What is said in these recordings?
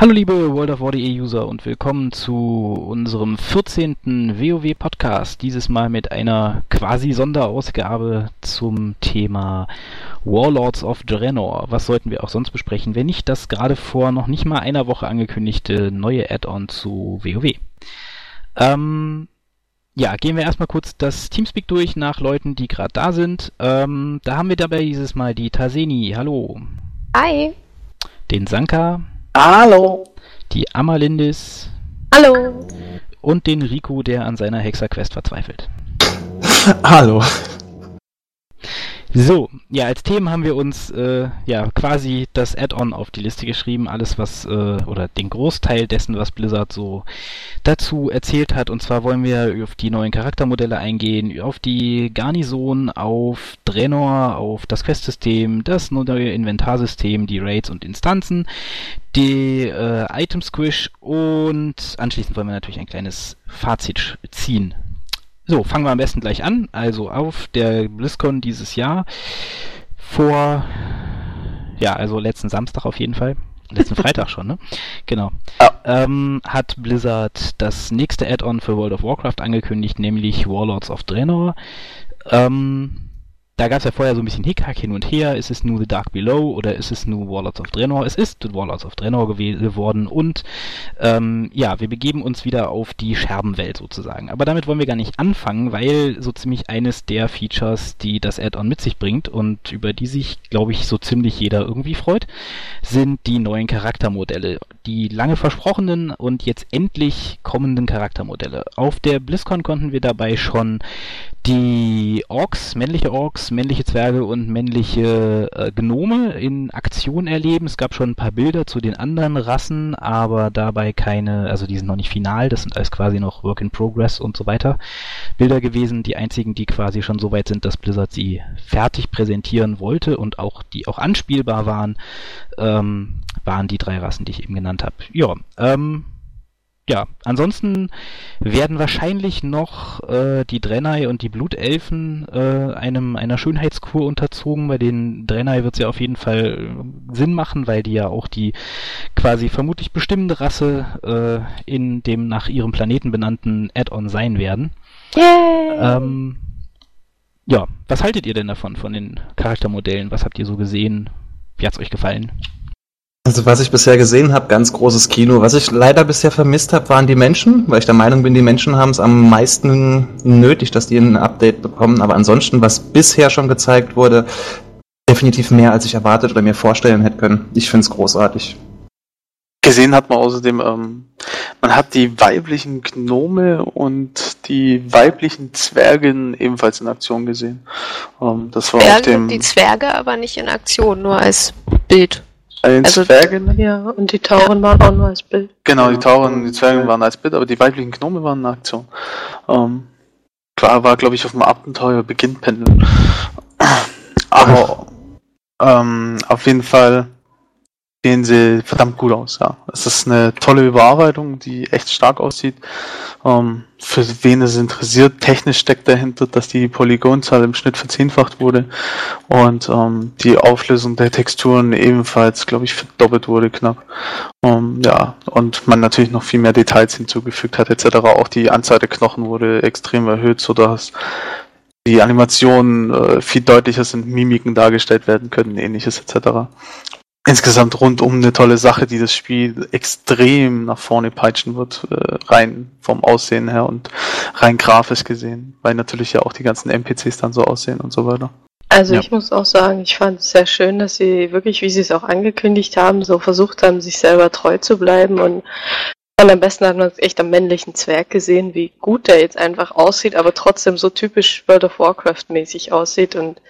Hallo liebe World of War.de User und willkommen zu unserem 14. WoW Podcast. Dieses Mal mit einer quasi Sonderausgabe zum Thema Warlords of Draenor. Was sollten wir auch sonst besprechen, wenn nicht das gerade vor noch nicht mal einer Woche angekündigte neue Add-on zu WoW. Ähm, ja, gehen wir erstmal kurz das Teamspeak durch nach Leuten, die gerade da sind. Ähm, da haben wir dabei dieses Mal die Taseni. Hallo. Hi. Den Sanka. Hallo. Die Amalindis. Hallo. Und den Rico, der an seiner Hexerquest verzweifelt. Hallo. So, ja, als Themen haben wir uns äh, ja quasi das Add-on auf die Liste geschrieben, alles was äh, oder den Großteil dessen, was Blizzard so dazu erzählt hat. Und zwar wollen wir auf die neuen Charaktermodelle eingehen, auf die Garnison, auf Draenor, auf das Questsystem, das neue Inventarsystem, die Raids und Instanzen, die äh, Item Squish und anschließend wollen wir natürlich ein kleines Fazit ziehen so, fangen wir am besten gleich an. Also auf der BlizzCon dieses Jahr vor, ja, also letzten Samstag auf jeden Fall. Letzten Freitag schon, ne? Genau. Ja. Ähm, hat Blizzard das nächste Add-on für World of Warcraft angekündigt, nämlich Warlords of Draenor. Ähm, da gab es ja vorher so ein bisschen Hickhack hin und her. Ist es nur The Dark Below oder ist es nur Warlords of Draenor? Es ist The Warlords of Draenor geworden und ähm, ja, wir begeben uns wieder auf die Scherbenwelt sozusagen. Aber damit wollen wir gar nicht anfangen, weil so ziemlich eines der Features, die das Add-on mit sich bringt und über die sich, glaube ich, so ziemlich jeder irgendwie freut, sind die neuen Charaktermodelle. Die lange versprochenen und jetzt endlich kommenden Charaktermodelle. Auf der BlizzCon konnten wir dabei schon die Orks, männliche Orks, männliche Zwerge und männliche äh, Gnome in Aktion erleben. Es gab schon ein paar Bilder zu den anderen Rassen, aber dabei keine, also die sind noch nicht final, das sind alles quasi noch Work in Progress und so weiter. Bilder gewesen, die einzigen, die quasi schon so weit sind, dass Blizzard sie fertig präsentieren wollte und auch die auch anspielbar waren, ähm, waren die drei Rassen, die ich eben genannt habe. Ja, ähm, ja, ansonsten werden wahrscheinlich noch äh, die Draenei und die Blutelfen äh, einem einer Schönheitskur unterzogen. Bei den Draenei wird es ja auf jeden Fall äh, Sinn machen, weil die ja auch die quasi vermutlich bestimmende Rasse äh, in dem nach ihrem Planeten benannten Add-on sein werden. Yay! Ähm, ja, was haltet ihr denn davon, von den Charaktermodellen? Was habt ihr so gesehen? Wie hat's euch gefallen? Also was ich bisher gesehen habe, ganz großes Kino. Was ich leider bisher vermisst habe, waren die Menschen, weil ich der Meinung bin, die Menschen haben es am meisten nötig, dass die ein Update bekommen. Aber ansonsten, was bisher schon gezeigt wurde, definitiv mehr, als ich erwartet oder mir vorstellen hätte können. Ich finde es großartig. Gesehen hat man außerdem, ähm, man hat die weiblichen Gnome und die weiblichen Zwergen ebenfalls in Aktion gesehen. Ähm, das war auf dem die Zwerge aber nicht in Aktion, nur als Bild. Bei also, Zwergen? Ja, und die Tauren waren auch nur als Bild. Genau, die Tauren und die Zwerge waren als Bild, aber die weiblichen Gnome waren in Aktion. Ähm, klar, war, glaube ich, auf dem Abenteuer beginnt Pendeln. Aber ähm, auf jeden Fall sehen sie verdammt gut aus, ja. Es ist eine tolle Überarbeitung, die echt stark aussieht. Ähm, für wen es interessiert, technisch steckt dahinter, dass die Polygonzahl im Schnitt verzehnfacht wurde und ähm, die Auflösung der Texturen ebenfalls, glaube ich, verdoppelt wurde knapp. Ähm, ja, und man natürlich noch viel mehr Details hinzugefügt hat, etc. Auch die Anzahl der Knochen wurde extrem erhöht, sodass die Animationen äh, viel deutlicher sind, Mimiken dargestellt werden können, ähnliches etc insgesamt rundum eine tolle Sache, die das Spiel extrem nach vorne peitschen wird, äh, rein vom Aussehen her und rein grafisch gesehen, weil natürlich ja auch die ganzen NPCs dann so aussehen und so weiter. Also ja. ich muss auch sagen, ich fand es sehr schön, dass sie wirklich, wie sie es auch angekündigt haben, so versucht haben, sich selber treu zu bleiben und und am besten hat man es echt am männlichen Zwerg gesehen, wie gut der jetzt einfach aussieht, aber trotzdem so typisch World of Warcraft mäßig aussieht und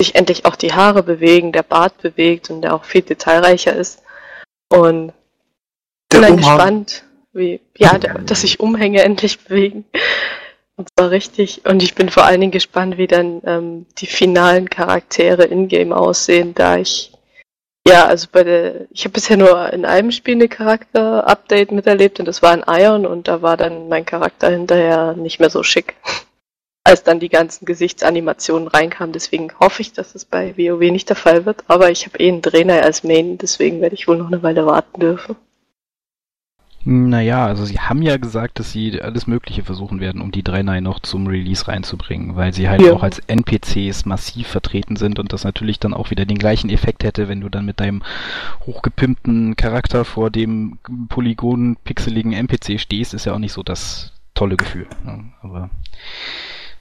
sich endlich auch die Haare bewegen, der Bart bewegt und der auch viel detailreicher ist. Und der bin dann gespannt, wie, ja, der, dass sich Umhänge endlich bewegen. Und zwar richtig. Und ich bin vor allen Dingen gespannt, wie dann ähm, die finalen Charaktere in-game aussehen, da ich ja, also bei der, ich habe bisher nur in einem Spiel eine Charakter-Update miterlebt und das war in Ion und da war dann mein Charakter hinterher nicht mehr so schick als dann die ganzen Gesichtsanimationen reinkamen. Deswegen hoffe ich, dass es bei WoW nicht der Fall wird. Aber ich habe eh einen Trainer als Main, deswegen werde ich wohl noch eine Weile warten dürfen. Naja, also sie haben ja gesagt, dass sie alles Mögliche versuchen werden, um die 3.9 noch zum Release reinzubringen, weil sie halt Ja. auch als NPCs massiv vertreten sind und das natürlich dann auch wieder den gleichen Effekt hätte, wenn du dann mit deinem hochgepimpten Charakter vor dem polygon-pixeligen NPC stehst, ist ja auch nicht so das tolle Gefühl. Ne? Aber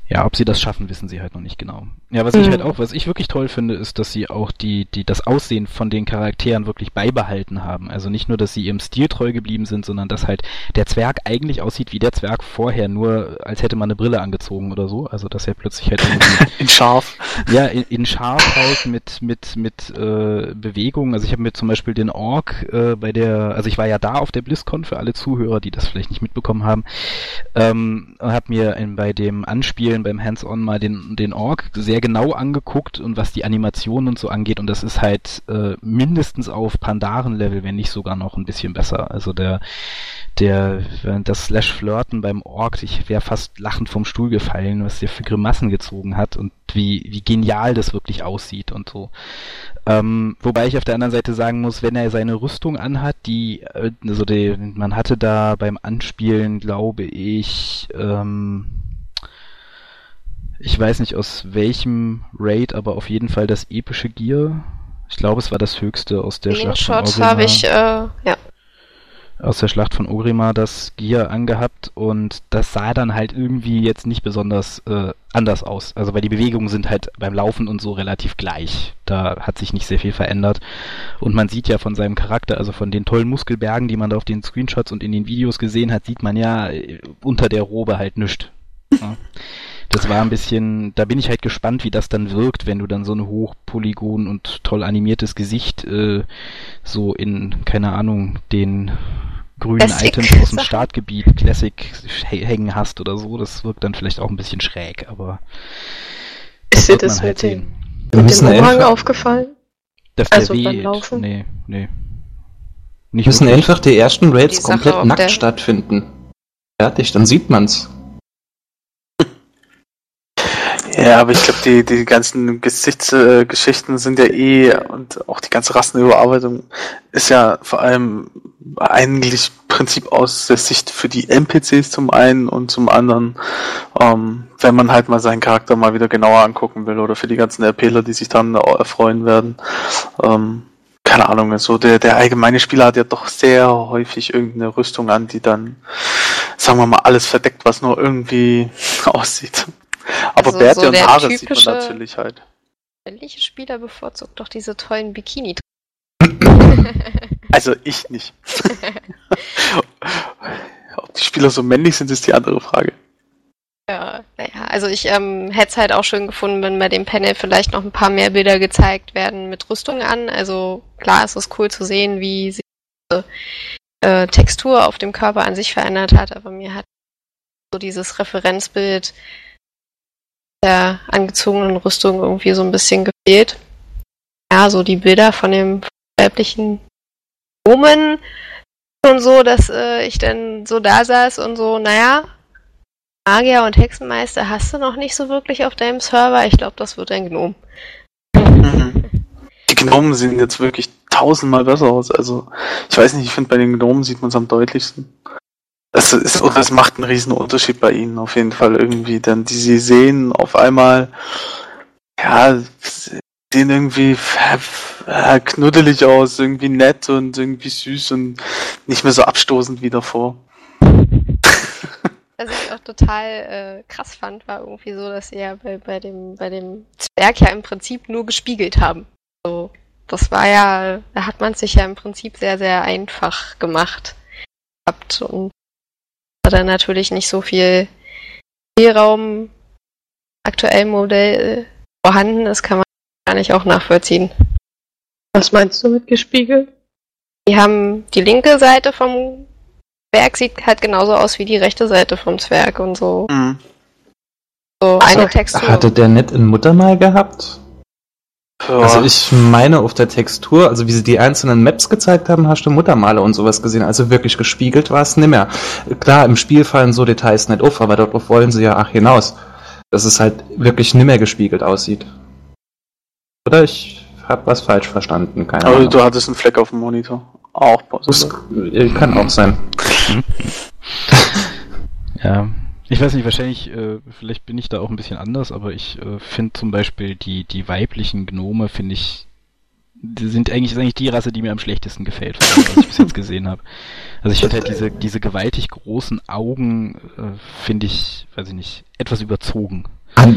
ja, ob sie das schaffen, wissen sie halt noch nicht genau. Ja, was ich Mhm. halt auch, was ich wirklich toll finde, ist, dass sie auch die, die, das Aussehen von den Charakteren wirklich beibehalten haben. Also nicht nur, dass sie ihrem Stil treu geblieben sind, sondern dass halt der Zwerg eigentlich aussieht wie der Zwerg vorher, nur als hätte man eine Brille angezogen oder so. Also dass er plötzlich halt irgendwie In scharf. ja, in, in scharf halt mit mit mit äh, Bewegungen. Also ich habe mir zum Beispiel den Ork äh, bei der, also ich war ja da auf der BlizzCon für alle Zuhörer, die das vielleicht nicht mitbekommen haben, ähm, und habe mir in, bei dem Anspielen beim Hands-on mal den den Ork sehr genau angeguckt und was die Animationen und so angeht und das ist halt äh, mindestens auf Pandaren-Level, wenn nicht sogar noch ein bisschen besser. Also der der das Slash Flirten beim Ork, ich wäre fast lachend vom Stuhl gefallen, was der für Grimassen gezogen hat und wie, wie genial das wirklich aussieht und so. Ähm, wobei ich auf der anderen Seite sagen muss, wenn er seine Rüstung anhat, die, äh, also die, man hatte da beim Anspielen, glaube ich, ähm, ich weiß nicht aus welchem Raid, aber auf jeden Fall das epische Gear. Ich glaube, es war das höchste aus der Schlacht von Screenshots Orgrimmar habe ich, äh, ja. aus der Schlacht von Ogrimmar das Gear angehabt und das sah dann halt irgendwie jetzt nicht besonders äh, anders aus. Also weil die Bewegungen sind halt beim Laufen und so relativ gleich. Da hat sich nicht sehr viel verändert. Und man sieht ja von seinem Charakter, also von den tollen Muskelbergen, die man da auf den Screenshots und in den Videos gesehen hat, sieht man ja äh, unter der Robe halt nichts. Ja. Das war ein bisschen, da bin ich halt gespannt, wie das dann wirkt, wenn du dann so ein hochpolygon und toll animiertes Gesicht äh, so in, keine Ahnung, den grünen Classic Items aus dem. Startgebiet Classic hä- hängen hast oder so. Das wirkt dann vielleicht auch ein bisschen schräg, aber Ist dir wird das man halt mit dem, sehen. Wir mit dem Umhang aufgefallen? Dass der also beim weht. Laufen? Nee, nee. Nicht müssen wirklich. einfach die ersten Raids komplett nackt der- stattfinden. Fertig, dann sieht man's. Ja, aber ich glaube, die, die ganzen Gesichtsgeschichten sind ja eh und auch die ganze Rassenüberarbeitung ist ja vor allem eigentlich Prinzip aus der Sicht für die NPCs zum einen und zum anderen, ähm, wenn man halt mal seinen Charakter mal wieder genauer angucken will oder für die ganzen RPler, die sich dann erfreuen werden. Ähm, keine Ahnung, also der, der allgemeine Spieler hat ja doch sehr häufig irgendeine Rüstung an, die dann, sagen wir mal, alles verdeckt, was nur irgendwie aussieht. Aber Also Bärte so und Haare sieht man natürlich halt. Männliche Spieler bevorzugt doch diese tollen Bikini. Also ich nicht. Ob die Spieler so männlich sind, ist die andere Frage. Ja, naja, also ich ähm, hätte es halt auch schön gefunden, wenn bei dem Panel vielleicht noch ein paar mehr Bilder gezeigt werden mit Rüstung an. Also klar ist es cool zu sehen, wie sich die äh, Textur auf dem Körper an sich verändert hat, aber mir hat so dieses Referenzbild der angezogenen Rüstung irgendwie so ein bisschen gefehlt. Ja, so die Bilder von dem weiblichen Omen schon so, dass äh, ich dann so da saß und so, naja, Magier und Hexenmeister hast du noch nicht so wirklich auf deinem Server. Ich glaube, das wird ein Gnom. Die Gnomen sehen jetzt wirklich tausendmal besser aus. Also, ich weiß nicht, ich finde bei den Gnomen sieht man es am deutlichsten. Es ist, es macht einen riesen Unterschied bei ihnen auf jeden Fall irgendwie, denn die sie sehen auf einmal, ja, sehen irgendwie knuddelig aus, irgendwie nett und irgendwie süß und nicht mehr so abstoßend wie davor. Was ich auch total äh, krass fand, war irgendwie so, dass sie ja bei, bei, dem, bei dem Zwerg ja im Prinzip nur gespiegelt haben. So, das war ja, da hat man sich ja im Prinzip sehr, sehr einfach gemacht. Und hat dann natürlich nicht so viel Spielraum aktuell Modell äh, vorhanden ist, kann man gar nicht auch nachvollziehen. Was meinst du mit gespiegelt? Die haben die linke Seite vom Zwerg sieht halt genauso aus wie die rechte Seite vom Zwerg und so. Mhm. So Also, eine Textur. Hatte der nicht ein Muttermal gehabt? Ja. Also ich meine auf der Textur, also wie sie die einzelnen Maps gezeigt haben, hast du Muttermale und sowas gesehen. Also wirklich gespiegelt war es nimmer. Klar, im Spiel fallen so Details nicht auf, aber darauf wollen sie ja ach hinaus. Dass es halt wirklich nimmer gespiegelt aussieht. Oder ich habe was falsch verstanden, keine Aber Ahnung. du hattest einen Fleck auf dem Monitor. Auch Das positiv. kann auch sein. ja, ich weiß nicht, wahrscheinlich, äh, vielleicht bin ich da auch ein bisschen anders, aber ich äh, finde zum Beispiel die, die weiblichen Gnome, finde ich, die sind eigentlich, ist eigentlich die Rasse, die mir am schlechtesten gefällt, was ich bis jetzt gesehen habe. Also ich finde halt diese, diese gewaltig großen Augen, äh, finde ich, weiß ich nicht, etwas überzogen.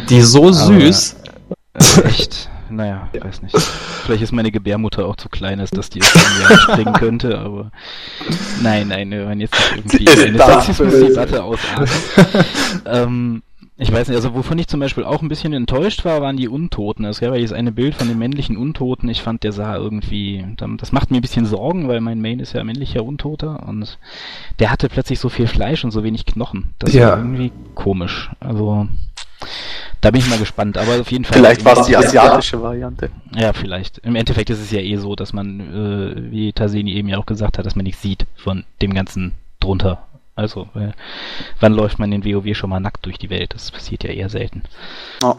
Die so süß. Aber, äh, echt, naja, weiß nicht. Vielleicht ist meine Gebärmutter auch zu klein, als dass die irgendwie springen könnte, aber nein, nein, wir wollen jetzt irgendwie eine Sexismus-Debatte ausarten. ähm, ich weiß nicht, also wovon ich zum Beispiel auch ein bisschen enttäuscht war, waren die Untoten. Es gab ja jetzt eine Bild von dem männlichen Untoten. Ich fand, der sah irgendwie, das macht mir ein bisschen Sorgen, weil mein Main ist ja männlicher Untoter und der hatte plötzlich so viel Fleisch und so wenig Knochen. Das ja. war irgendwie komisch. Also, da bin ich mal gespannt, aber auf jeden Fall. Vielleicht war es die asiatische Variante. Ja, vielleicht. Im Endeffekt ist es ja eh so, dass man, äh, wie Taseni eben ja auch gesagt hat, dass man nichts sieht von dem ganzen drunter. Also, äh, wann läuft man in WoW schon mal nackt durch die Welt? Das passiert ja eher selten. Oh.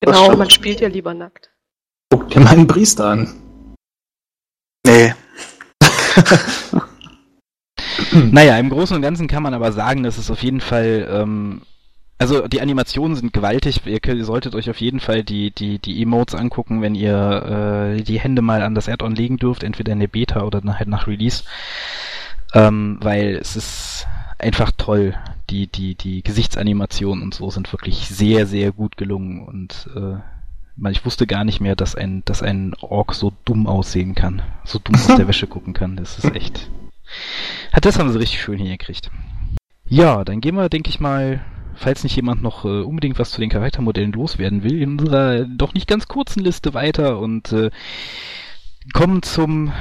Genau, man spielt ja lieber nackt. Guck dir meinen Priester an. Nee. naja, im Großen und Ganzen kann man aber sagen, dass es auf jeden Fall ähm, also die Animationen sind gewaltig. Ihr, ihr, solltet euch auf jeden Fall die, die, die Emotes angucken, wenn ihr äh, die Hände mal an das Add-on legen dürft, entweder in der Beta oder dann halt nach Release. Ähm, weil es ist einfach toll. Die, die, die Gesichtsanimationen und so sind wirklich sehr, sehr gut gelungen und äh, ich wusste gar nicht mehr, dass ein, dass ein Ork so dumm aussehen kann. So dumm aus der Wäsche gucken kann. Das ist echt. Hat das haben sie richtig schön hingekriegt. Ja, dann gehen wir, denke ich mal, falls nicht jemand noch äh, unbedingt was zu den Charaktermodellen loswerden will, in unserer doch nicht ganz kurzen Liste weiter und äh, kommen zum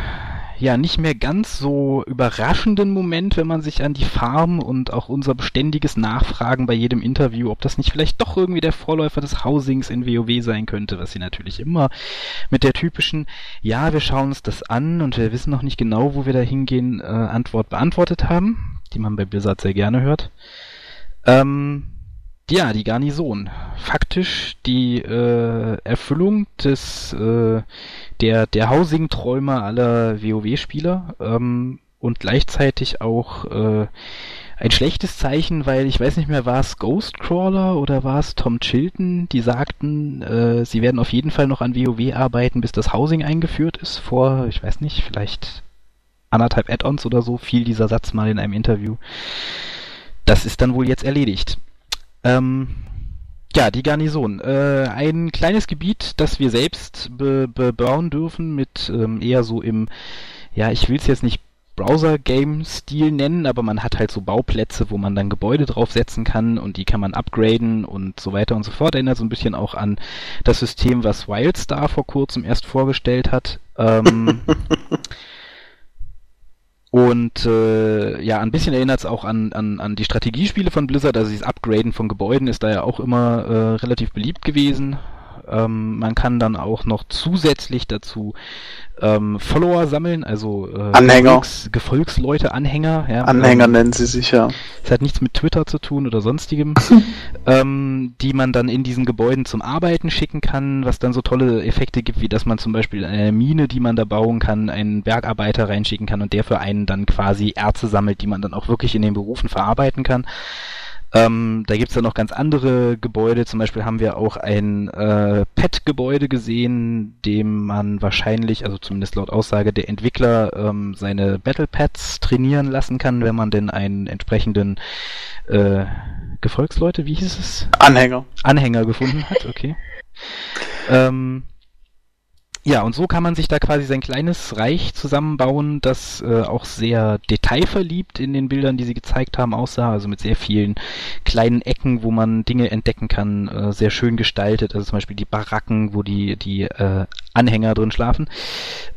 ja nicht mehr ganz so überraschenden Moment, wenn man sich an die Farm und auch unser beständiges Nachfragen bei jedem Interview, ob das nicht vielleicht doch irgendwie der Vorläufer des Housings in WoW sein könnte, was sie natürlich immer mit der typischen, ja, wir schauen uns das an und wir wissen noch nicht genau, wo wir da hingehen, äh, Antwort beantwortet haben, die man bei Blizzard sehr gerne hört. Ähm, ja, die Garnison. Faktisch die äh, Erfüllung des äh, der der Housing-Träume aller WoW-Spieler ähm, und gleichzeitig auch äh, ein schlechtes Zeichen, weil ich weiß nicht mehr, war es Ghostcrawler oder war es Tom Chilton, die sagten, äh, sie werden auf jeden Fall noch an WoW arbeiten, bis das Housing eingeführt ist. Vor, ich weiß nicht, vielleicht anderthalb Add-ons oder so fiel dieser Satz mal in einem Interview. Das ist dann wohl jetzt erledigt. Ähm, ja, die Garnison. Äh, ein kleines Gebiet, das wir selbst be bebauen dürfen, mit ähm, eher so im, ja, ich will es jetzt nicht Browser-Game-Stil nennen, aber man hat halt so Bauplätze, wo man dann Gebäude draufsetzen kann und die kann man upgraden und so weiter und so fort. Erinnert so ein bisschen auch an das System, was Wildstar vor kurzem erst vorgestellt hat. Ähm, Und äh, ja, ein bisschen erinnert es auch an, an, an die Strategiespiele von Blizzard, also das Upgraden von Gebäuden ist da ja auch immer äh, relativ beliebt gewesen. Ähm, man kann dann auch noch zusätzlich dazu ähm, Follower sammeln, also äh, Anhänger. Gefolgs, Gefolgsleute, Anhänger. Ja, Anhänger ähm, nennen sie sich ja. Es hat nichts mit Twitter zu tun oder sonstigem, ähm, die man dann in diesen Gebäuden zum Arbeiten schicken kann, was dann so tolle Effekte gibt, wie dass man zum Beispiel eine Mine, die man da bauen kann, einen Bergarbeiter reinschicken kann und der für einen dann quasi Erze sammelt, die man dann auch wirklich in den Berufen verarbeiten kann. Ähm, da gibt's dann noch ganz andere Gebäude. Zum Beispiel haben wir auch ein äh, Pet-Gebäude gesehen, dem man wahrscheinlich, also zumindest laut Aussage der Entwickler, ähm, seine Battle Pets trainieren lassen kann, wenn man denn einen entsprechenden äh, Gefolgsleute, wie hieß es? Anhänger. Anhänger gefunden hat, okay. ähm, ja, und so kann man sich da quasi sein kleines Reich zusammenbauen, das äh, auch sehr detailverliebt in den Bildern, die sie gezeigt haben, aussah. Also mit sehr vielen kleinen Ecken, wo man Dinge entdecken kann, äh, sehr schön gestaltet. Also zum Beispiel die Baracken, wo die, die äh, Anhänger drin schlafen.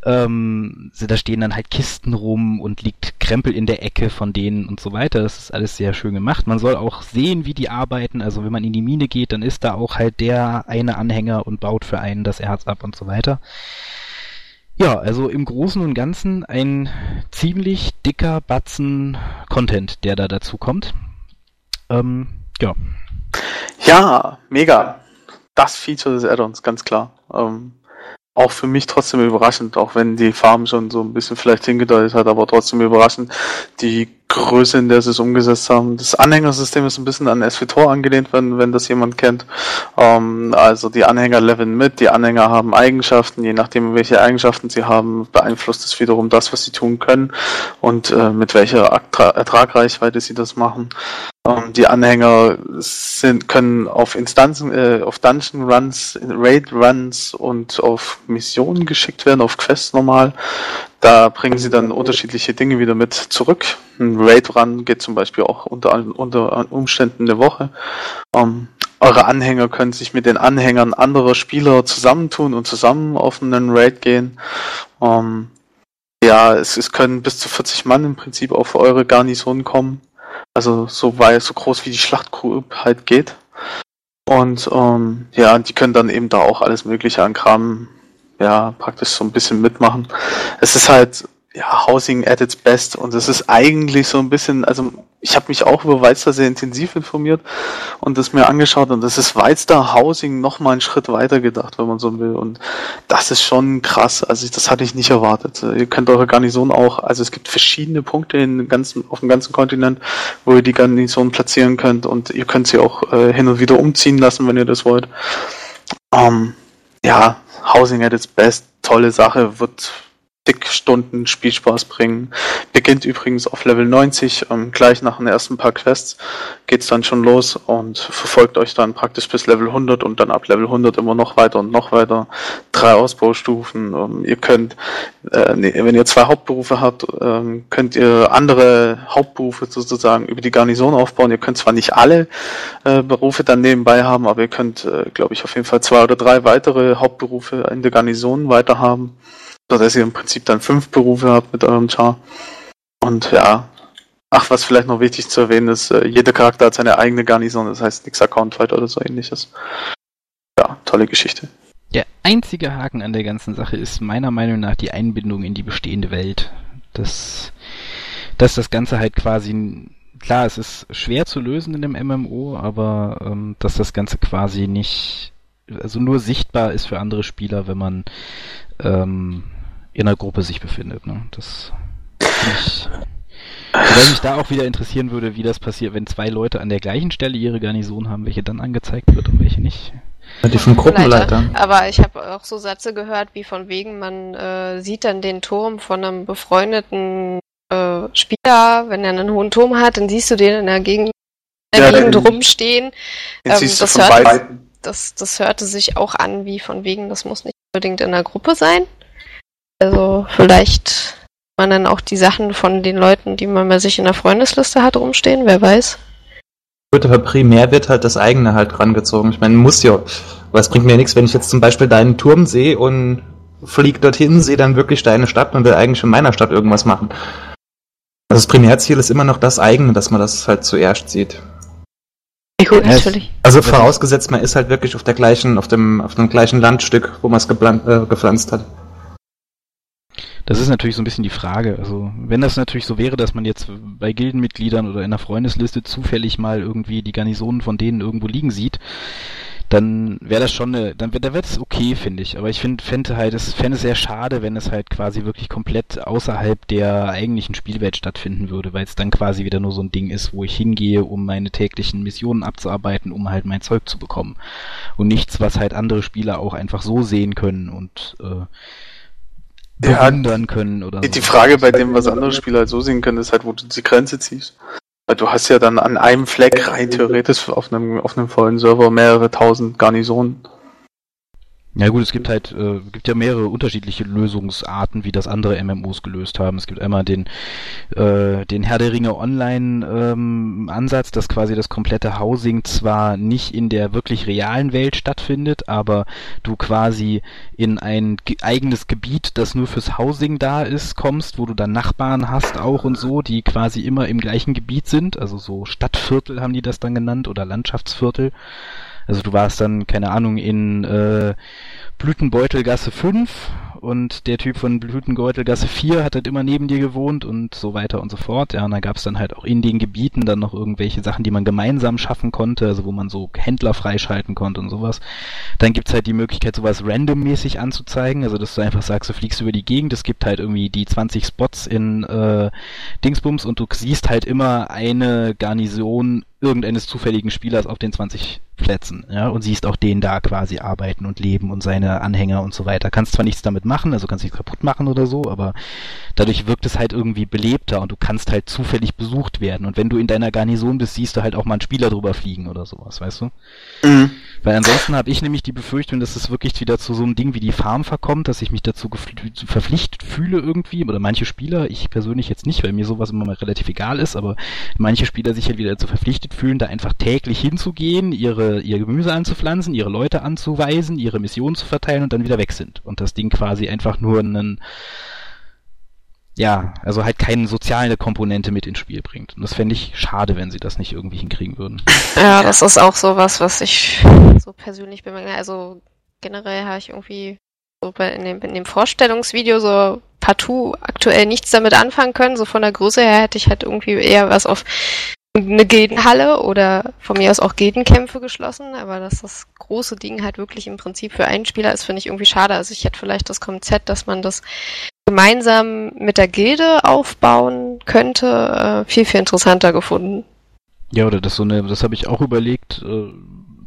Ähm, da stehen dann halt Kisten rum und liegt Krempel in der Ecke von denen und so weiter. Das ist alles sehr schön gemacht. Man soll auch sehen, wie die arbeiten. Also wenn man in die Mine geht, dann ist da auch halt der eine Anhänger und baut für einen das Erz ab und so weiter. Ja, also im Großen und Ganzen ein ziemlich dicker Batzen Content, der da dazu kommt. Ähm, ja. Ja, mega. Das Feature des Add-ons, ganz klar. Ähm, auch für mich trotzdem überraschend, auch wenn die Farm schon so ein bisschen vielleicht hingedeutet hat, aber trotzdem überraschend. Die Größe, in der sie es umgesetzt haben. Das Anhängersystem ist ein bisschen an SVTOR angelehnt, wenn, wenn das jemand kennt. Ähm, also die Anhänger leveln mit, die Anhänger haben Eigenschaften, je nachdem welche Eigenschaften sie haben, beeinflusst es wiederum das, was sie tun können und äh, mit welcher Ertragreichweite sie das machen. Ähm, die Anhänger sind, können auf Instanzen, äh, auf Dungeon Runs, Raid Runs und auf Missionen geschickt werden, auf Quests normal. Da bringen sie dann unterschiedliche Dinge wieder mit zurück. Ein Raid Run geht zum Beispiel auch unter, unter Umständen eine Woche. Ähm, eure Anhänger können sich mit den Anhängern anderer Spieler zusammentun und zusammen auf einen Raid gehen. Ähm, ja, es, es können bis zu 40 Mann im Prinzip auf eure Garnison kommen. Also so weit, so groß wie die Schlachtgruppe halt geht. Und ähm, ja, die können dann eben da auch alles Mögliche an Kram, ja, praktisch so ein bisschen mitmachen. Es ist halt ja, Housing at its best. Und es ist eigentlich so ein bisschen, also ich habe mich auch über Weizter sehr intensiv informiert und das mir angeschaut und das ist Weizter Housing noch mal einen Schritt weiter gedacht, wenn man so will. Und das ist schon krass. Also das hatte ich nicht erwartet. Ihr könnt eure Garnison auch, also es gibt verschiedene Punkte in ganzen, auf dem ganzen Kontinent, wo ihr die Garnison platzieren könnt und ihr könnt sie auch äh, hin und wieder umziehen lassen, wenn ihr das wollt. Ähm, ja, Housing at its best, tolle Sache, wird Stunden Spielspaß bringen. Beginnt übrigens auf Level 90, ähm, gleich nach den ersten paar Quests geht's dann schon los und verfolgt euch dann praktisch bis Level 100 und dann ab Level 100 immer noch weiter und noch weiter. Drei Ausbaustufen. Ähm, ihr könnt, äh, nee, wenn ihr zwei Hauptberufe habt, ähm, könnt ihr andere Hauptberufe sozusagen über die Garnison aufbauen. Ihr könnt zwar nicht alle äh, Berufe dann nebenbei haben, aber ihr könnt, äh, glaube ich, auf jeden Fall zwei oder drei weitere Hauptberufe in der Garnison weiter haben dass ihr im Prinzip dann fünf Berufe habt mit eurem Char. Und ja, ach, was vielleicht noch wichtig zu erwähnen ist, äh, jeder Charakter hat seine eigene Garnison, das heißt nix Account Fight oder so ähnliches. Ja, tolle Geschichte. Der einzige Haken an der ganzen Sache ist meiner Meinung nach die Einbindung in die bestehende Welt. Das, dass das Ganze halt quasi, klar, es ist schwer zu lösen in dem MMO, aber ähm, dass das Ganze quasi nicht, also nur sichtbar ist für andere Spieler, wenn man ähm, in einer Gruppe sich befindet. Ne? Das ich, Wobei mich da auch wieder interessieren würde, wie das passiert, wenn zwei Leute an der gleichen Stelle ihre Garnison haben, welche dann angezeigt wird und welche nicht. Die vom Gruppenleiter. Aber ich habe auch so Sätze gehört, wie von wegen, man äh, sieht dann den Turm von einem befreundeten äh, Spieler, wenn er einen hohen Turm hat, dann siehst du den in der Gegend, in der ja, Gegend rumstehen. Ähm, das, hört, das, das hörte sich auch an, wie von wegen, das muss nicht unbedingt in der Gruppe sein. Also vielleicht man dann auch die Sachen von den Leuten, die man bei sich in der Freundesliste hat, rumstehen, wer weiß. Gut, aber primär wird halt das eigene halt rangezogen. Ich meine, muss ja. Aber es bringt mir nichts, wenn ich jetzt zum Beispiel deinen Turm sehe und fliege dorthin, sehe dann wirklich deine Stadt und will eigentlich in meiner Stadt irgendwas machen. Also das Primärziel ist immer noch das eigene, dass man das halt zuerst sieht. Ja, gut, natürlich. Also vorausgesetzt, man ist halt wirklich auf der gleichen, auf dem, auf dem gleichen Landstück, wo man es äh, gepflanzt hat. Das ist natürlich so ein bisschen die Frage. Also, wenn das natürlich so wäre, dass man jetzt bei Gildenmitgliedern oder in der Freundesliste zufällig mal irgendwie die Garnisonen von denen irgendwo liegen sieht, dann wäre das schon eine, dann wäre es okay, finde ich. Aber ich finde, fände halt, es fände es sehr schade, wenn es halt quasi wirklich komplett außerhalb der eigentlichen Spielwelt stattfinden würde, weil es dann quasi wieder nur so ein Ding ist, wo ich hingehe, um meine täglichen Missionen abzuarbeiten, um halt mein Zeug zu bekommen. Und nichts, was halt andere Spieler auch einfach so sehen können und äh, bewundern können oder Die so. Frage bei dem, was andere Spieler halt so sehen können, ist halt, wo du die Grenze ziehst. Weil du hast ja dann an einem Fleck rein theoretisch auf einem, auf einem vollen Server mehrere tausend Garnisonen. Ja gut, es gibt halt, äh, gibt ja mehrere unterschiedliche Lösungsarten, wie das andere MMOs gelöst haben. Es gibt einmal den, äh, den Herr der Ringe Online ähm, Ansatz, dass quasi das komplette Housing zwar nicht in der wirklich realen Welt stattfindet, aber du quasi in ein ge eigenes Gebiet, das nur fürs Housing da ist, kommst, wo du dann Nachbarn hast auch und so, die quasi immer im gleichen Gebiet sind, also so Stadtviertel haben die das dann genannt oder Landschaftsviertel. Also du warst dann, keine Ahnung, in äh, Blütenbeutelgasse 5 und der Typ von Blütengeutelgasse 4 hat halt immer neben dir gewohnt und so weiter und so fort. Ja, und da gab es dann halt auch in den Gebieten dann noch irgendwelche Sachen, die man gemeinsam schaffen konnte, also wo man so Händler freischalten konnte und sowas. Dann gibt's halt die Möglichkeit, sowas randommäßig anzuzeigen, also dass du einfach sagst, du fliegst über die Gegend, es gibt halt irgendwie die 20 Spots in äh, Dingsbums und du siehst halt immer eine Garnison irgendeines zufälligen Spielers auf den 20 Plätzen, ja, und siehst auch den da quasi arbeiten und leben und seine Anhänger und so weiter. Kannst zwar nichts damit machen, also kannst nichts kaputt machen oder so, aber dadurch wirkt es halt irgendwie belebter und du kannst halt zufällig besucht werden. Und wenn du in deiner Garnison bist, siehst du halt auch mal einen Spieler drüber fliegen oder sowas, weißt du? Mhm. Weil ansonsten habe ich nämlich die Befürchtung, dass es wirklich wieder zu so einem Ding wie die Farm verkommt, dass ich mich dazu verpflichtet fühle irgendwie, oder manche Spieler, ich persönlich jetzt nicht, weil mir sowas immer mal relativ egal ist, aber manche Spieler sich halt wieder dazu verpflichtet fühlen, da einfach täglich hinzugehen, ihre, ihr Gemüse anzupflanzen, ihre Leute anzuweisen, ihre Missionen zu verteilen und dann wieder weg sind. Und das Ding quasi einfach nur einen ja, also halt keine soziale Komponente mit ins Spiel bringt. Und das fände ich schade, wenn sie das nicht irgendwie hinkriegen würden. Ja, das ist auch sowas, was ich so persönlich bemerke. Also generell habe ich irgendwie so bei, in, dem, in dem Vorstellungsvideo so partout aktuell nichts damit anfangen können. So von der Größe her hätte ich halt irgendwie eher was auf eine Gildenhalle oder von mir aus auch Gildenkämpfe geschlossen, aber dass das große Ding halt wirklich im Prinzip für einen Spieler ist, finde ich irgendwie schade. Also ich hätte vielleicht das Konzept, dass man das gemeinsam mit der Gilde aufbauen könnte, äh, viel, viel interessanter gefunden. Ja, oder das so eine, das habe ich auch überlegt, äh,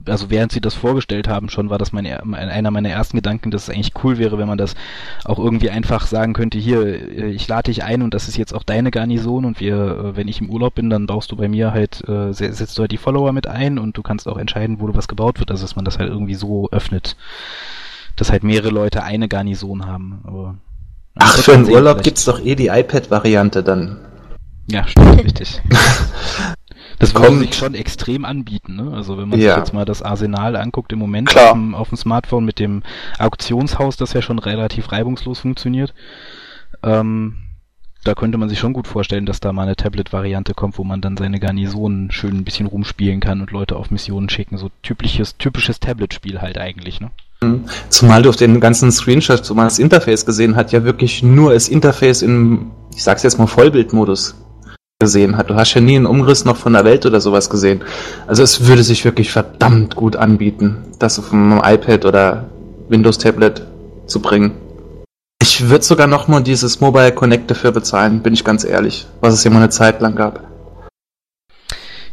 also während sie das vorgestellt haben schon, war das meine, einer meiner ersten Gedanken, dass es eigentlich cool wäre, wenn man das auch irgendwie einfach sagen könnte, hier, äh, ich lade dich ein und das ist jetzt auch deine Garnison und wir, äh, wenn ich im Urlaub bin, dann baust du bei mir halt, äh, setzt du halt die Follower mit ein und du kannst auch entscheiden, wo du was gebaut wird, also dass man das halt irgendwie so öffnet, dass halt mehrere Leute eine Garnison haben, aber Ach, für den Urlaub gibt's doch eh die iPad-Variante dann. Ja, stimmt, richtig. Das würde sich schon extrem anbieten, ne? Also wenn man ja. sich jetzt mal das Arsenal anguckt im Moment auf dem, auf dem, Smartphone mit dem Auktionshaus, das ja schon relativ reibungslos funktioniert, ähm, da könnte man sich schon gut vorstellen, dass da mal eine Tablet-Variante kommt, wo man dann seine Garnisonen schön ein bisschen rumspielen kann und Leute auf Missionen schicken. So typisches, typisches Tablet-Spiel halt eigentlich, ne? Mhm. Zumal du auf den ganzen Screenshots, wo man das Interface gesehen hat, ja wirklich nur das Interface im, ich sag's jetzt mal, Vollbildmodus gesehen hat. Du hast ja nie einen Umriss noch von der Welt oder sowas gesehen. Also es würde sich wirklich verdammt gut anbieten, das auf einem iPad oder Windows Tablet zu bringen. Ich würde sogar noch mal dieses Mobile Connect dafür bezahlen, bin ich ganz ehrlich, was es ja mal eine Zeit lang gab.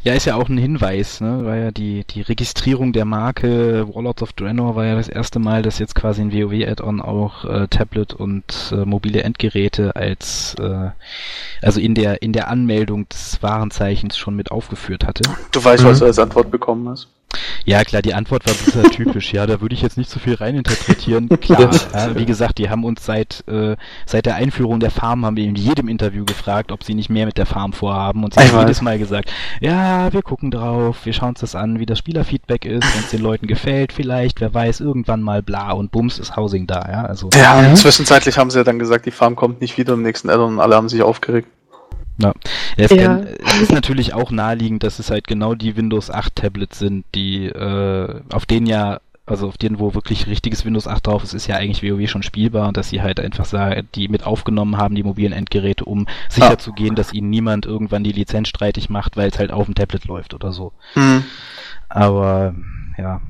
Ja, ist ja auch ein Hinweis, ne? War ja die, die Registrierung der Marke Warlords of Draenor war ja das erste Mal, dass jetzt quasi ein WoW-Add-on auch äh, Tablet und äh, mobile Endgeräte als äh, also in der in der Anmeldung des Warenzeichens schon mit aufgeführt hatte. Du weißt, mhm. was du als Antwort bekommen hast. Ja, klar, die Antwort war bisher typisch. Ja, da würde ich jetzt nicht so viel reininterpretieren. Klar, ja, wie gesagt, die haben uns seit äh, seit der Einführung der Farm haben wir in jedem Interview gefragt, ob sie nicht mehr mit der Farm vorhaben und sie haben jedes Mal gesagt, ja, wir gucken drauf, wir schauen uns das an, wie das Spielerfeedback ist, wenn es den Leuten gefällt, vielleicht, wer weiß, irgendwann mal bla und bums ist Housing da, ja. Also. Ja, mhm. zwischenzeitlich haben sie ja dann gesagt, die Farm kommt nicht wieder im nächsten Addon und alle haben sich aufgeregt. Ja. Es, ja. Kann, es ist natürlich auch naheliegend, dass es halt genau die Windows 8 Tablets sind, die äh, auf denen ja also auf denen, wo wirklich richtiges Windows 8 drauf ist, ist ja eigentlich WoW schon spielbar und dass sie halt einfach sagen, die mit aufgenommen haben, die mobilen Endgeräte, um sicher ah. zu gehen, dass ihnen niemand irgendwann die Lizenz streitig macht, weil es halt auf dem Tablet läuft oder so. Mhm. Aber ja,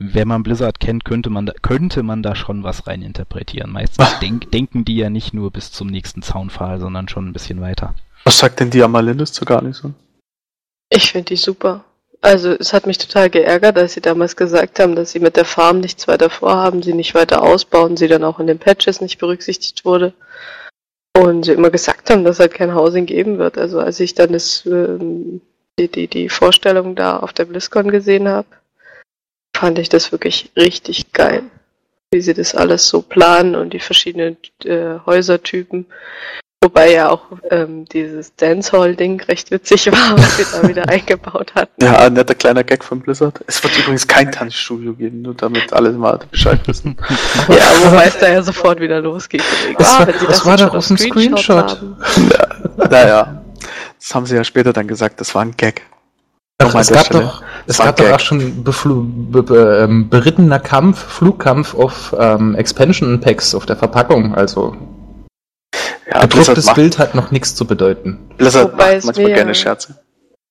wenn man Blizzard kennt, könnte man da, könnte man da schon was rein interpretieren. Meistens denk, denken die ja nicht nur bis zum nächsten Zaunpfahl, sondern schon ein bisschen weiter. Was sagt denn die Amalindis zu Garnison? Ich finde die super. Also es hat mich total geärgert, als sie damals gesagt haben, dass sie mit der Farm nichts weiter vorhaben, sie nicht weiter ausbauen, sie dann auch in den Patches nicht berücksichtigt wurde. Und sie immer gesagt haben, dass halt kein Housing geben wird. Also als ich dann das, ähm, die, die, die Vorstellung da auf der BlizzCon gesehen habe, fand ich das wirklich richtig geil. Wie sie das alles so planen und die verschiedenen äh, Häusertypen. Wobei ja auch ähm, dieses Dancehall-Ding recht witzig war, was sie da wieder eingebaut hatten. Ja, ein netter kleiner Gag von Blizzard. Es wird übrigens kein Tanzstudio geben, nur damit alle mal Bescheid wissen. ja, wobei es da ja sofort wieder losgeht. Das, ah, war, das, das war doch aus dem Screenshot. Screenshot. ja, naja, das haben sie ja später dann gesagt, das war ein Gag. Ach, es gab doch, es gab doch auch schon beflu be be ähm, berittener Kampf, Flugkampf auf ähm, Expansion Packs auf der Verpackung. Also ja, gedrucktes Bild hat noch nichts zu bedeuten. Blizzard Wobei macht manchmal gerne Scherze.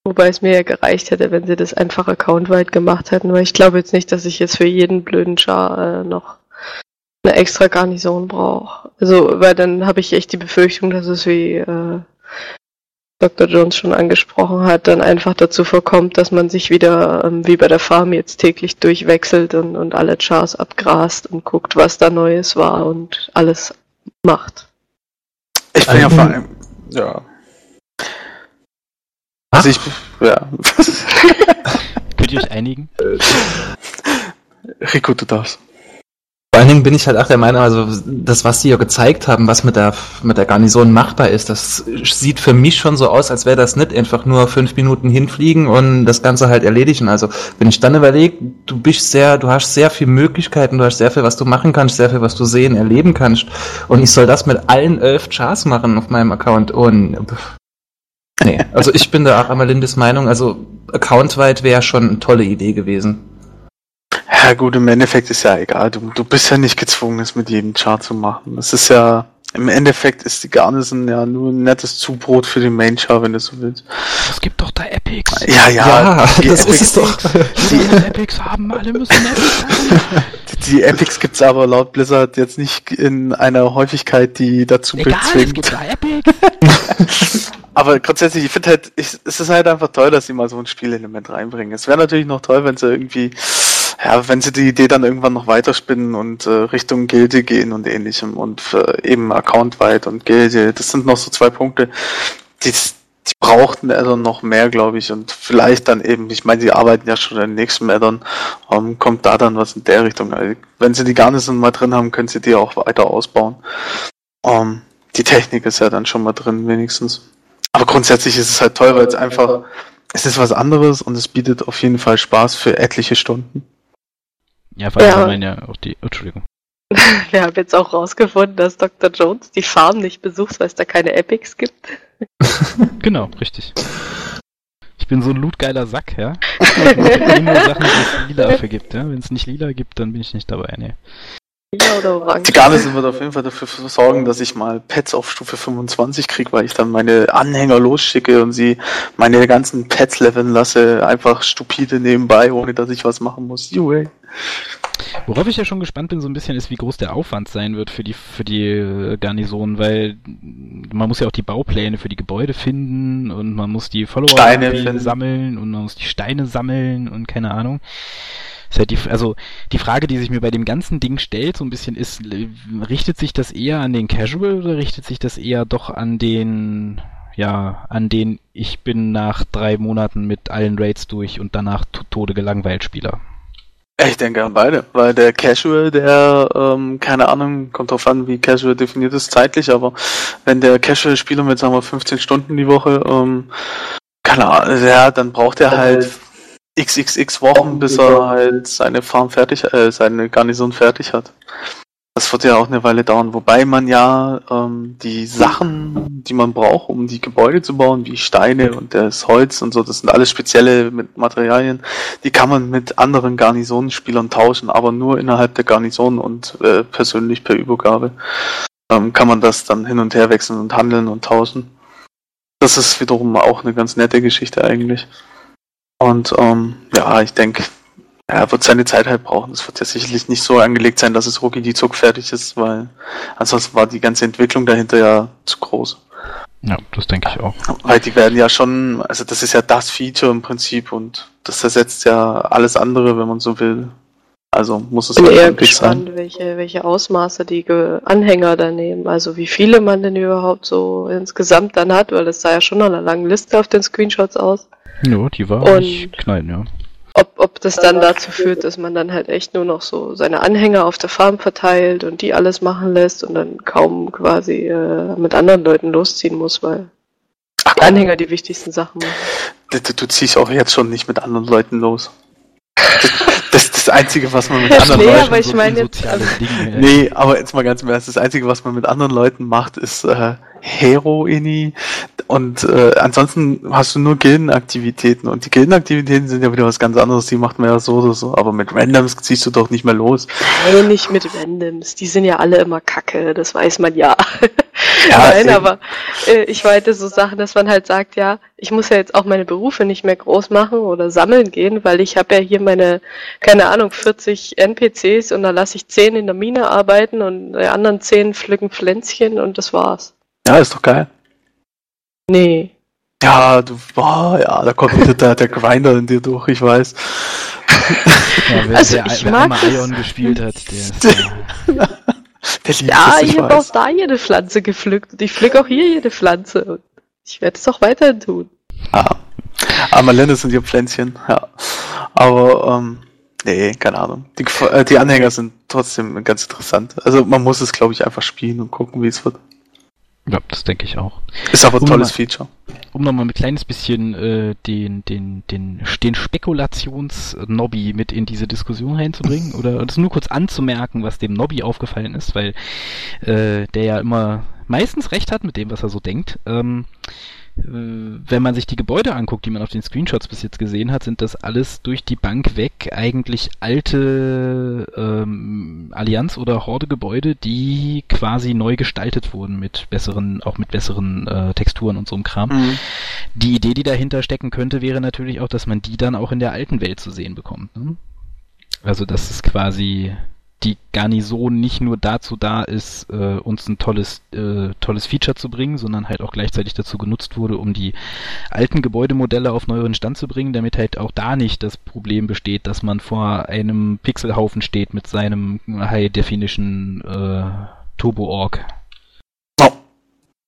Wobei es mir ja gereicht hätte, wenn sie das einfach accountweit gemacht hätten, weil ich glaube jetzt nicht, dass ich jetzt für jeden blöden Char äh, noch eine extra Garnison brauche. Also, weil dann habe ich echt die Befürchtung, dass es wie äh, Dr. Jones schon angesprochen hat, dann einfach dazu vorkommt, dass man sich wieder ähm, wie bei der Farm jetzt täglich durchwechselt und, und alle Chars abgrast und guckt, was da Neues war und alles macht. Ich bin ja vor allem, ja, also ich, ja. Könnt ihr euch einigen? Rico, du darfst. Vor allen Dingen bin ich halt auch der Meinung, also das, was sie ja gezeigt haben, was mit der, mit der Garnison machbar ist, das sieht für mich schon so aus, als wäre das nicht einfach nur fünf Minuten hinfliegen und das Ganze halt erledigen. Also wenn ich dann überlege, du bist sehr, du hast sehr viele Möglichkeiten, du hast sehr viel, was du machen kannst, sehr viel, was du sehen, erleben kannst und ich soll das mit allen elf Chars machen auf meinem Account und Nee, also ich bin da auch einmal Lindes Meinung, also accountweit wäre schon eine tolle Idee gewesen. Ja gut, im Endeffekt ist ja egal. Du, du bist ja nicht gezwungen, es mit jedem Chart zu machen. Es ist ja, im Endeffekt ist die Garnison ja nur ein nettes Zubrot für den Main Char, wenn du so willst. Es gibt doch da Epics. Ja, ja, ja die das Epics, ist doch. Die Epics haben, alle müssen Epics haben. Die, die Epics gibt's aber laut Blizzard jetzt nicht in einer Häufigkeit, die dazu Egal, bezwingt. Es gibt da Epics. Aber grundsätzlich, ich finde halt, ich, es ist halt einfach toll, dass sie mal so ein Spielelement reinbringen. Es wäre natürlich noch toll, wenn sie irgendwie, ja, wenn sie die Idee dann irgendwann noch weiterspinnen und äh, Richtung Gilde gehen und ähnlichem und äh, eben accountweit und Gilde. Das sind noch so zwei Punkte, die, die brauchten also noch mehr, glaube ich. Und vielleicht dann eben, ich meine, sie arbeiten ja schon den nächsten Addon, ähm, kommt da dann was in der Richtung. Also, wenn sie die Garnison mal drin haben, können sie die auch weiter ausbauen. Ähm, die Technik ist ja dann schon mal drin, wenigstens. Aber grundsätzlich ist es halt toll, weil es einfach, es ist was anderes und es bietet auf jeden Fall Spaß für etliche Stunden. Ja, vor allem ja. ja auch die, Entschuldigung. Wir haben jetzt auch rausgefunden, dass Dr. Jones die Farm nicht besucht, weil es da keine Epics gibt. genau, richtig. Ich bin so ein lootgeiler Sack, ja. nur Sachen, die es lila vergibt, ja. Wenn es nicht lila gibt, dann bin ich nicht dabei, ne. Ja, oder orange. Die Garnison wird auf jeden Fall dafür sorgen, dass ich mal Pets auf Stufe 25 kriege, weil ich dann meine Anhänger losschicke und sie meine ganzen Pets leveln lasse, einfach stupide nebenbei, ohne dass ich was machen muss. Juhu. Worauf ich ja schon gespannt bin, so ein bisschen ist, wie groß der Aufwand sein wird für die, für die äh, Garnison, weil man muss ja auch die Baupläne für die Gebäude finden und man muss die Follower sammeln und man muss die Steine sammeln und keine Ahnung. Halt die, also die Frage, die sich mir bei dem ganzen Ding stellt, so ein bisschen ist, richtet sich das eher an den Casual oder richtet sich das eher doch an den, ja, an den ich bin nach drei Monaten mit allen Raids durch und danach Tode gelangweilt Spieler? Ich denke an beide, weil der Casual, der, ähm, keine Ahnung, kommt drauf an, wie Casual definiert ist zeitlich, aber wenn der Casual-Spieler mit, sagen wir, 15 Stunden die Woche, ähm, keine Ahnung, ja, dann braucht er halt xxx Wochen, bis er halt seine Farm fertig, äh, seine Garnison fertig hat. Das wird ja auch eine Weile dauern, wobei man ja ähm, die Sachen, die man braucht, um die Gebäude zu bauen, wie Steine und das Holz und so, das sind alles spezielle Materialien, die kann man mit anderen Garnisonenspielern tauschen, aber nur innerhalb der Garnison und äh, persönlich per Übergabe ähm, kann man das dann hin und her wechseln und handeln und tauschen. Das ist wiederum auch eine ganz nette Geschichte eigentlich. Und ähm, ja, ich denke, er wird seine Zeit halt brauchen. Es wird ja sicherlich nicht so angelegt sein, dass es rucki die Zug fertig ist, weil ansonsten war die ganze Entwicklung dahinter ja zu groß. Ja, das denke ich auch. Weil die werden ja schon, also das ist ja das Feature im Prinzip und das ersetzt ja alles andere, wenn man so will. Also muss es Ich bin halt eher gespannt, sein. welche, welche Ausmaße die Anhänger da nehmen. Also wie viele man denn überhaupt so insgesamt dann hat, weil es sah ja schon nach einer langen Liste auf den Screenshots aus. Ja, die war und knallen, ja. Ob, ob das dann dazu führt, dass man dann halt echt nur noch so seine Anhänger auf der Farm verteilt und die alles machen lässt und dann kaum quasi äh, mit anderen Leuten losziehen muss, weil Ach, die Anhänger die wichtigsten Sachen machen. Du, du, du ziehst auch jetzt schon nicht mit anderen Leuten los. Das, ist das Einzige, was man mit ja, anderen nee, Leuten aber ich meine jetzt, Dinge, Nee, aber jetzt mal ganz im Ernst, das Einzige, was man mit anderen Leuten macht, ist, äh, Heroini und äh, ansonsten hast du nur Gildenaktivitäten und die Gildenaktivitäten sind ja wieder was ganz anderes, die macht man ja so oder so, aber mit Randoms ziehst du doch nicht mehr los. Nein, nicht mit Randoms, die sind ja alle immer kacke, das weiß man ja. ja Nein, eben. aber äh, ich meinte so Sachen, dass man halt sagt, ja, ich muss ja jetzt auch meine Berufe nicht mehr groß machen oder sammeln gehen, weil ich habe ja hier meine, keine Ahnung, 40 NPCs und da lasse ich 10 in der Mine arbeiten und die anderen 10 pflücken Pflänzchen und das war's. Ja, ist doch geil. Nee. Ja, du, boah, ja, da kommt wieder der, der Grinder in dir durch, ich weiß. Ja, wer, also, der, ich wer mag Ion gespielt hat, der, der, der Ja, ich habe auch da jede Pflanze gepflückt und ich pflücke auch hier jede Pflanze und ich werde es auch weiterhin tun. Ah. Amalenne sind ja Pflänzchen, ja. Aber, ähm, nee, keine Ahnung. Die, äh, die Anhänger sind trotzdem ganz interessant. Also man muss es, glaube ich, einfach spielen und gucken, wie es wird. Ja, das denke ich auch. Ist aber ein um tolles mal, Feature. Um nochmal ein kleines bisschen äh, den, den, den, den Spekulations-Nobby mit in diese Diskussion reinzubringen oder das nur kurz anzumerken, was dem Nobby aufgefallen ist, weil äh, der ja immer meistens recht hat mit dem, was er so denkt. Ähm, äh, wenn man sich die Gebäude anguckt, die man auf den Screenshots bis jetzt gesehen hat, sind das alles durch die Bank weg eigentlich alte ähm, Allianz- oder Horde-Gebäude, die quasi neu gestaltet wurden mit besseren, auch mit besseren äh, Texturen und so einem Kram. Mhm. Die Idee, die dahinter stecken könnte, wäre natürlich auch, dass man die dann auch in der alten Welt zu sehen bekommt. Ne? Also das ist quasi die Garnison nicht nur dazu da ist, äh, uns ein tolles, äh, tolles Feature zu bringen, sondern halt auch gleichzeitig dazu genutzt wurde, um die alten Gebäudemodelle auf neueren Stand zu bringen, damit halt auch da nicht das Problem besteht, dass man vor einem Pixelhaufen steht mit seinem High Definition äh, Turbo Org. Oh.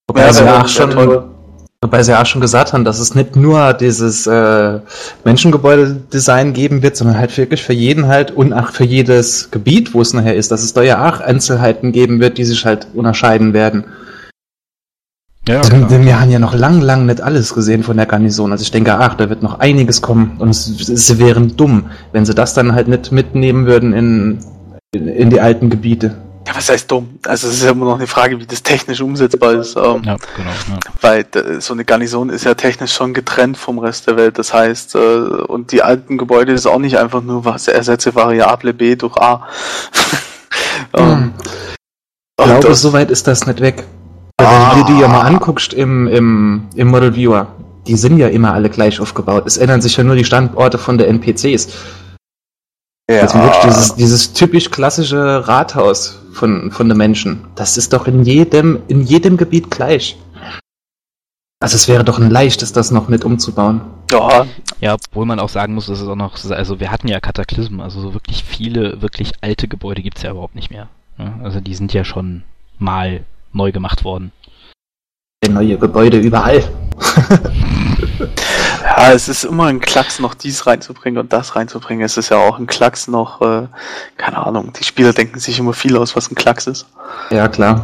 Wobei ja, ja schon Wobei sie ja auch schon gesagt haben, dass es nicht nur dieses äh, Menschengebäude-Design geben wird, sondern halt wirklich für jeden halt und auch für jedes Gebiet, wo es nachher ist, dass es da ja auch Einzelheiten geben wird, die sich halt unterscheiden werden. Ja, denn, denn wir haben ja noch lang, lang nicht alles gesehen von der Garnison. Also ich denke, ach, da wird noch einiges kommen. Und sie wären dumm, wenn sie das dann halt nicht mitnehmen würden in, in, in die alten Gebiete. Ja, was heißt dumm? Also es ist ja immer noch eine Frage, wie das technisch umsetzbar ist. Ähm, ja, genau. Ja. Weil äh, so eine Garnison ist ja technisch schon getrennt vom Rest der Welt. Das heißt, äh, und die alten Gebäude ist auch nicht einfach nur was ersetze Variable B durch A. ähm, hm. Ich glaube, das, so weit ist das nicht weg. Ah. Wenn du dir die ja mal anguckst im, im, im Model Viewer, die sind ja immer alle gleich aufgebaut. Es ändern sich ja nur die Standorte von der NPCs. Ja. Also wirklich dieses, dieses typisch klassische Rathaus von, von den Menschen. Das ist doch in jedem, in jedem Gebiet gleich. Also es wäre doch ein leichtes, das noch mit umzubauen. Ja. Ja, obwohl man auch sagen muss, dass es auch noch, also wir hatten ja Kataklysmen, also so wirklich viele, wirklich alte Gebäude gibt's ja überhaupt nicht mehr. Also die sind ja schon mal neu gemacht worden. Neue Gebäude überall. ja, es ist immer ein Klacks, noch dies reinzubringen und das reinzubringen. Es ist ja auch ein Klacks noch, äh, keine Ahnung, die Spieler denken sich immer viel aus, was ein Klacks ist. Ja, klar.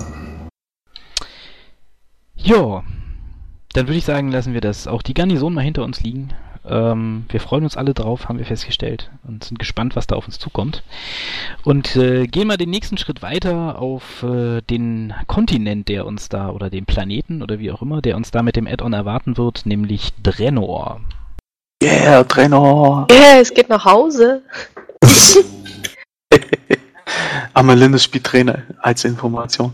Jo, dann würde ich sagen, lassen wir das auch die Garnison mal hinter uns liegen. Ähm, wir freuen uns alle drauf, haben wir festgestellt und sind gespannt, was da auf uns zukommt. Und äh, gehen mal den nächsten Schritt weiter auf äh, den Kontinent, der uns da, oder den Planeten oder wie auch immer, der uns da mit dem Add-on erwarten wird, nämlich Drenor. Yeah, Drenor! Yeah, es geht nach Hause. Amalinde spielt Trainer als Information.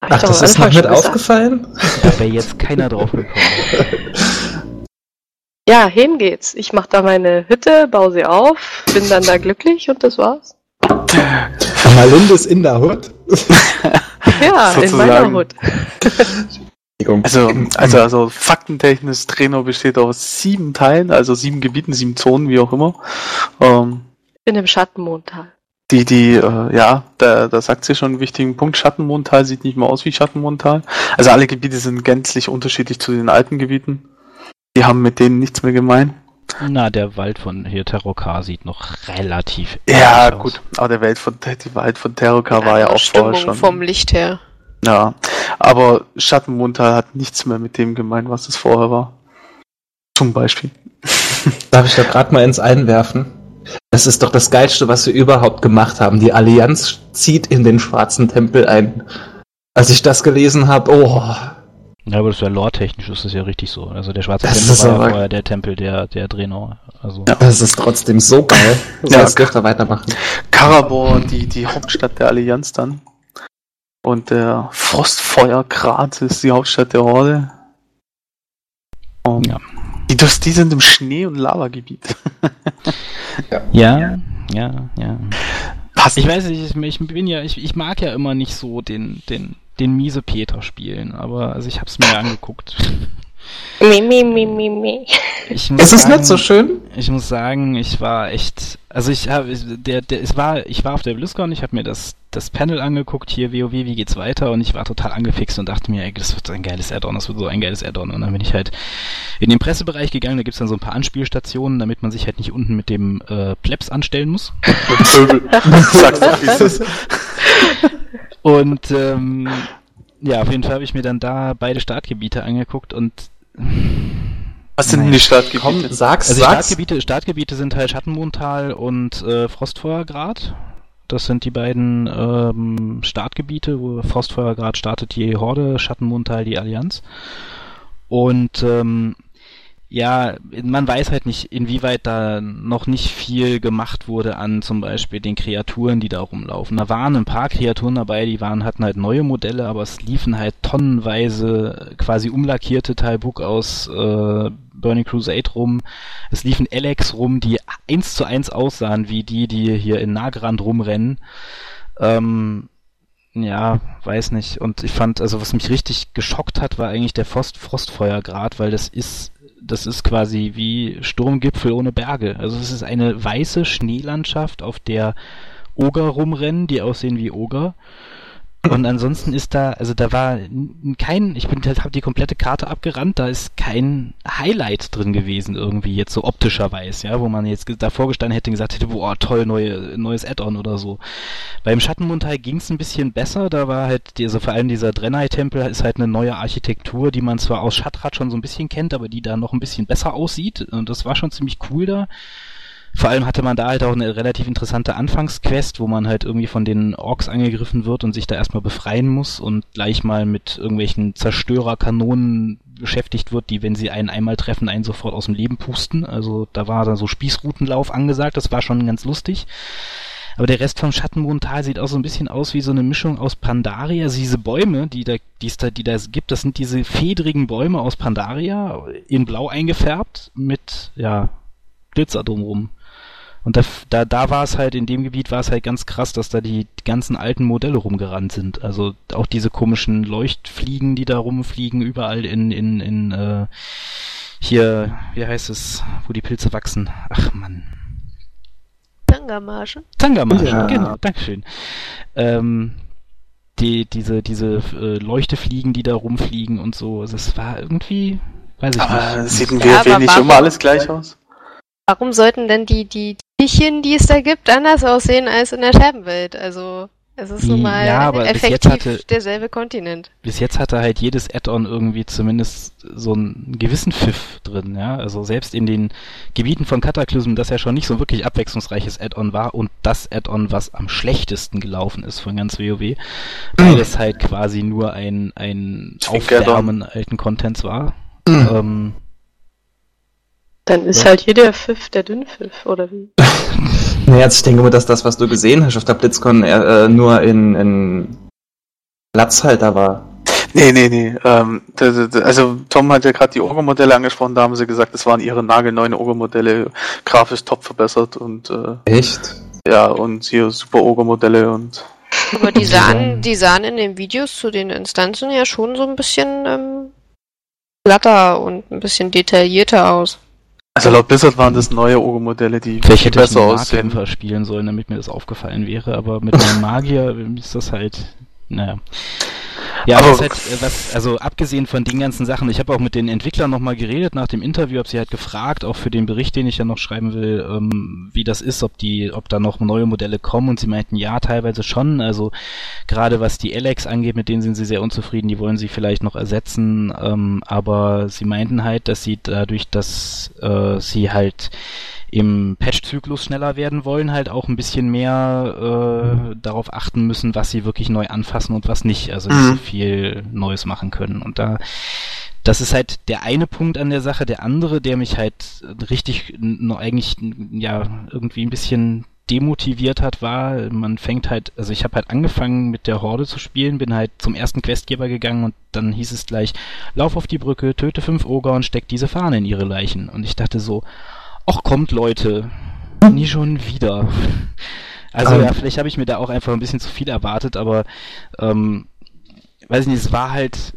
Ach, das ist noch nicht aufgefallen? Da wäre jetzt keiner drauf gekommen. Ja, hin geht's. Ich mach da meine Hütte, baue sie auf, bin dann da glücklich und das war's. Malinde ist in der Hut. ja, in meiner Hut. also, also, also faktentechnisch Trainer besteht aus sieben Teilen, also sieben Gebieten, sieben Zonen, wie auch immer. Ähm, in dem Schattenmondtal. Die, die, äh, ja, da, da sagt sie schon einen wichtigen Punkt. Schattenmondtal sieht nicht mehr aus wie Schattenmondtal. Also alle Gebiete sind gänzlich unterschiedlich zu den alten Gebieten. Die haben mit denen nichts mehr gemein. Na, der Wald von hier Terrokar sieht noch relativ. Ja, gut, aber der Wald von, die Wald von Terrokar war ja auch Stimmung vorher schon. vom Licht her. Ja, aber Schattenmundtal hat nichts mehr mit dem gemein, was es vorher war. Zum Beispiel. Darf ich da gerade mal ins Einwerfen? Das ist doch das Geilste, was wir überhaupt gemacht haben. Die Allianz zieht in den schwarzen Tempel ein. Als ich das gelesen habe, oh. Ja, aber das wäre lore-technisch ist das ja richtig so. Also der schwarze Das Tempel war ja vorher der Tempel der, der Draenor. Also Das ist trotzdem so geil. So, Ja. dürft ihr weitermachen. Karabor, die, die Hauptstadt der Allianz dann. Und der Frostfeuergrat ist die Hauptstadt der Horde. Um, Ja. Die, das, die sind im Schnee- und Lavagebiet. ja, ja, ja. Passt. Ich weiß nicht, ich, ich bin ja, ich, ich mag ja immer nicht so den, den, den miese Peter spielen, aber also ich hab's mir ja angeguckt. Mi, mi, mi, mi, mi. Ich muss Ist es sagen, nicht so schön? Ich muss sagen, ich war echt, also ich habe, der, der, es war, ich war auf der BlizzCon, ich habe mir das, das Panel angeguckt, hier WoW, wie geht's weiter, und ich war total angefixt und dachte mir, ey, das wird so ein geiles Add-on, das wird so ein geiles Add-on, und dann bin ich halt in den Pressebereich gegangen, da gibt's dann so ein paar Anspielstationen, damit man sich halt nicht unten mit dem äh, Plebs anstellen muss. Sagst du, wie es ist. Und ähm, ja, auf jeden Fall habe ich mir dann da beide Startgebiete angeguckt und Was sind denn die Stadtgebiete? Komm, sag's, Also sag's. Startgebiete, Startgebiete sind halt Schattenmondtal und äh, Frostfeuergrad. Das sind die beiden ähm, Startgebiete, wo Frostfeuergrad startet die Horde, Schattenmondtal die Allianz. Und ähm, ja, man weiß halt nicht, inwieweit da noch nicht viel gemacht wurde an zum Beispiel den Kreaturen, die da rumlaufen. Da waren ein paar Kreaturen dabei, die waren, hatten halt neue Modelle, aber es liefen halt tonnenweise quasi umlackierte Talbook aus äh, Burning Crusade rum. Es liefen Alex rum, die eins zu eins aussahen wie die, die hier in Nagrand rumrennen. Ähm, ja, weiß nicht. Und ich fand, also was mich richtig geschockt hat, war eigentlich der Frost Frostfeuergrad, weil das ist, das ist quasi wie Sturmgipfel ohne Berge. Also es ist eine weiße Schneelandschaft, auf der Oger rumrennen, die aussehen wie Oger. Und ansonsten ist da, also da war kein, ich bin habe die komplette Karte abgerannt, da ist kein Highlight drin gewesen irgendwie jetzt so optischerweise, ja, wo man jetzt davor gestanden hätte und gesagt hätte, boah, toll, neue, neues Add-on oder so. Beim Schattenmundteil ging es ein bisschen besser, da war halt, also vor allem dieser Drenai-Tempel ist halt eine neue Architektur, die man zwar aus Schattrat schon so ein bisschen kennt, aber die da noch ein bisschen besser aussieht und das war schon ziemlich cool da. Vor allem hatte man da halt auch eine relativ interessante Anfangsquest, wo man halt irgendwie von den Orks angegriffen wird und sich da erstmal befreien muss und gleich mal mit irgendwelchen Zerstörerkanonen beschäftigt wird, die, wenn sie einen einmal treffen, einen sofort aus dem Leben pusten. Also da war dann so Spießrutenlauf angesagt, das war schon ganz lustig. Aber der Rest vom Schattenmondtal sieht auch so ein bisschen aus wie so eine Mischung aus Pandaria. Also diese Bäume, die da, die es da, die da gibt, das sind diese fedrigen Bäume aus Pandaria, in blau eingefärbt, mit, ja, Glitzer drumrum. Und da, da, da war es halt, in dem Gebiet war es halt ganz krass, dass da die, ganzen alten Modelle rumgerannt sind. Also auch diese komischen Leuchtfliegen, die da rumfliegen, überall in, in, in, äh, hier, wie heißt es, wo die Pilze wachsen. Ach Mann. Tangamarschen. Zangermarsch, Ja. genau, Dankeschön. Ähm, die, diese, diese äh, Leuchtefliegen, die da rumfliegen und so, also es war irgendwie, weiß ich Aber nicht. sieht in Ja, WoW aber nicht warum- immer alles gleich aus? Warum sollten denn die, die Tierchen, die es da gibt, anders aussehen als in der Scherbenwelt? Also, es ist nun mal Ja, aber bis jetzt effektiv hatte- derselbe Kontinent. bis jetzt hatte halt jedes Add-on irgendwie zumindest so einen gewissen Pfiff drin, ja. Also selbst in den Gebieten von Cataclysm, das ja schon nicht so wirklich abwechslungsreiches Add-on war und das Add-on, was am schlechtesten gelaufen ist von ganz WoW, weil es halt quasi nur ein, ein. Aufwärmen alten Contents war. Mhm. Ähm, Dann ist Ja. halt hier der Pfiff der Dünnpfiff, oder wie? Nee, also ich denke mal, dass das, was du gesehen hast auf der BlitzCon, äh, nur in, in Platzhalter war. Nee, nee, nee. Ähm, also Tom hat ja gerade die Ogre-Modelle angesprochen, da haben sie gesagt, das waren ihre nagelneuen Ogre-Modelle, grafisch top verbessert und äh, Echt? ja, und hier super Ogre-Modelle und Aber die sahen, die sahen in den Videos zu den Instanzen ja schon so ein bisschen ähm, glatter und ein bisschen detaillierter aus. Also laut Blizzard waren das neue Ogre-Modelle, die Vielleicht viel hätte ich besser einen aussehen. Spielen sollen, damit mir das aufgefallen wäre, aber mit einem Magier ist das halt, naja. Ja, Aber- was halt, äh, was, also abgesehen von den ganzen Sachen, ich habe auch mit den Entwicklern nochmal geredet nach dem Interview, habe sie halt gefragt, auch für den Bericht, den ich ja noch schreiben will, ähm, wie das ist, ob die, ob da noch neue Modelle kommen. Und sie meinten, ja, teilweise schon, also gerade was die Alex angeht, mit denen sind sie sehr unzufrieden, die wollen sie vielleicht noch ersetzen, ähm, aber sie meinten halt, dass sie dadurch, dass äh, sie halt im Patch-Zyklus schneller werden wollen, halt auch ein bisschen mehr äh, darauf achten müssen, was sie wirklich neu anfassen und was nicht. Also nicht Mhm. so viel Neues machen können. Und da das ist halt der eine Punkt an der Sache. Der andere, der mich halt richtig noch eigentlich ja irgendwie ein bisschen demotiviert hat, war, man fängt halt, also ich habe halt angefangen mit der Horde zu spielen, bin halt zum ersten Questgeber gegangen und dann hieß es gleich, lauf auf die Brücke, töte fünf Oger und steck diese Fahne in ihre Leichen. Und ich dachte so, ach kommt Leute, nie schon wieder. Also Ähm. ja, vielleicht habe ich mir da auch einfach ein bisschen zu viel erwartet, aber ähm, weiß ich nicht, es war halt,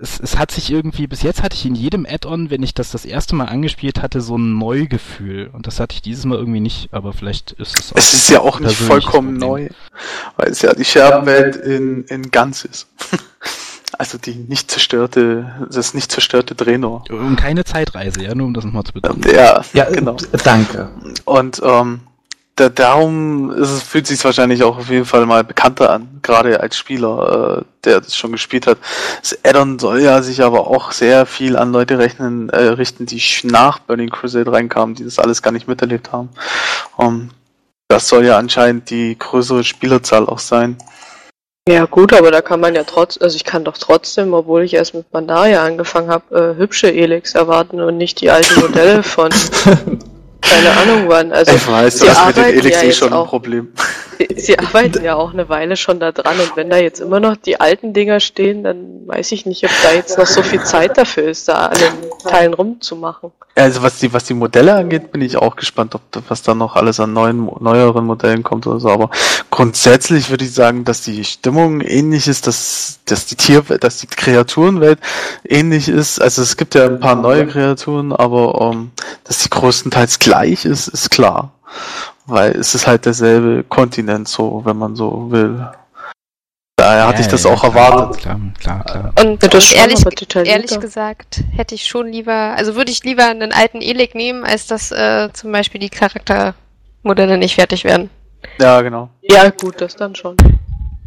es, es hat sich irgendwie, bis jetzt hatte ich in jedem Add-on, wenn ich das das erste Mal angespielt hatte, so ein Neugefühl. Und das hatte ich dieses Mal irgendwie nicht, aber vielleicht ist es auch. Es ist ja auch nicht vollkommen neu, weil es ja die Scherbenwelt in, in ganz ist. Also die nicht zerstörte, das nicht zerstörte Draenor. Und keine Zeitreise, ja, nur um das nochmal zu betonen. Ja, Ja, genau. danke. Und ähm, da, darum ist es, fühlt sich wahrscheinlich auch auf jeden Fall mal bekannter an, gerade als Spieler, äh, der das schon gespielt hat. Das Addon soll ja sich aber auch sehr viel an Leute rechnen, äh, richten, die nach Burning Crusade reinkamen, die das alles gar nicht miterlebt haben. Um, das soll ja anscheinend die größere Spielerzahl auch sein. Ja gut, aber da kann man ja trotz, also ich kann doch trotzdem, obwohl ich erst mit Pandaria angefangen habe, äh, hübsche Elix erwarten und nicht die alten Modelle von keine Ahnung wann. Also ich weiß, sie du hast mit den Elix ja eh jetzt schon ein auch- Problem. sie, arbeiten ja auch eine Weile schon da dran und wenn da jetzt immer noch die alten Dinger stehen, dann weiß ich nicht, ob da jetzt noch so viel Zeit dafür ist, da an den Teilen rumzumachen. Also was die, was die Modelle angeht, bin ich auch gespannt, ob was da noch alles an neuen, neueren Modellen kommt oder so. Aber grundsätzlich würde ich sagen, dass die Stimmung ähnlich ist, dass, dass die Tier, dass die Kreaturenwelt ähnlich ist. Also es gibt ja ein paar neue Kreaturen, aber ähm, dass die größtenteils gleich ist, ist klar. Weil es ist halt derselbe Kontinent, so, wenn man so will. Daher hatte ich das auch erwartet. Klar, klar, klar. Und, Ja, das und schon, ehrlich, ehrlich gesagt hätte ich schon lieber, also würde ich lieber einen alten Elik nehmen, als dass äh, zum Beispiel die Charaktermodelle nicht fertig werden. Ja, genau. Ja gut, das dann schon.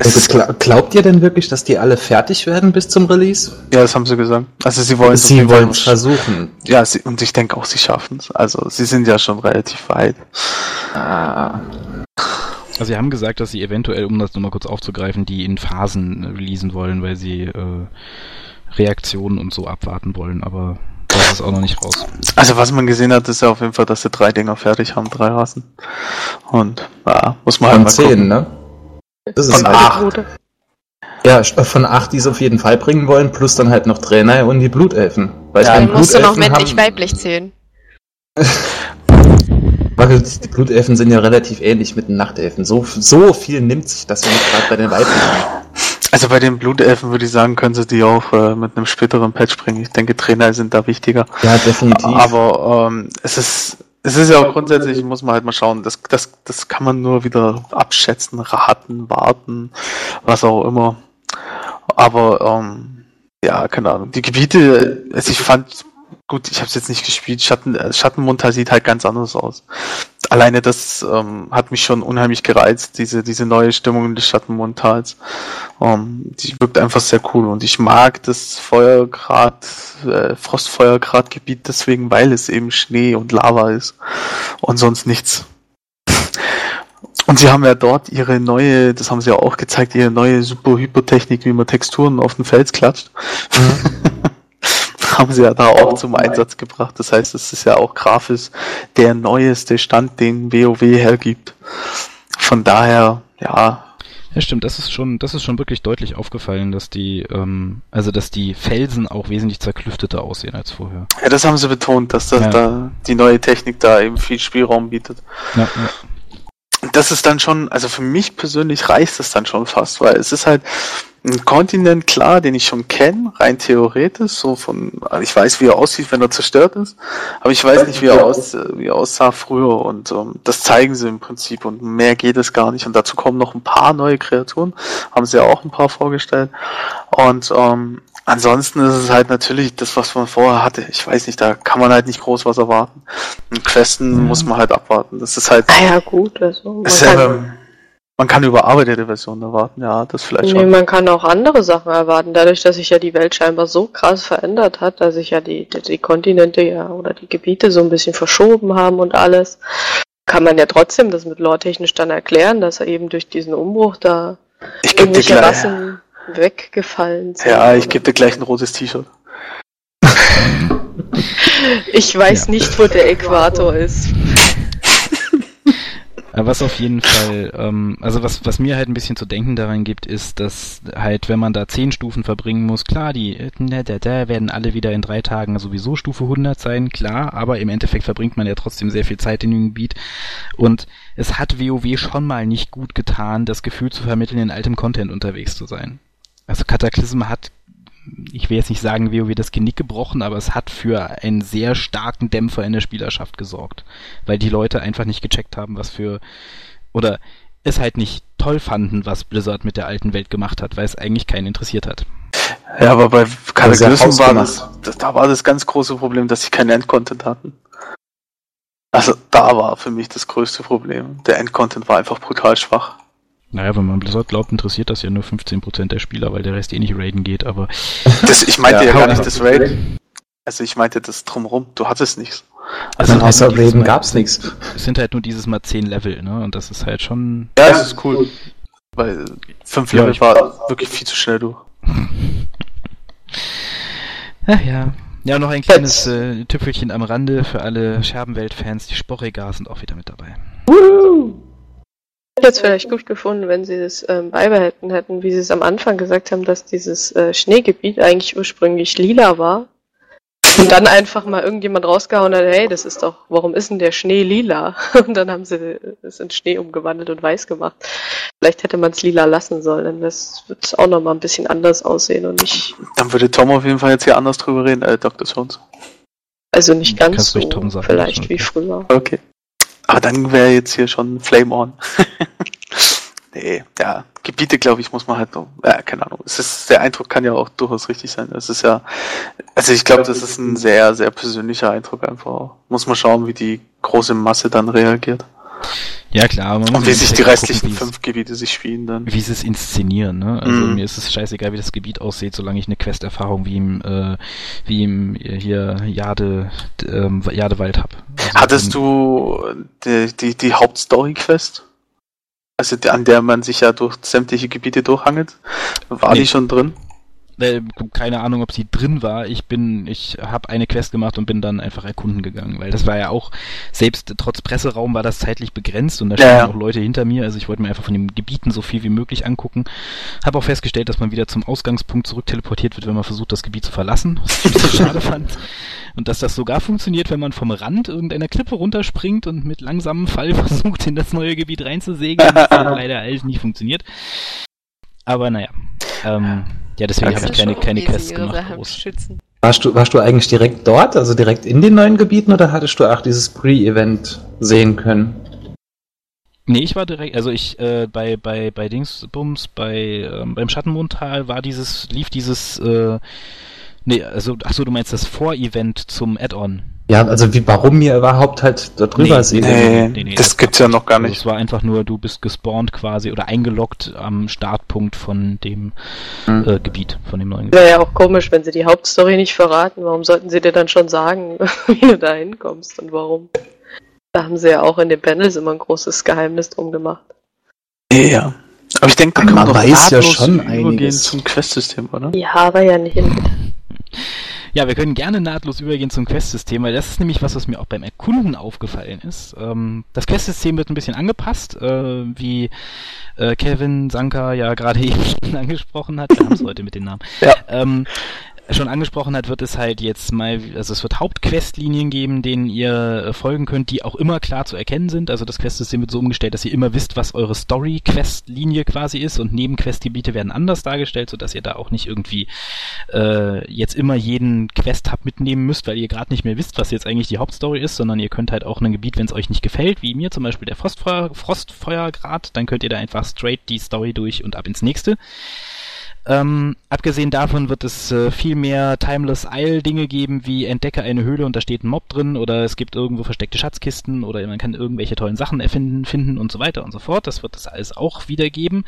Gla- glaubt ihr denn wirklich, dass die alle fertig werden bis zum Release? Ja, das haben sie gesagt. Also sie wollen es Sie wollen es versuchen. Ja, sie, und ich denke auch, sie schaffen es. Also, sie sind ja schon relativ weit. Ah, Also sie haben gesagt, dass sie eventuell, um das nochmal kurz aufzugreifen, die in Phasen äh, releasen wollen, weil sie äh, Reaktionen und so abwarten wollen, aber das ist auch noch nicht raus. Also, was man gesehen hat, ist ja auf jeden Fall, dass sie drei Dinger fertig haben, drei Rassen. Und, ja, muss man halt von mal zehn, gucken. ne? Das ist Von halt, acht. Gute. Ja, st- von acht, die es auf jeden Fall bringen wollen, plus dann halt noch Trainer und die Blutelfen. Weil Ja, ich meine, Dann musst du noch männlich-weiblich zählen. Die Blutelfen sind ja relativ ähnlich mit den Nachtelfen. So, so viel nimmt sich das ja nicht gerade bei den weiblichen. Also, bei den Blutelfen würde ich sagen, können sie die auch äh, mit einem späteren Patch bringen. Ich denke, Trainer sind da wichtiger. Ja, definitiv. Aber ähm, es ist es ist ja auch grundsätzlich, muss man halt mal schauen, das, das, das kann man nur wieder abschätzen, raten, warten, was auch immer. Aber ähm, ja, keine Ahnung. Die Gebiete, also ich fand, gut, ich habe es jetzt nicht gespielt, Schatten, äh, Schattenmontal sieht halt ganz anders aus. Alleine das ähm, hat mich schon unheimlich gereizt, diese, diese neue Stimmung des Schattenmontals. Ähm, die wirkt einfach sehr cool und ich mag das Feuergrad, äh, Frostfeuergradgebiet deswegen, weil es eben Schnee und Lava ist und sonst nichts. Und sie haben ja dort ihre neue, das haben sie ja auch gezeigt, ihre neue super Hypertechnik, wie man Texturen auf den Fels klatscht. haben sie ja da auch zum Einsatz gebracht. Das heißt, es ist ja auch grafisch der neueste Stand, den WoW hergibt. Von daher, ja, Ja, stimmt, das ist schon, das ist schon wirklich deutlich aufgefallen, dass die, ähm, also dass die Felsen auch wesentlich zerklüfteter aussehen als vorher. ja, das haben sie betont, dass das Ja. da die neue Technik da eben viel Spielraum bietet. Ja, ja. Das ist dann schon, also für mich persönlich reicht es dann schon fast, weil es ist halt ein Kontinent, klar, den ich schon kenne, rein theoretisch, so von, also ich weiß, wie er aussieht, wenn er zerstört ist, aber ich weiß nicht, wie er, aus, wie er aussah früher und ähm, das zeigen sie im Prinzip und mehr geht es gar nicht und dazu kommen noch ein paar neue Kreaturen, haben sie ja auch ein paar vorgestellt und ähm, ansonsten ist es halt natürlich das, was man vorher hatte, ich weiß nicht, da kann man halt nicht groß was erwarten und Questen muss man halt abwarten, das ist halt Naja, gut, also man ist ja kann, beim, man kann überarbeitete Versionen erwarten, ja, das vielleicht Nee, schon. man kann auch andere Sachen erwarten. Dadurch, dass sich ja die Welt scheinbar so krass verändert hat, dass sich ja die, die, die Kontinente ja oder die Gebiete so ein bisschen verschoben haben und alles, kann man ja trotzdem das mit lore-technisch dann erklären, dass er eben durch diesen Umbruch da Ich irgendwelche Rassen weggefallen sind. ja, ich gebe dir gleich ein rotes T-Shirt. Ich weiß Ja. nicht, wo der Äquator ist. Aber was auf jeden Fall, ähm, also was, was mir halt ein bisschen zu denken daran gibt, ist, dass halt, wenn man da zehn Stufen verbringen muss, klar, die äh, da, da, da werden alle wieder in drei Tagen sowieso Stufe 100 sein, klar, aber im Endeffekt verbringt man ja trotzdem sehr viel Zeit in dem Gebiet und es hat WoW schon mal nicht gut getan, das Gefühl zu vermitteln, in altem Content unterwegs zu sein. Also Cataclysm hat ich will jetzt nicht sagen, WoW das Genick gebrochen, aber es hat für einen sehr starken Dämpfer in der Spielerschaft gesorgt. Weil die Leute einfach nicht gecheckt haben, was für, oder es halt nicht toll fanden, was Blizzard mit der alten Welt gemacht hat, weil es eigentlich keinen interessiert hat. Ja, aber bei Cataclysm war das, da war das ganz große Problem, dass sie keinen Endcontent hatten. Also da war für mich das größte Problem. Der Endcontent war einfach brutal schwach. Naja, wenn man Blizzard glaubt, interessiert das ja nur 15% der Spieler, weil der Rest eh nicht raiden geht, aber Das, ich meinte ja, Ja, gar ja. nicht das Raid. Also ich meinte das drumrum. Du hattest nichts. also Also außer Raiden gab's nichts. es sind halt nur dieses Mal 10 Level, ne? Und das ist halt schon Ja, das ist cool. Weil fünf Ja, Level ich- war wirklich viel zu schnell durch. Ach ja. Ja, noch ein kleines äh, Tüpfelchen am Rande für alle Scherbenwelt-Fans. Die Sporregar sind auch wieder mit dabei. Ich hätte es vielleicht gut gefunden, wenn sie es ähm, beibehalten hätten, wie sie es am Anfang gesagt haben, dass dieses äh, Schneegebiet eigentlich ursprünglich lila war. Und dann einfach mal irgendjemand rausgehauen hat, hey, das ist doch, warum ist denn der Schnee lila? Und dann haben sie es in Schnee umgewandelt und weiß gemacht. Vielleicht hätte man es lila lassen sollen, dann das wird es auch nochmal ein bisschen anders aussehen und nicht, Dann würde Tom auf jeden Fall jetzt hier anders drüber reden, äh, Dr. Jones. also nicht ganz Kannst so, vielleicht wie früher. Okay. Aber dann wäre jetzt hier schon Flame On. nee, ja, Gebiete, glaube ich, muss man halt noch, ja, keine Ahnung. Es ist, der Eindruck kann ja auch durchaus richtig sein. Es ist ja, also ich glaube, das ist ein sehr, sehr persönlicher Eindruck einfach. Muss man schauen, wie die große Masse dann reagiert. Ja klar, man muss Und wie sich die restlichen gucken, fünf Gebiete sich spielen dann. wie sie es inszenieren, ne? Also Mhm. mir ist es scheißegal, wie das Gebiet aussieht, solange ich eine Quest-Erfahrung wie im, äh, wie im äh, hier Jade, ähm, Jadewald hab. Also, Hattest du die, die, die Hauptstory-Quest? Also die, an der man sich ja durch sämtliche Gebiete durchhangelt? War Nee. die schon drin? Äh, keine Ahnung, ob sie drin war. Ich bin, ich habe eine Quest gemacht und bin dann einfach erkunden gegangen, weil das war ja auch, selbst trotz Presseraum war das zeitlich begrenzt und da standen ja. auch Leute hinter mir, also ich wollte mir einfach von den Gebieten so viel wie möglich angucken. Habe auch festgestellt, dass man wieder zum Ausgangspunkt zurück teleportiert wird, wenn man versucht, das Gebiet zu verlassen, was ich bisschen schade fand. Und dass das sogar funktioniert, wenn man vom Rand irgendeiner Klippe runterspringt und mit langsamem Fall versucht, in das neue Gebiet reinzusegeln, das hat leider alles nicht funktioniert. Aber naja. Ähm, ja, deswegen habe ich keine, keine Quests gemacht. Warst du, warst du eigentlich direkt dort, also direkt in den neuen Gebieten, oder hattest du auch dieses Pre-Event sehen können? Nee, ich war direkt, also ich äh, bei bei bei Dingsbums bei ähm, beim Schattenmondtal war dieses lief dieses äh, nee, also ach so, du meinst das Vorevent zum Add-on. Ja, also wie, warum ihr überhaupt halt da drüber Nee, seht? Nee, nee, nee, das das gibt's ja noch gar Also nicht. es war einfach nur, du bist gespawnt quasi oder eingeloggt am Startpunkt von dem Hm. äh, Gebiet, von dem neuen Gebiet. Wäre ja auch komisch, wenn sie die Hauptstory nicht verraten. Warum sollten sie dir dann schon sagen, wie du da hinkommst und warum? Da haben sie ja auch in den Panels immer ein großes Geheimnis drum gemacht. Ja. Aber ich denke, Man man weiß ja schon übergehen einiges. zum Quest-System, oder? Ja, aber ja nicht. Ja, wir können gerne nahtlos übergehen zum Quest-System, weil das ist nämlich was, was mir auch beim Erkunden aufgefallen ist. Ähm, das Quest-System wird ein bisschen angepasst, äh, wie äh, Kevin Sanka ja gerade eben angesprochen hat. Wir haben es heute mit den Namen. Ja. Ähm, schon angesprochen hat, wird es halt jetzt mal, also es wird Hauptquestlinien geben, denen ihr äh, folgen könnt, die auch immer klar zu erkennen sind. Also das Questsystem wird so umgestellt, dass ihr immer wisst, was eure Story-Questlinie quasi ist und Nebenquestgebiete werden anders dargestellt, sodass ihr da auch nicht irgendwie äh, jetzt immer jeden Quest-Hub mitnehmen müsst, weil ihr gerade nicht mehr wisst, was jetzt eigentlich die Hauptstory ist, sondern ihr könnt halt auch ein Gebiet, wenn es euch nicht gefällt, wie mir zum Beispiel der Frostfeuer, Frostfeuergrad, dann könnt ihr da einfach straight die Story durch und ab ins nächste. Ähm, abgesehen davon wird es äh, viel mehr Timeless Isle Dinge geben, wie entdecke eine Höhle und da steht ein Mob drin oder es gibt irgendwo versteckte Schatzkisten oder man kann irgendwelche tollen Sachen erfinden, finden und so weiter und so fort. Das wird es alles auch wieder geben.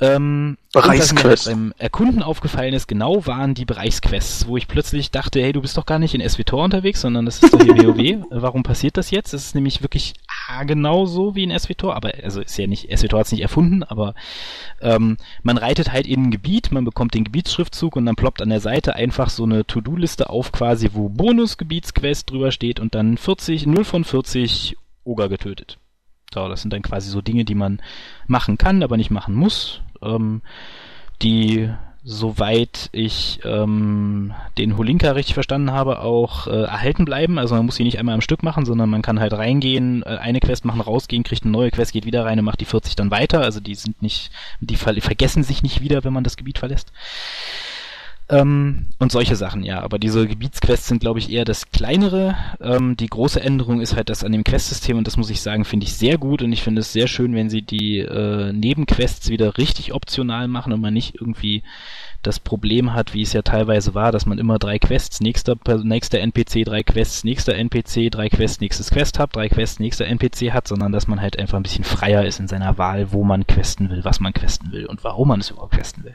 Ähm, was mir beim Erkunden aufgefallen ist, genau waren die Bereichsquests, wo ich plötzlich dachte, hey, du bist doch gar nicht in SWTOR unterwegs, sondern das ist doch hier WoW. Warum passiert das jetzt? Das ist nämlich wirklich ah, genau so wie in SWTOR, aber also ist ja nicht, SWTOR hat es nicht erfunden, aber ähm, man reitet halt in ein Gebiet, man bekommt den Gebietsschriftzug und dann ploppt an der Seite einfach so eine To-Do-Liste auf quasi, wo Bonus-Gebietsquest drüber steht und dann 40, 0 von 40 Oger getötet. So, das sind dann quasi so Dinge, die man machen kann, aber nicht machen muss ähm, die, soweit ich ähm, den Holinka richtig verstanden habe, auch äh, erhalten bleiben. Also man muss sie nicht einmal am Stück machen, sondern man kann halt reingehen, äh, eine Quest machen, rausgehen, kriegt eine neue Quest, geht wieder rein und macht die 40 dann weiter. Also die sind nicht, die ver vergessen sich nicht wieder, wenn man das Gebiet verlässt. Ähm, und solche Sachen, ja. Aber diese Gebietsquests sind, glaube ich, eher das kleinere. Ähm, die große Änderung ist halt das an dem Questsystem und das muss ich sagen, finde ich sehr gut und ich finde es sehr schön, wenn sie die äh, Nebenquests wieder richtig optional machen und man nicht irgendwie das Problem hat, wie es ja teilweise war, dass man immer drei Quests, nächster, nächster NPC, drei Quests, nächster NPC, drei Quests, nächstes Quest hat, drei Quests, nächster NPC hat, sondern dass man halt einfach ein bisschen freier ist in seiner Wahl, wo man questen will, was man questen will und warum man es überhaupt questen will.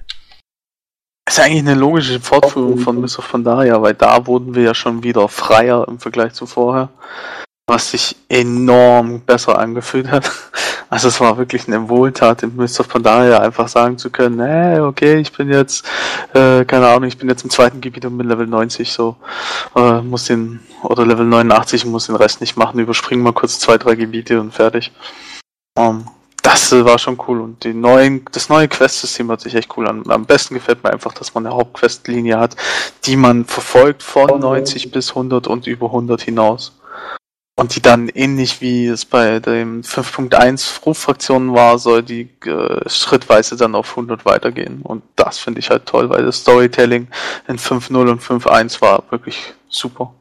Ist eigentlich eine logische Fortführung von Miss of Pandaria, weil da wurden wir ja schon wieder freier im Vergleich zu vorher, was sich enorm besser angefühlt hat. Also es war wirklich eine Wohltat, im of Pandaria einfach sagen zu können, hey, okay, ich bin jetzt, äh, keine Ahnung, ich bin jetzt im zweiten Gebiet und bin Level 90 so, äh, muss den, oder Level 89 und muss den Rest nicht machen, überspringen mal kurz zwei, drei Gebiete und fertig. Um, ähm, das war schon cool und die neuen, das neue Quest-System hört sich echt cool an. Am besten gefällt mir einfach, dass man eine Hauptquest-Linie hat, die man verfolgt von 90 bis 100 und über 100 hinaus. Und die dann ähnlich wie es bei dem 5.1 Ruffraktionen war, soll die äh, schrittweise dann auf 100 weitergehen. Und das finde ich halt toll, weil das Storytelling in 5.0 und 5.1 war wirklich super.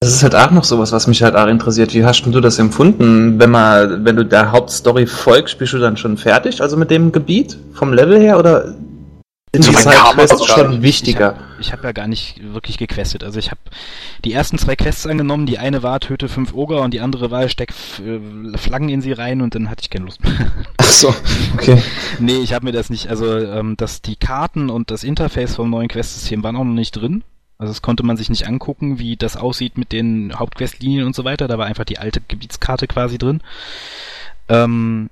Das ist halt auch noch sowas, was mich halt auch interessiert. Wie hast du das empfunden? Wenn man, wenn du der Hauptstory folgst, spielst du dann schon fertig, also mit dem Gebiet vom Level her oder so die Sidequests schon wichtiger? Ich habe hab ja gar nicht wirklich gequestet. Also ich habe die ersten zwei Quests angenommen. Die eine war töte fünf Oger und die andere war steck äh, Flaggen in sie rein und dann hatte ich keine Lust mehr. Ach so, okay. nee, ich habe mir das nicht, also ähm, dass die Karten und das Interface vom neuen Questsystem waren auch noch nicht drin. Also das konnte man sich nicht angucken, wie das aussieht mit den Hauptquestlinien und so weiter. Da war einfach die alte Gebietskarte quasi drin. Ähm,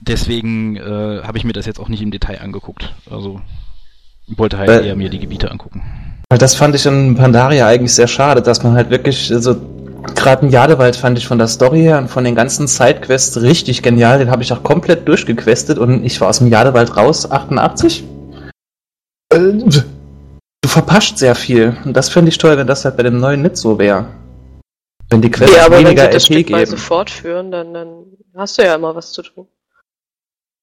deswegen äh, habe ich mir das jetzt auch nicht im Detail angeguckt. Also wollte halt äh, eher mir die Gebiete angucken. Das fand ich in Pandaria eigentlich sehr schade, dass man halt wirklich, also gerade in Jadewald fand ich von der Story her und von den ganzen Sidequests richtig genial. Den habe ich auch komplett durchgequestet und ich war aus dem Jadewald raus, 88. Äh, du verpasst sehr viel. Und das fände ich toll, wenn das halt bei dem neuen nicht so wäre. Wenn die Quests ja, aber weniger wenn sie das LP geben. fortführen, dann, dann hast du ja immer was zu tun.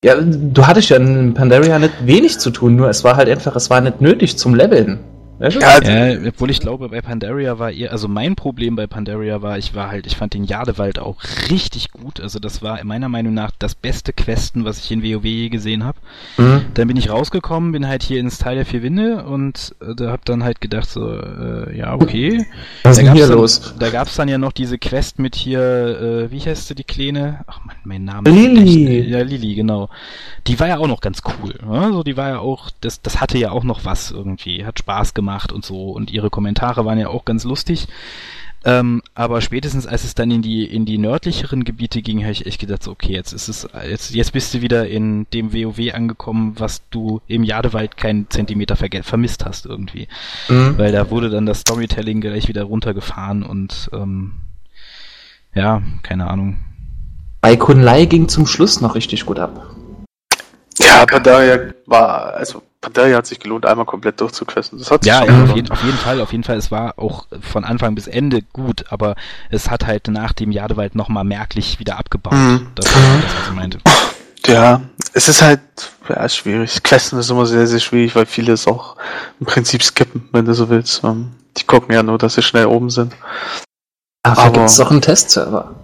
Ja, du hattest ja in Pandaria nicht wenig zu tun, nur es war halt einfach, es war nicht nötig zum Leveln. Ja, ja, obwohl ich glaube, bei Pandaria war eher, also mein Problem bei Pandaria war, ich war halt, ich fand den Jadewald auch richtig gut. Also das war meiner Meinung nach das beste Questen, was ich in WoW je gesehen habe. Mhm. Dann bin ich rausgekommen, bin halt hier ins Teil der vier Winde und äh, da hab dann halt gedacht so, äh, ja okay. Was ist denn hier dann, los? Da gab's dann ja noch diese Quest mit hier, äh, wie heißt sie die Kleine? Ach man, mein Name. Lili. ja, Lili, genau. Die war ja auch noch ganz cool. Ne? Also die war ja auch, das, das hatte ja auch noch was irgendwie, hat Spaß gemacht gemacht und so und ihre Kommentare waren ja auch ganz lustig. Ähm, aber spätestens als es dann in die in die nördlicheren Gebiete ging, habe ich echt gedacht, so, okay, jetzt ist es jetzt jetzt bist du wieder in dem WoW angekommen, was du im Jadewald keinen Zentimeter vermisst hast irgendwie, mhm. weil da wurde dann das Storytelling gleich wieder runtergefahren und ähm, ja, keine Ahnung. Bei Kunlai ging zum Schluss noch richtig gut ab. Ja, aber da war also Pandaria hat sich gelohnt, einmal komplett durchzuquesten. Das hat sich ja, ja auf, jeden, auf, jeden, Fall, auf jeden Fall. Es war auch von Anfang bis Ende gut, aber es hat halt nach dem Jadewald nochmal merklich wieder abgebaut. Mhm. Das das, was ich meinte. Ja, es ist halt ja, schwierig. Questen ist immer sehr, sehr schwierig, weil viele es auch im Prinzip skippen, wenn du so willst. Ähm, die gucken ja nur, dass sie schnell oben sind. Dafür gibt es doch einen Testserver.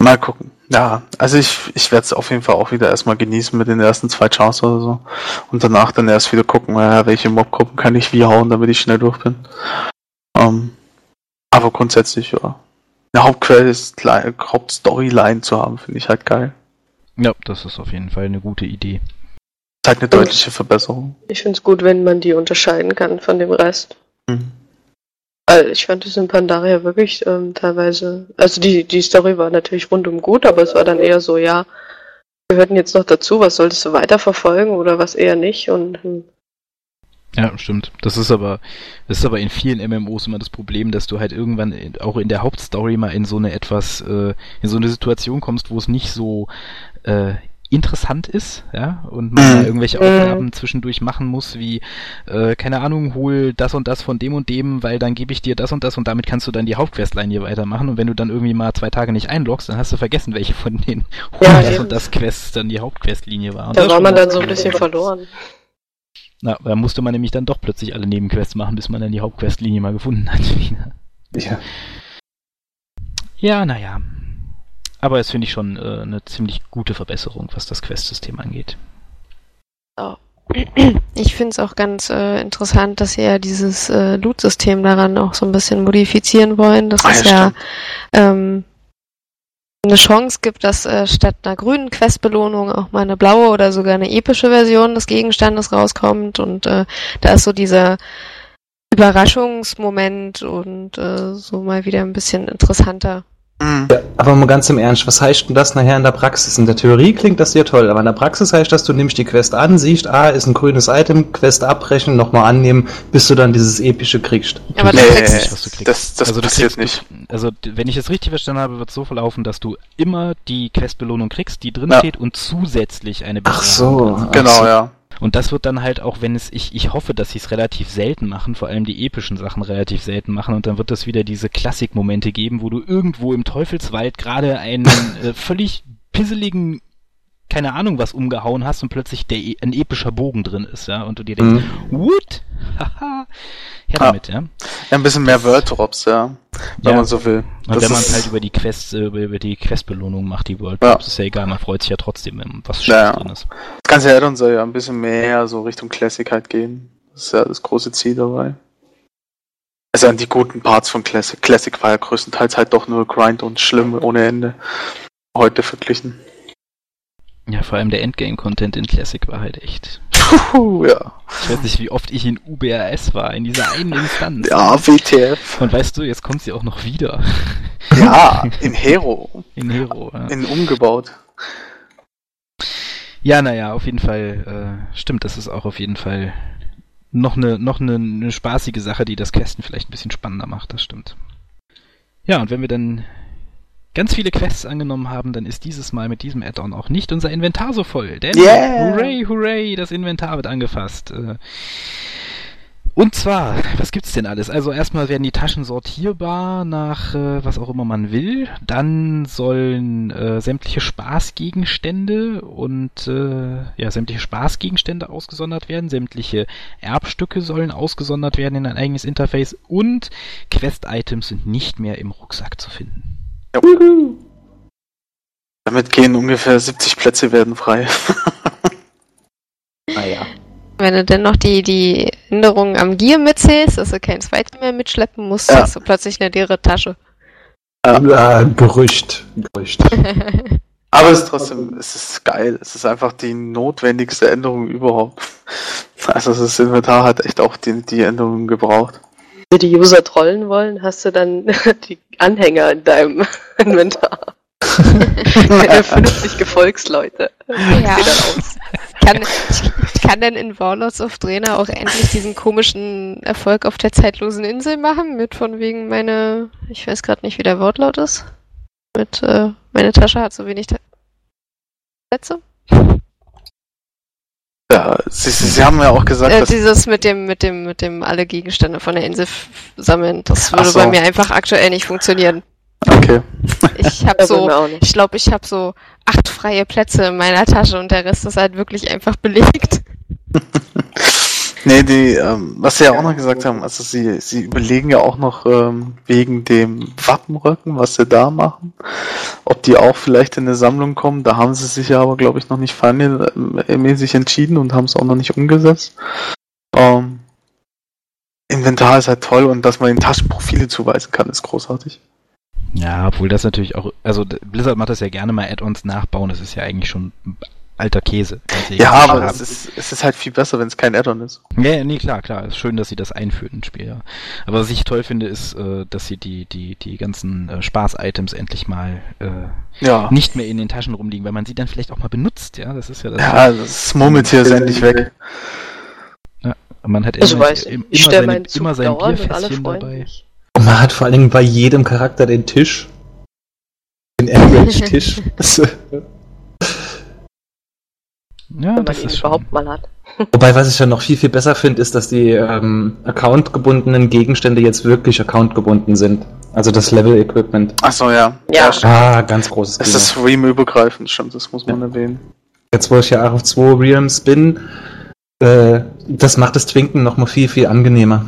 Mal gucken. Ja, also ich, ich werde es auf jeden Fall auch wieder erstmal genießen mit den ersten zwei Chance oder so. Und danach dann erst wieder gucken, ja, welche Mobgruppen kann ich wie hauen, damit ich schnell durch bin. Ähm, aber grundsätzlich, ja. Eine Hauptquest, Hauptstoryline zu haben, finde ich halt geil. Ja, das ist auf jeden Fall eine gute Idee. Das ist halt eine deutliche Verbesserung. Ich finde es gut, wenn man die unterscheiden kann von dem Rest. Mhm. Ich fand es in Pandaria wirklich ähm, teilweise, also die, die Story war natürlich rundum gut, aber es war dann eher so, ja, wir gehörten jetzt noch dazu, was solltest du weiterverfolgen oder was eher nicht und hm, Ja, stimmt. Das ist aber, das ist aber in vielen MMOs immer das Problem, dass du halt irgendwann in, auch in der Hauptstory mal in so eine etwas, äh, in so eine Situation kommst, wo es nicht so äh, interessant ist, ja, und man Mhm. da irgendwelche Aufgaben zwischendurch machen muss, wie, äh, keine Ahnung, hol das und das von dem und dem, weil dann gebe ich dir das und das und damit kannst du dann die Hauptquestlinie weitermachen und wenn du dann irgendwie mal zwei Tage nicht einloggst, dann hast du vergessen, welche von den Ja, das eben. und das Quests dann die Hauptquestlinie war. Und da das war man dann so ein bisschen verloren. Na, da musste man nämlich dann doch plötzlich alle Nebenquests machen, bis man dann die Hauptquestlinie mal gefunden hat. Ja. ja, naja. Aber es finde ich schon äh, eine ziemlich gute Verbesserung, was das Questsystem angeht. Ich finde es auch ganz äh, interessant, dass sie ja dieses äh, Loot-System daran auch so ein bisschen modifizieren wollen. Dass Ah, es ja, ähm, eine Chance gibt, dass äh, statt einer grünen Questbelohnung auch mal eine blaue oder sogar eine epische Version des Gegenstandes rauskommt. Und äh, da ist so dieser Überraschungsmoment und äh, so mal wieder ein bisschen interessanter. Mhm. Ja, aber mal ganz im Ernst, was heißt denn das nachher in der Praxis? In der Theorie klingt das sehr toll, aber in der Praxis heißt das, du nimmst die Quest an, siehst, ah, ist ein grünes Item, Quest abbrechen, nochmal annehmen, bis du dann dieses epische kriegst. Aber Du du kriegst kriegst- nicht, was du kriegst. das, das Also du passiert kriegst- nicht. Also, d- wenn ich es richtig verstanden habe, wird es so verlaufen, dass du immer die Questbelohnung kriegst, die drin Ja. steht und zusätzlich eine Ach Belohnung so. Ach Genau, so. ja. Und das wird dann halt auch, wenn es, ich, ich hoffe, dass sie es relativ selten machen, vor allem die epischen Sachen relativ selten machen und dann wird es wieder diese Klassikmomente geben, wo du irgendwo im Teufelswald gerade einen äh, völlig pisseligen, keine Ahnung was umgehauen hast und plötzlich der, e- ein epischer Bogen drin ist, ja, und du dir denkst, Mhm. what? Haha, her damit, ja. ja. Ein bisschen mehr World-Drops, ja. Wenn Ja. man so will. Und Das wenn man es halt über die Quests, äh, über, die Questbelohnung macht, die World Ja. Drops, ist ja egal, man freut sich ja trotzdem, wenn was Schönes ja. drin ist. Das ganze Addon soll ja ein bisschen mehr so Richtung Classic halt gehen. Das ist ja das große Ziel dabei. Also an die guten Parts von Classic. Classic war ja größtenteils halt doch nur Grind und schlimm ohne Ende. Heute verglichen. Ja, vor allem der Endgame-Content in Classic war halt echt. Puh, ja. Ich weiß nicht, wie oft ich in UBRS war, in dieser einen Instanz. Ja, WTF. Und weißt du, jetzt kommt sie auch noch wieder. Ja, in Hero. In Hero. Ja, In umgebaut. ja naja, auf jeden Fall, äh, stimmt, das ist auch auf jeden Fall noch eine, noch eine, eine spaßige Sache, die das Questen vielleicht ein bisschen spannender macht, das stimmt. Ja, und wenn wir dann ganz viele Quests angenommen haben, dann ist dieses Mal mit diesem Add-on auch nicht unser Inventar so voll. Denn Yeah! hooray, hooray, das Inventar wird angefasst. Äh, Und zwar, was gibt's denn alles? Also erstmal werden die Taschen sortierbar nach äh, was auch immer man will. Dann sollen äh, sämtliche Spaßgegenstände und äh, ja sämtliche Spaßgegenstände ausgesondert werden. Sämtliche Erbstücke sollen ausgesondert werden in ein eigenes Interface und Quest-Items sind nicht mehr im Rucksack zu finden. Damit gehen ungefähr 70 Plätze werden frei. Naja. Wenn du denn noch die, die Änderungen am Gear mitzählst, dass du kein Zweitgear mehr mitschleppen musst, Ja. hast du plötzlich eine leere Tasche. Ja, Gerücht. Gerücht. Aber es ist trotzdem, es ist geil. Es ist einfach die notwendigste Änderung überhaupt. Also das Inventar hat echt auch die, die Änderungen gebraucht. Wenn die User trollen wollen, hast du dann die Anhänger in deinem Inventar. 50 Gefolgsleute. Ja. Kann, kann denn in Warlords of Draenor auch endlich diesen komischen Erfolg auf der zeitlosen Insel machen, mit von wegen meine, ich weiß gerade nicht, wie der Wortlaut ist, mit äh, meine Tasche hat so wenig Ta Plätze. Ja, sie, sie, sie haben ja auch gesagt, Äh, dass dieses mit dem, mit dem, mit dem alle Gegenstände von der Insel sammeln, das würde so. bei mir einfach aktuell nicht funktionieren. okay. Ich habe so, ich glaube, ich habe so acht freie Plätze in meiner Tasche und der Rest ist halt wirklich einfach belegt. Nee, die, ähm, was sie ja auch noch gesagt haben, also sie, sie überlegen ja auch noch ähm, wegen dem Wappenröcken, was sie da machen, ob die auch vielleicht in eine Sammlung kommen. Da haben sie sich ja aber, glaube ich, noch nicht fallmäßig entschieden und haben es auch noch nicht umgesetzt. Ähm, Inventar ist halt toll und dass man den Taschenprofile zuweisen kann, ist großartig. Ja, obwohl das natürlich auch, also Blizzard macht das ja gerne mal Add-ons nachbauen, das ist ja eigentlich schon alter Käse. Ja, aber es ist, es ist halt viel besser, wenn es kein Add-on ist. Ja, nee, klar, klar. Es ist schön, dass sie das einführen ins Spiel, ja. Aber was ich toll finde, ist, äh, dass sie die, die, die ganzen äh, Spaß-Items endlich mal äh, Ja. nicht mehr in den Taschen rumliegen, weil man sie dann vielleicht auch mal benutzt, ja. Das ist ja das. Ja, das Murmeltier ist endlich weg. Man hat Also immer, weiß im- ich immer stelle seine, immer sein Bierfässchen dabei. Und man hat vor allen Dingen bei jedem Charakter den Tisch. Den Average-Tisch. Ja, wenn man das ihn schon. überhaupt mal hat. Wobei, was ich ja noch viel, viel besser finde, ist, dass die ähm, accountgebundenen Gegenstände jetzt wirklich accountgebunden sind. Also das Level-Equipment. Achso, ja. Ja. stimmt. Ah, ganz großes Es Kino. ist Realm-übergreifend, stimmt, das muss man erwähnen. Jetzt, wo ich ja auch auf 2 Realms bin, äh, das macht das Twinken noch mal viel, viel angenehmer.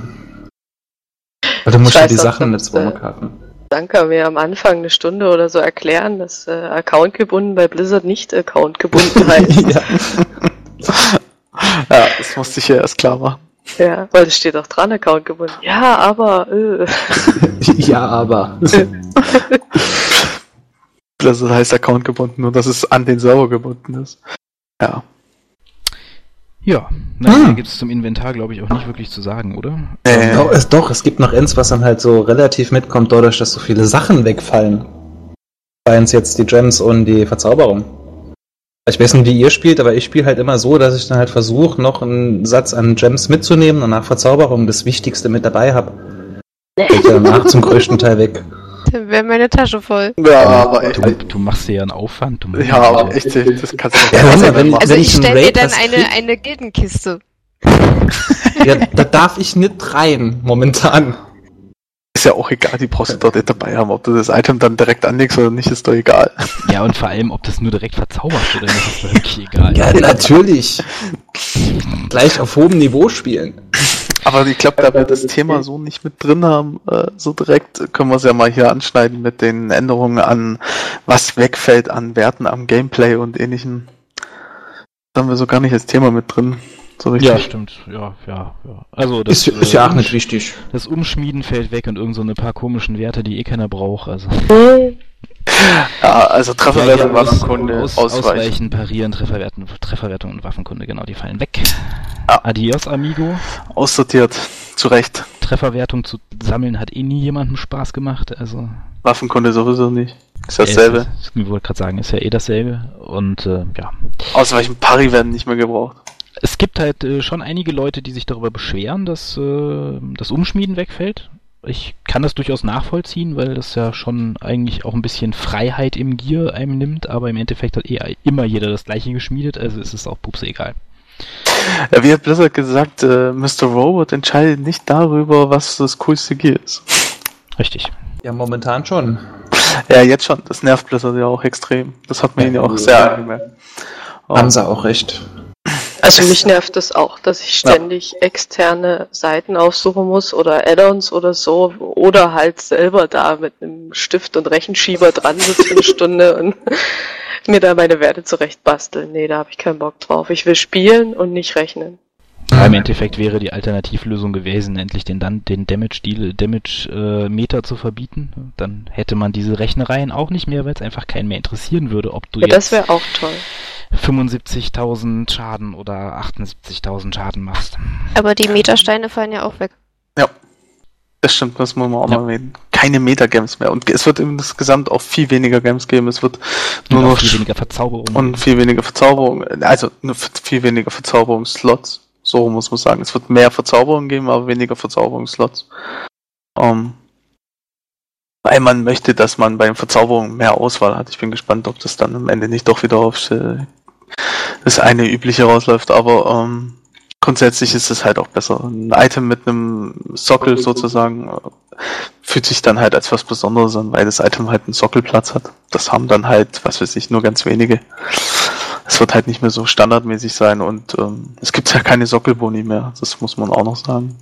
Weil du musst Ich ja die Sachen zweimal äh, karten. Danke mir am Anfang eine Stunde oder so erklären, dass äh, Account gebunden bei Blizzard nicht Account gebunden heißt. ja. Ja, das musste ich ja erst klar machen. ja, weil es steht auch dran, Account gebunden. Ja, aber äh. ja, aber. Das heißt Account gebunden, nur dass es an den Server gebunden ist. Ja. Ja, nein, Hm. da gibt es zum Inventar, glaube ich, auch nicht wirklich zu sagen, oder? Äh, Doch, es, doch, es gibt noch eins, was dann halt so relativ mitkommt, dadurch, dass so viele Sachen wegfallen. Seien es jetzt die Gems und die Verzauberung. Ich weiß nicht, wie ihr spielt, aber ich spiele halt immer so, dass ich dann halt versuche, noch einen Satz an Gems mitzunehmen und nach Verzauberung das Wichtigste mit dabei habe. Geht ja danach zum größten Teil weg. Dann wäre meine Tasche voll. ja, aber echt. Du, du machst dir ja einen Aufwand. Du Ja, aber echt, das kannst du Ja, nicht Wunder, wenn- machen. Also Wenn ich stelle mir Raid dann eine, eine Gildenkiste. Ja, da darf ich nicht rein, momentan. Ist ja auch egal, die brauchst du dort nicht dabei haben. Ob du das Item dann direkt anlegst oder nicht, ist doch egal. Ja, und vor allem, ob das nur direkt verzauberst oder nicht, ist doch wirklich egal. Ja, natürlich. Gleich auf hohem Niveau spielen. Aber ich glaube, da wir das Thema so nicht mit drin haben, äh, so direkt, können wir es ja mal hier anschneiden mit den Änderungen an, was wegfällt an Werten am Gameplay und ähnlichem. Das haben wir so gar nicht als Thema mit drin. So richtig. Ja, stimmt. Ja, ja, ja. Also das, Ist, ist ja äh, auch nicht wichtig. Das Umschmieden fällt weg und irgend so eine paar komischen Werte, die eh keiner braucht. Also Ja, also Trefferwerte, aus- Waffenkunde, aus, Ausweichen. Ausweichen, Parieren, Trefferwerten, Trefferwertung und Waffenkunde, genau, die fallen weg. Ja. Adios, amigo. Aussortiert. Zu Recht. Trefferwertung zu sammeln hat eh nie jemandem Spaß gemacht. Also Waffenkunde sowieso nicht. Ist Ja, dasselbe. ist- Ich wollte gerade sagen, ist ja eh dasselbe. Und äh, ja, Ausweichen Pari werden nicht mehr gebraucht. es gibt halt äh, schon einige Leute, die sich darüber beschweren, dass äh, das Umschmieden wegfällt. Ich kann das durchaus nachvollziehen, weil das ja schon eigentlich auch ein bisschen Freiheit im Gear einem nimmt, aber im Endeffekt hat eh immer jeder das gleiche geschmiedet, also ist es auch pupse egal. Ja, wie hat Blizzard gesagt, äh, Mr. Robot entscheidet nicht darüber, was das coolste Gear ist. Richtig. Ja, momentan schon. Ja, jetzt schon. Das nervt Blizzard ja auch extrem. Das hat man ihnen ja auch sehr angemerkt. Haben sie auch recht. Also mich nervt es auch, dass ich ständig externe Seiten aufsuchen muss oder Add-ons oder so oder halt selber da mit einem Stift und Rechenschieber dran sitze für eine Stunde und mir da meine Werte zurecht basteln. Nee, da habe ich keinen Bock drauf. Ich will spielen und nicht rechnen. Ja, Im Endeffekt wäre die Alternativlösung gewesen, endlich den dann den Damage Deal, Damage äh, Meter zu verbieten. Dann hätte man diese Rechnereien auch nicht mehr, weil es einfach keinen mehr interessieren würde, ob du Ja, das jetzt wäre auch toll. 75.000 Schaden oder 78.000 Schaden machst. Aber die Metersteine fallen ja auch weg. Das stimmt, das muss man auch Ja. mal erwähnen. Keine Metagames mehr. Und es wird insgesamt auch viel weniger Games geben. Es wird nur Und noch viel weniger Verzauberung. und viel weniger Verzauberung. Also nur viel weniger Verzauberungsslots. So muss man sagen. Es wird mehr Verzauberung geben, aber weniger Verzauberungsslots. Ähm, weil man möchte, dass man bei den Verzauberungen mehr Auswahl hat. Ich bin gespannt, ob das dann am Ende nicht doch wieder auf äh, das eine übliche rausläuft. Aber ähm, grundsätzlich ist es halt auch besser. Ein Item mit einem Sockel sozusagen äh, fühlt sich dann halt als was Besonderes an, weil das Item halt einen Sockelplatz hat. Das haben dann halt, was weiß ich, nur ganz wenige. es wird halt nicht mehr so standardmäßig sein und ähm, es gibt ja keine Sockelboni mehr. Das muss man auch noch sagen.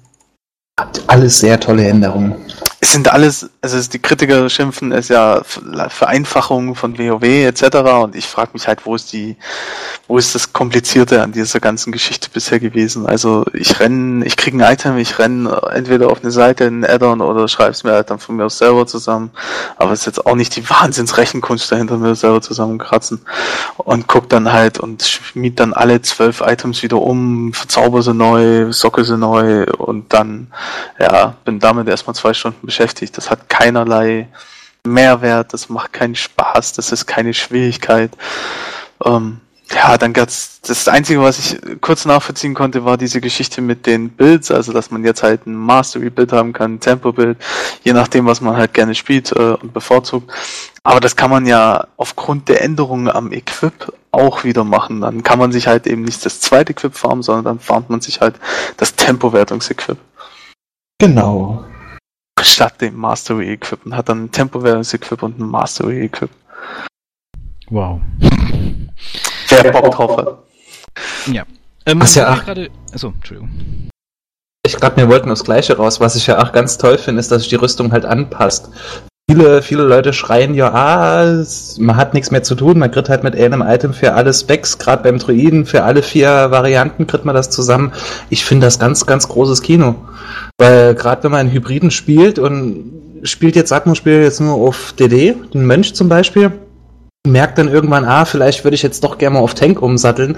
Alles sehr tolle Änderungen es sind alles, also die Kritiker schimpfen es ja Vereinfachung von WoW etc. Und ich frage mich halt, wo ist die, wo ist das Komplizierte an dieser ganzen Geschichte bisher gewesen? Also ich renne, ich kriege ein Item, ich renne entweder auf eine Seite, ein Addon oder schreibe es mir halt dann von mir aus selber zusammen. Aber es ist jetzt auch nicht die Wahnsinnsrechenkunst dahinter, mir selber zusammenkratzen. Und guck dann halt und schmied dann alle zwölf Items wieder um, verzauber sie neu, socke sie neu und dann, ja, bin damit erstmal zwei Stunden beschäftigt. Das hat keinerlei Mehrwert, das macht keinen Spaß, das ist keine Schwierigkeit. Ähm, ja, dann gab's das Einzige, was ich kurz nachvollziehen konnte, war diese Geschichte mit den Builds, also dass man jetzt halt ein Mastery-Bild haben kann, ein Tempo-Bild, je nachdem, was man halt gerne spielt äh, und bevorzugt. Aber das kann man ja aufgrund der Änderungen am Equip auch wieder machen. Dann kann man sich halt eben nicht das zweite Equip farmen, sondern dann farmt man sich halt das Tempowertungs-Equip. Genau statt dem Mastery Equip und hat dann ein temporäres Equip und ein Mastery Equip. Wow. Wer Bock drauf hat. Ja. Ähm, Was ja auch, gerade. Achso, Entschuldigung. Ich glaube, wir wollten das Gleiche raus. Was ich ja auch ganz toll finde, ist, dass sich die Rüstung halt anpasst. Viele, viele Leute schreien ja, ah, man hat nichts mehr zu tun, man kriegt halt mit einem Item für alle Specs, gerade beim Druiden, für alle vier Varianten kriegt man das zusammen. Ich finde das ganz, ganz großes Kino. Weil gerade wenn man einen Hybriden spielt und spielt jetzt, spielt jetzt nur auf DD, den Mönch zum Beispiel, merkt dann irgendwann, ah, vielleicht würde ich jetzt doch gerne mal auf Tank umsatteln,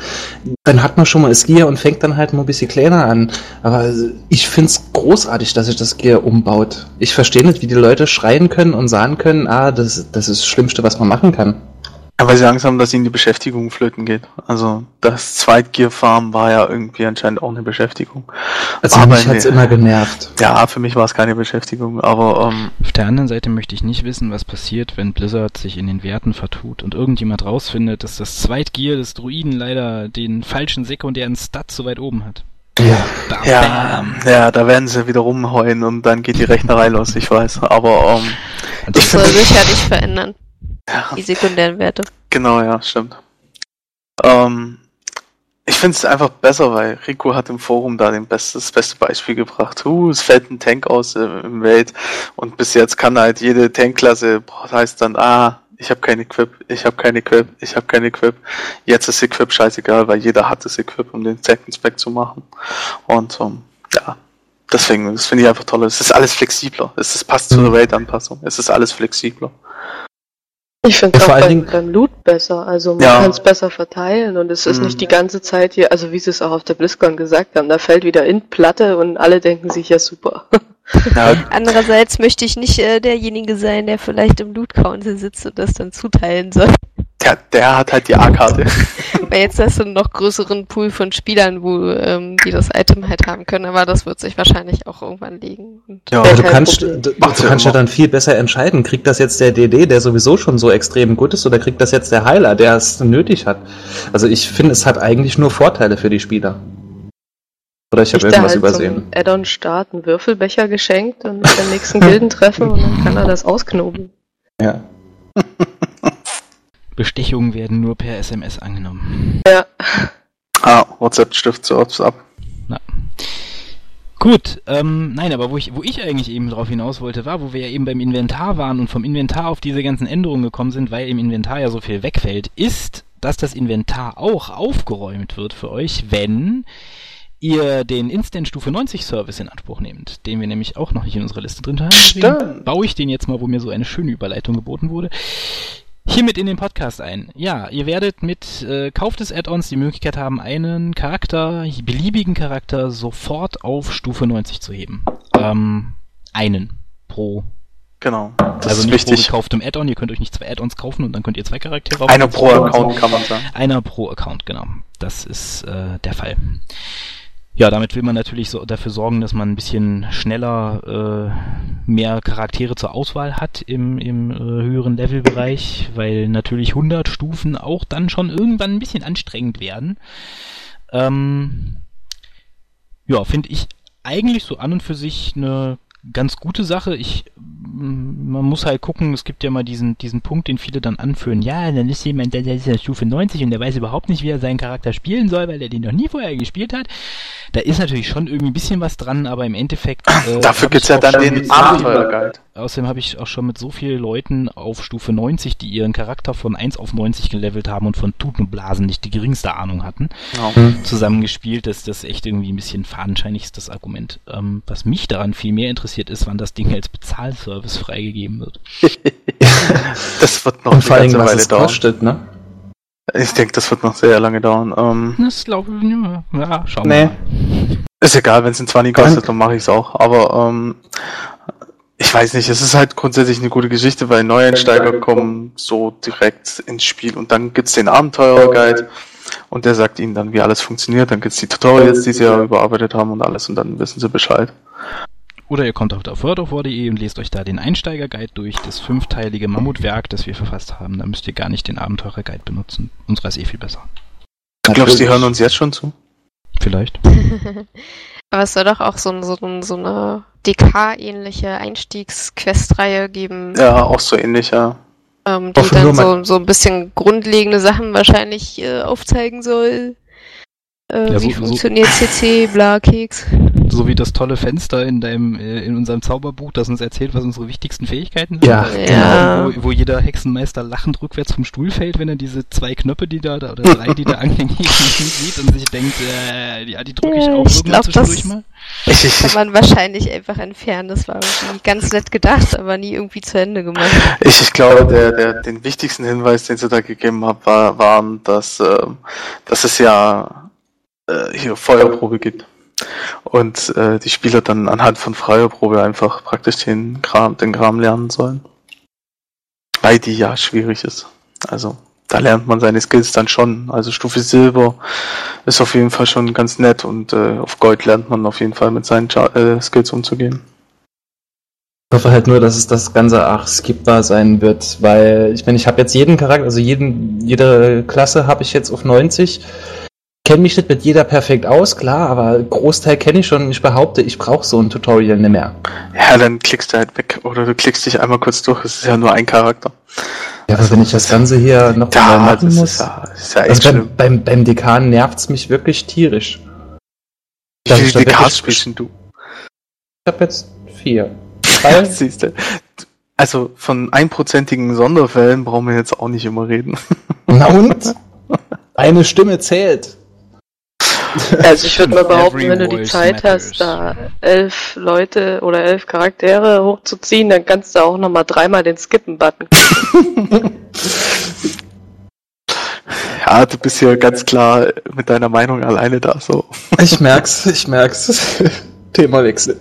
dann hat man schon mal das Gear und fängt dann halt mal ein bisschen kleiner an. Aber ich finde es großartig, dass sich das Gear umbaut. Ich verstehe nicht, wie die Leute schreien können und sagen können, ah, das, das ist das Schlimmste, was man machen kann. Ja, weil sie Angst haben, dass ihnen die Beschäftigung flöten geht. Also das Zweitgear-Farm war ja irgendwie anscheinend auch eine Beschäftigung. Also aber mich hat's immer genervt. Ja, für mich war es keine Beschäftigung, aber... Ähm, Auf der anderen Seite möchte ich nicht wissen, was passiert, wenn Blizzard sich in den Werten vertut und irgendjemand rausfindet, dass das Zweitgear des Druiden leider den falschen sekundären Stat so weit oben hat. Ja. Bam, ja, bam. ja, da werden sie wieder rumheulen und dann geht die Rechnerei los, ich weiß. Aber ähm, das soll sich ja nicht verändern. Die sekundären Werte. Genau, ja, stimmt. Ähm, ich finde es einfach besser, weil Rico hat im Forum da den best, das beste Beispiel gebracht. Uh, es fällt ein Tank aus äh, im Welt und bis jetzt kann halt jede Tankklasse, boah, heißt dann, ah, ich habe kein Equip, ich habe kein Equip, ich habe kein Equip. Jetzt ist Equip scheißegal, weil jeder hat das Equip, um den Second Spec zu machen. Und um, ähm, ja, deswegen, das finde ich einfach toll. Es ist alles flexibler. Es ist, passt zu der Weltanpassung. Es ist alles flexibler. Ich finde es ja, auch beim, beim Loot besser. Also man ja. kann es besser verteilen und es ist mhm. nicht die ganze Zeit hier, also wie sie es auch auf der BlizzCon gesagt haben, da fällt wieder in Platte und alle denken sich ja super. Ja. Andererseits möchte ich nicht äh, derjenige sein, der vielleicht im Loot Council sitzt und das dann zuteilen soll. Ja, der hat halt die A-Karte. Weil jetzt hast du einen noch größeren Pool von Spielern, wo ähm, die das Item halt haben können, aber das wird sich wahrscheinlich auch irgendwann legen. ja, du kannst, du, du kannst ja dann viel besser entscheiden. Kriegt das jetzt der DD, der sowieso schon so extrem gut ist, oder kriegt das jetzt der Heiler, der es nötig hat? Also ich finde, es hat eigentlich nur Vorteile für die Spieler. Oder ich habe irgendwas halt übersehen. Addon Start einen Würfelbecher geschenkt und mit dem nächsten Gildentreffen und dann kann er das ausknoben. Ja. Bestechungen werden nur per SMS angenommen. Ja. Ah, WhatsApp stiftet so ab. Na. Gut, ähm, nein, aber wo ich, wo ich eigentlich eben drauf hinaus wollte, war, wo wir ja eben beim Inventar waren und vom Inventar auf diese ganzen Änderungen gekommen sind, weil im Inventar ja so viel wegfällt, ist, dass das Inventar auch aufgeräumt wird für euch, wenn ihr den Instant Stufe 90 Service in Anspruch nehmt, den wir nämlich auch noch nicht in unserer Liste drin haben. Deswegen baue ich den jetzt mal, wo mir so eine schöne Überleitung geboten wurde hiermit in den Podcast ein. Ja, ihr werdet mit äh, Kauf des Add-ons die Möglichkeit haben, einen Charakter, beliebigen Charakter, sofort auf Stufe 90 zu heben. Ähm, einen pro. Genau. Das also ist nicht wichtig. pro gekauftem Add-on, ihr könnt euch nicht zwei Add-ons kaufen und dann könnt ihr zwei Charaktere Einer pro Account kann man sagen. Einer pro Account, genau. Das ist äh, der Fall. Ja, damit will man natürlich so dafür sorgen, dass man ein bisschen schneller äh, mehr Charaktere zur Auswahl hat im, im äh, höheren Levelbereich, weil natürlich 100 Stufen auch dann schon irgendwann ein bisschen anstrengend werden. Ähm, ja, finde ich eigentlich so an und für sich eine ganz gute Sache. Ich, mm, man muss halt gucken, es gibt ja mal diesen, diesen Punkt, den viele dann anführen. Ja, dann ist jemand, der, der ist ja Stufe 90 und der weiß überhaupt nicht, wie er seinen Charakter spielen soll, weil er den noch nie vorher gespielt hat. Da ist natürlich schon irgendwie ein bisschen was dran, aber im Endeffekt. Äh, Dafür gibt's ja dann den Abenteuerguide. Außerdem habe ich auch schon mit so vielen Leuten auf Stufe 90, die ihren Charakter von 1 auf 90 gelevelt haben und von Tutenblasen nicht die geringste Ahnung hatten, Genau. zusammengespielt, dass das echt irgendwie ein bisschen fadenscheinig ist, das Argument. Ähm, was mich daran viel mehr interessiert ist, wann das Ding als Bezahlservice freigegeben wird. Das wird noch Und eine vor allem, ganze was Weile es dauern. kostet, ne? Ich denke, das wird noch sehr lange dauern. Ähm, Das glaube ich, ja, ja schauen Nee. wir mal. ist egal, wenn es ein 20 kostet, dann mache ich es auch. Aber ähm, ich weiß nicht, es ist halt grundsätzlich eine gute Geschichte, weil Neueinsteiger kommen so direkt ins Spiel und dann gibt's den Abenteurer-Guide und der sagt ihnen dann, wie alles funktioniert. Dann gibt's die Tutorials, die sie ja überarbeitet haben und alles und dann wissen sie Bescheid. Oder ihr kommt auf der wordofwar.de und lest euch da den Einsteiger-Guide durch, das fünfteilige Mammutwerk, das wir verfasst haben. Da müsst ihr gar nicht den Abenteurer-Guide benutzen. Unserer ist eh viel besser. Du glaubst, die Natürlich. hören uns jetzt schon zu? Vielleicht. Aber es soll doch auch so, ein- so, so eine DK-ähnliche Einstiegsquestreihe geben, Ja, auch so ähnlich, ja. ähm, die dann so, so ein bisschen grundlegende Sachen wahrscheinlich äh, aufzeigen soll. Äh, Ja, so- wie so- funktioniert CC, bla, Keks. So wie das tolle Fenster in deinem, äh, in unserem Zauberbuch, das uns erzählt, was unsere wichtigsten Fähigkeiten sind. Ja, Äh, Ja. Wo, wo jeder Hexenmeister lachend rückwärts vom Stuhl fällt, wenn er diese zwei Knöpfe, die da, oder drei, die da angehängt sind, sieht und sich denkt, äh, ja, die drücke ich Ja, auch ich irgendwann glaub, das- zwischendurch mal. Kann man wahrscheinlich einfach entfernen. Das war irgendwie ganz nett gedacht, aber nie irgendwie zu Ende gemacht. ich, ich glaube, der, der, den wichtigsten Hinweis, den sie da gegeben haben, war, waren, dass, ähm, dass es ja äh, hier Feuerprobe gibt. Und äh, die Spieler dann anhand von Feuerprobe einfach praktisch den Kram, den Kram lernen sollen. Weil die ja schwierig ist. Also da lernt man seine Skills dann schon. Also Stufe Silber ist auf jeden Fall schon ganz nett und äh, auf Gold lernt man auf jeden Fall mit seinen Cha- äh, Skills umzugehen. Ich hoffe halt nur, dass es das Ganze auch skippbar sein wird, weil ich meine, ich habe jetzt jeden Charakter, also jeden, jede Klasse habe ich jetzt auf 90. Kenne mich nicht mit jeder perfekt aus, klar, aber Großteil kenne ich schon und ich behaupte, ich brauche so ein Tutorial nicht mehr. Ja, dann klickst du halt weg oder du klickst dich einmal kurz durch. Es ist ja nur ein Charakter. Ja, aber wenn ich das Ganze hier noch mal Ja, machen muss. ist ja, ist ja echt also beim, beim, beim Dekan nervt's mich wirklich tierisch. Wie da viele DKs spielst du? Ich habe jetzt vier. Drei? Siehst du. Also von einprozentigen Sonderfällen brauchen wir jetzt auch nicht immer reden. Na und? Eine Stimme zählt. Also ich würde mal behaupten, wenn du die Zeit matters. hast, da elf Leute oder elf Charaktere hochzuziehen, dann kannst du auch nochmal dreimal den Skippen-Button. Ja, du bist hier ganz klar mit deiner Meinung alleine da so. Ich merk's, ich merk's. Themawechsel.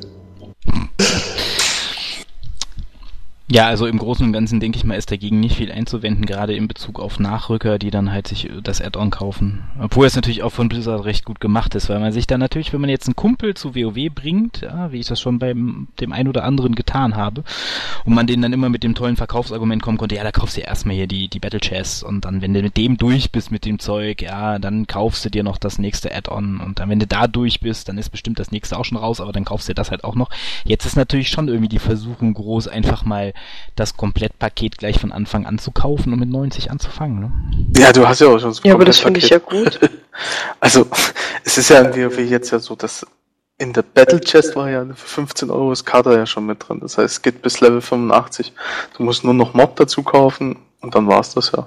Ja, also im Großen und Ganzen denke ich mal, ist dagegen nicht viel einzuwenden, gerade in Bezug auf Nachrücker, die dann halt sich das Add-on kaufen. Obwohl es natürlich auch von Blizzard recht gut gemacht ist, weil man sich dann natürlich, wenn man jetzt einen Kumpel zu WoW bringt, ja, wie ich das schon beim dem ein oder anderen getan habe, und man den dann immer mit dem tollen Verkaufsargument kommen konnte, ja, da kaufst du ja erstmal hier die, die Battle Chests und dann, wenn du mit dem durch bist mit dem Zeug, ja, dann kaufst du dir noch das nächste Add-on und dann, wenn du da durch bist, dann ist bestimmt das nächste auch schon raus, aber dann kaufst du dir das halt auch noch. Jetzt ist natürlich schon irgendwie die Versuchung groß, einfach mal das Komplettpaket gleich von Anfang an zu kaufen und mit 90 anzufangen. Ne? Ja, du hast ja auch schon so ein Ja, aber das finde ich ja gut. Also, es ist ja in WoW jetzt ja so, dass in der Battle Chest war ja für 15 Euro das Kader ja schon mit drin. Das heißt, es geht bis Level 85. Du musst nur noch Mob dazu kaufen und dann war's das ja.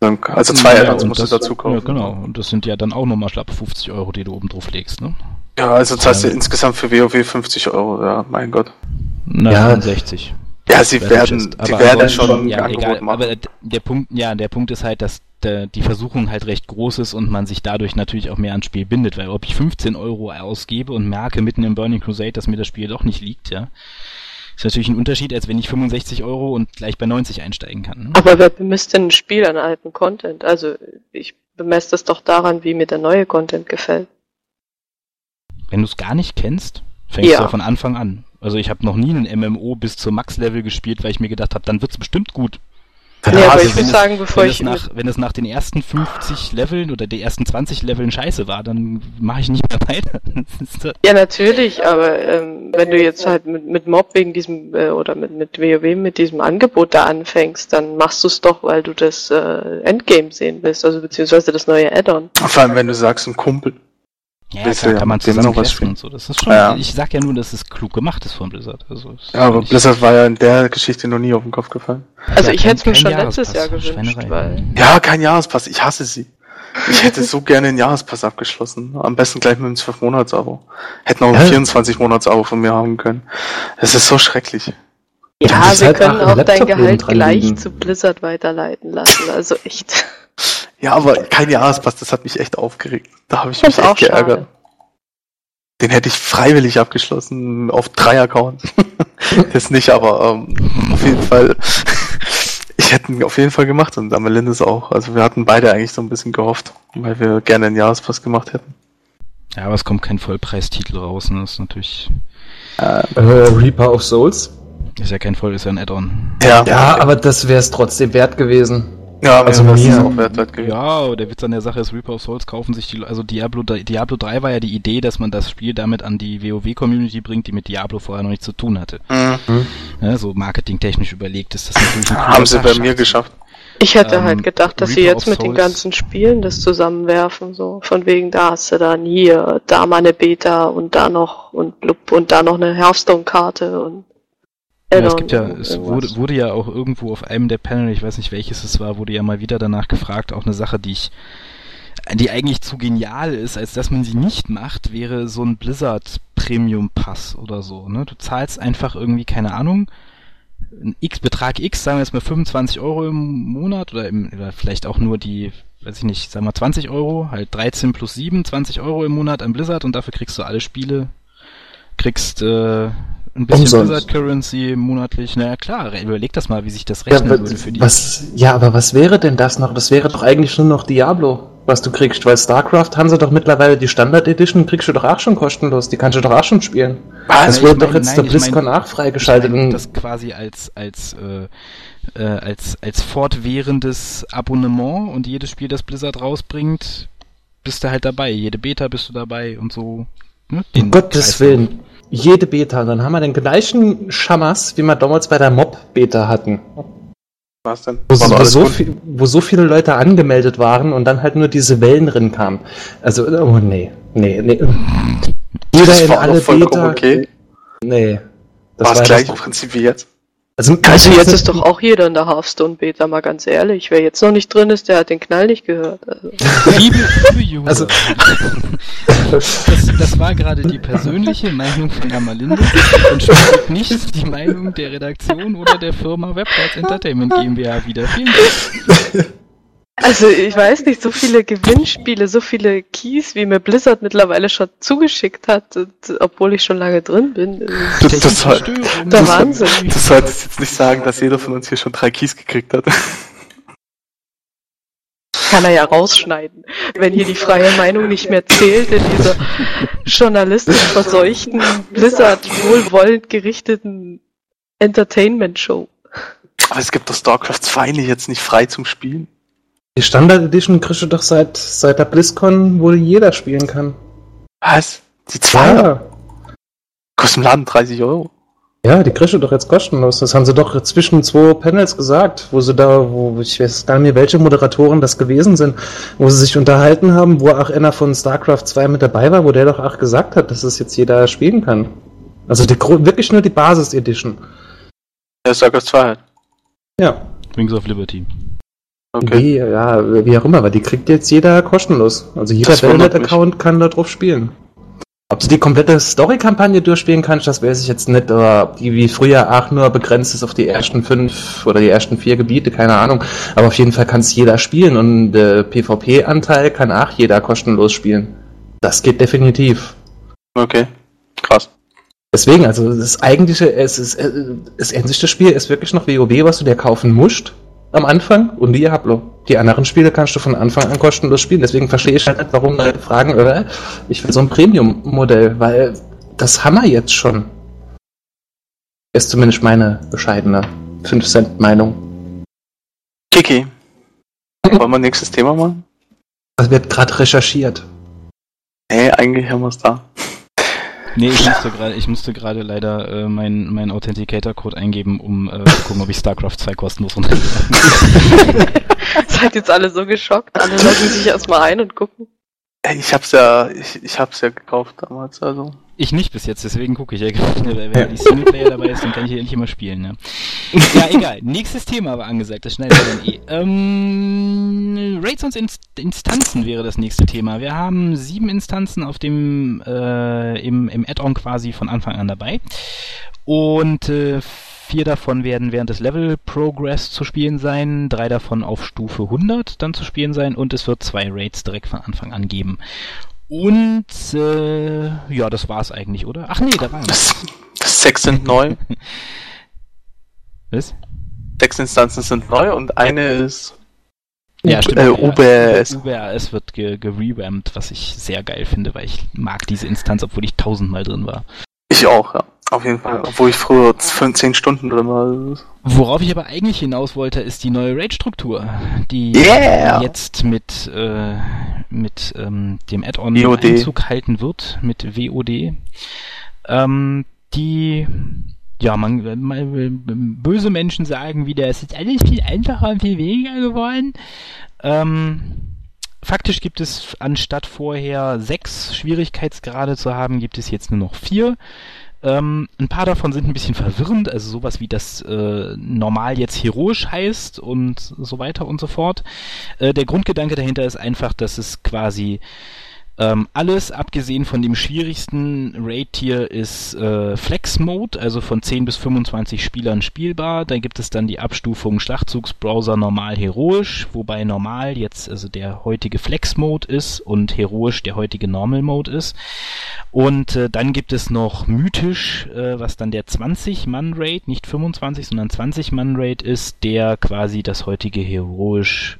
Dann, also zwei Ja, Add-ons musst du das- dazu kaufen. Ja, genau. Und das sind ja dann auch nochmal schlappe 50 Euro, die du oben drauf legst, ne? Ja, also zahlst du Ja. insgesamt für WoW 50 Euro, ja, mein Gott. Na, Ja. 65. Ja, sie werden, die Aber werden schon ja, egal. machen. Aber der Punkt, ja, der Punkt ist halt, dass der, die Versuchung halt recht groß ist und man sich dadurch natürlich auch mehr ans Spiel bindet, weil ob ich 15 Euro ausgebe und merke mitten im Burning Crusade, dass mir das Spiel doch nicht liegt, ja, ist natürlich ein Unterschied, als wenn ich 65 Euro und gleich bei 90 einsteigen kann. Ne? Aber wer bemisst denn ein Spiel an alten Content? Also ich bemesse das doch daran, wie mir der neue Content gefällt. Wenn du es gar nicht kennst, fängst Ja. du ja von Anfang an. Also ich habe noch nie einen MMO bis zur Max-Level gespielt, weil ich mir gedacht habe, dann wird's bestimmt gut. Nee, aber ich es- sagen, bevor wenn ich es, nach, wenn es nach den ersten 50 Leveln oder die ersten 20 Leveln scheiße war, dann mache ich nicht mehr weiter. Ja, natürlich, aber ähm, wenn du jetzt halt mit, mit Mob wegen diesem, äh, oder mit, mit WoW mit diesem Angebot da anfängst, dann machst du es doch, weil du das äh, Endgame sehen willst, also beziehungsweise das neue Add-on. Vor allem, wenn du sagst, ein Kumpel. Ja, du ja kann man zusammen noch was und so. Das ist schon, Ja. ich sag ja nur, dass es klug gemacht ist von Blizzard. Also, Ja, aber Blizzard war ja in der Geschichte noch nie auf den Kopf gefallen. Also Ja, ich hätte es mir schon Jahrespass, letztes Jahr gewünscht, weil Ja, kein Jahrespass. Ich hasse sie. Ich hätte so gerne einen Jahrespass abgeschlossen. Am besten gleich mit einem 12-Monats-Abo. Hätten auch ein Ja. 24-Monats-Abo von mir haben können. Es ist so schrecklich. ja, wir halt können auch dein Gehalt gleich liegen. zu Blizzard weiterleiten lassen, also echt. Ja, aber kein Jahrespass, das hat mich echt aufgeregt. Da habe ich Das mich echt auch schade. geärgert. Den hätte ich freiwillig abgeschlossen auf drei Accounts. das nicht, aber ähm, auf jeden Fall. Ich hätte ihn auf jeden Fall gemacht und Amelindis auch. Also wir hatten beide eigentlich so ein bisschen gehofft, weil wir gerne einen Jahrespass gemacht hätten. ja, aber es kommt kein Vollpreistitel raus. Ne? Das ist natürlich, Äh, Reaper of Souls. ist ja kein Voll, ist ja ein Add-on. Ja, Ja, okay. aber das wäre es trotzdem wert gewesen. Ja also das mir- ist auch wert, wert. Ja, der Witz an der Sache ist, Reaper of Souls kaufen sich die, also Diablo, Diablo 3 war ja die Idee, dass man das Spiel damit an die WoW-Community bringt, die mit Diablo vorher noch nichts zu tun hatte. Mhm. Ne, so marketingtechnisch überlegt ist das natürlich Haben sie bei mir geschafft. Ich hätte Ähm, halt gedacht, dass sie Reaper jetzt of mit den ganzen Spielen das zusammenwerfen, so von wegen da hast du dann hier, da mal eine Beta und da noch und blub und da noch eine Hearthstone-Karte und Ja, es gibt ja, es wurde, wurde ja auch irgendwo auf einem der Panel, ich weiß nicht welches es war, wurde ja mal wieder danach gefragt, auch eine Sache, die ich, die eigentlich zu genial ist, als dass man sie nicht macht, wäre so ein Blizzard Premium Pass oder so, ne? Du zahlst einfach irgendwie, keine Ahnung, ein X Betrag X, sagen wir jetzt mal 25 Euro im Monat oder, im, oder vielleicht auch nur die, weiß ich nicht, sagen wir 20 Euro, halt 13 plus 7, 20 Euro im Monat an Blizzard und dafür kriegst du alle Spiele, kriegst äh, ein bisschen Umsonst. Blizzard Currency monatlich. Na ja, klar, überleg das mal, wie sich das Ja, rechnen aber würde für die. was, ja, aber was wäre denn das noch? Das wäre doch eigentlich nur noch Diablo, was du kriegst, weil StarCraft haben sie doch mittlerweile die Standard Edition, kriegst du doch auch schon kostenlos, die kannst du doch auch schon spielen. das ich wurde doch jetzt nein, der BlizzCon auch freigeschaltet. Ich mein, das quasi als als äh, äh, als als fortwährendes Abonnement und jedes Spiel, das Blizzard rausbringt, bist du halt dabei. Jede Beta bist du dabei und so. Ne? Um Den Gottes Kreis- Willen. Jede Beta, dann haben wir den gleichen Schamas, wie wir damals bei der Mob-Beta hatten. Was denn? Wo, War wo, so viel, wo so viele Leute angemeldet waren und dann halt nur diese Wellen drin kamen. Also, oh nee, nee, nee. Jeder Das in war alle Beta. okay. Nee. Das War das ja gleiche das- Prinzip wie jetzt. Also, Also jetzt ist doch auch jeder in der Hearthstone-Beta, mal ganz ehrlich. Wer jetzt noch nicht drin ist, der hat den Knall nicht gehört. Also. Liebe, liebe User. Also- das, das war gerade die persönliche Meinung von Amalinde und spiegelt nicht die Meinung der Redaktion oder der Firma Websites Entertainment GmbH wieder. Vielen Dank. Also ich weiß nicht, so viele Gewinnspiele, so viele Keys, wie mir Blizzard mittlerweile schon zugeschickt hat, und, obwohl ich schon lange drin bin. ist Das, das, soll. Der das, Wahnsinn. du solltest jetzt nicht sagen, dass jeder von uns hier schon drei Keys gekriegt hat. Kann er ja rausschneiden, wenn hier die freie Meinung nicht mehr zählt in dieser journalistisch verseuchten, Blizzard wohlwollend gerichteten Entertainment-Show. Aber es gibt doch StarCraft 2 nicht jetzt nicht frei zum Spielen. Die Standard Edition kriegst du doch seit, seit der BlizzCon, wo jeder spielen kann. Was? Die zwei Ja. kostet im Laden 30 Euro. Ja, die kriegst du doch jetzt kostenlos. Das haben sie doch zwischen zwei Panels gesagt, wo sie da, wo ich weiß gar nicht mehr, welche Moderatoren das gewesen sind, wo sie sich unterhalten haben, wo auch einer von StarCraft 2 mit dabei war, wo der doch auch gesagt hat, dass es jetzt jeder spielen kann. Also die, wirklich nur die Basis Edition. Ja, StarCraft 2 halt. Ja. Wings of Liberty. Okay. Wie, ja, wie auch immer, aber die kriegt jetzt jeder kostenlos. Also jeder Battle.net-Account kann da drauf spielen. Ob sie die komplette Story-Kampagne durchspielen kann, das weiß ich jetzt nicht, oder ob die wie früher auch nur begrenzt ist auf die ersten fünf oder die ersten vier Gebiete, keine Ahnung. Aber auf jeden Fall kann es jeder spielen und der PvP-Anteil kann auch jeder kostenlos spielen. Das geht definitiv. Okay. Krass. Deswegen, also das eigentliche, es ist, äh, das endlichste Spiel ist wirklich noch WoW, was du dir kaufen musst am Anfang und Diablo. Die anderen Spiele kannst du von Anfang an kostenlos spielen. Deswegen verstehe ich halt nicht, warum Leute fragen, oder? Ich will so ein Premium-Modell, weil das haben wir jetzt schon. Ist zumindest meine bescheidene 5-Cent-Meinung. Kiki. Wollen wir nächstes Thema machen? Das wird gerade recherchiert. Nee, eigentlich haben wir es da. Nee, ich musste gerade, ich musste gerade leider äh, meinen mein Authenticator-Code eingeben, um äh, zu gucken, ob ich StarCraft 2 kostenlos runtergeladen Seid jetzt alle so geschockt. Alle loggen sich erstmal ein und gucken. Ich hab's ja, ich, ich hab's ja gekauft damals, also. Ich nicht bis jetzt, deswegen gucke ich ja gerade. Wenn ja. die Singleplayer dabei ist, dann kann ich hier endlich mal spielen. Ne? Ja, egal. Nächstes Thema war angesagt, das schneiden wir dann eh. Ähm, Raids und Inst Instanzen wäre das nächste Thema. Wir haben sieben Instanzen auf dem äh, im, im Add-on quasi von Anfang an dabei. Und äh, vier davon werden während des Level Progress zu spielen sein, drei davon auf Stufe 100 dann zu spielen sein und es wird zwei Raids direkt von Anfang an geben. Und äh, ja, das war's eigentlich, oder? Ach nee, da war. Das, sechs sind neu. Was? Sechs Instanzen sind neu und eine ist Ja, stimmt. äh. UBS. UBRS wird ge gerevampt, was ich sehr geil finde, weil ich mag diese Instanz, obwohl ich tausendmal drin war. Ich auch, ja. Auf jeden Fall. Obwohl ich früher 15 Stunden drin war. Worauf ich aber eigentlich hinaus wollte, ist die neue Raid-Struktur, die Yeah! jetzt mit, äh, mit ähm, dem Add-on. Einzug halten wird, mit WOD. Ähm, die, ja, man, man, böse Menschen sagen wieder, es ist alles viel einfacher und viel weniger geworden. Ähm, faktisch gibt es anstatt vorher sechs Schwierigkeitsgrade zu haben, gibt es jetzt nur noch vier. Ähm, ein paar davon sind ein bisschen verwirrend, also sowas wie das äh, normal jetzt heroisch heißt und so weiter und so fort. Äh, der Grundgedanke dahinter ist einfach, dass es quasi ähm, alles, abgesehen von dem schwierigsten Raid-Tier, ist äh, Flex-Mode, also von 10 bis 25 Spielern spielbar. Da gibt es dann die Abstufung Schlachtzugsbrowser normal heroisch, wobei normal jetzt also der heutige Flex-Mode ist und heroisch der heutige Normal-Mode ist. Und äh, dann gibt es noch mythisch, äh, was dann der 20-Mann-Raid, nicht 25, sondern 20-Mann-Raid ist, der quasi das heutige heroisch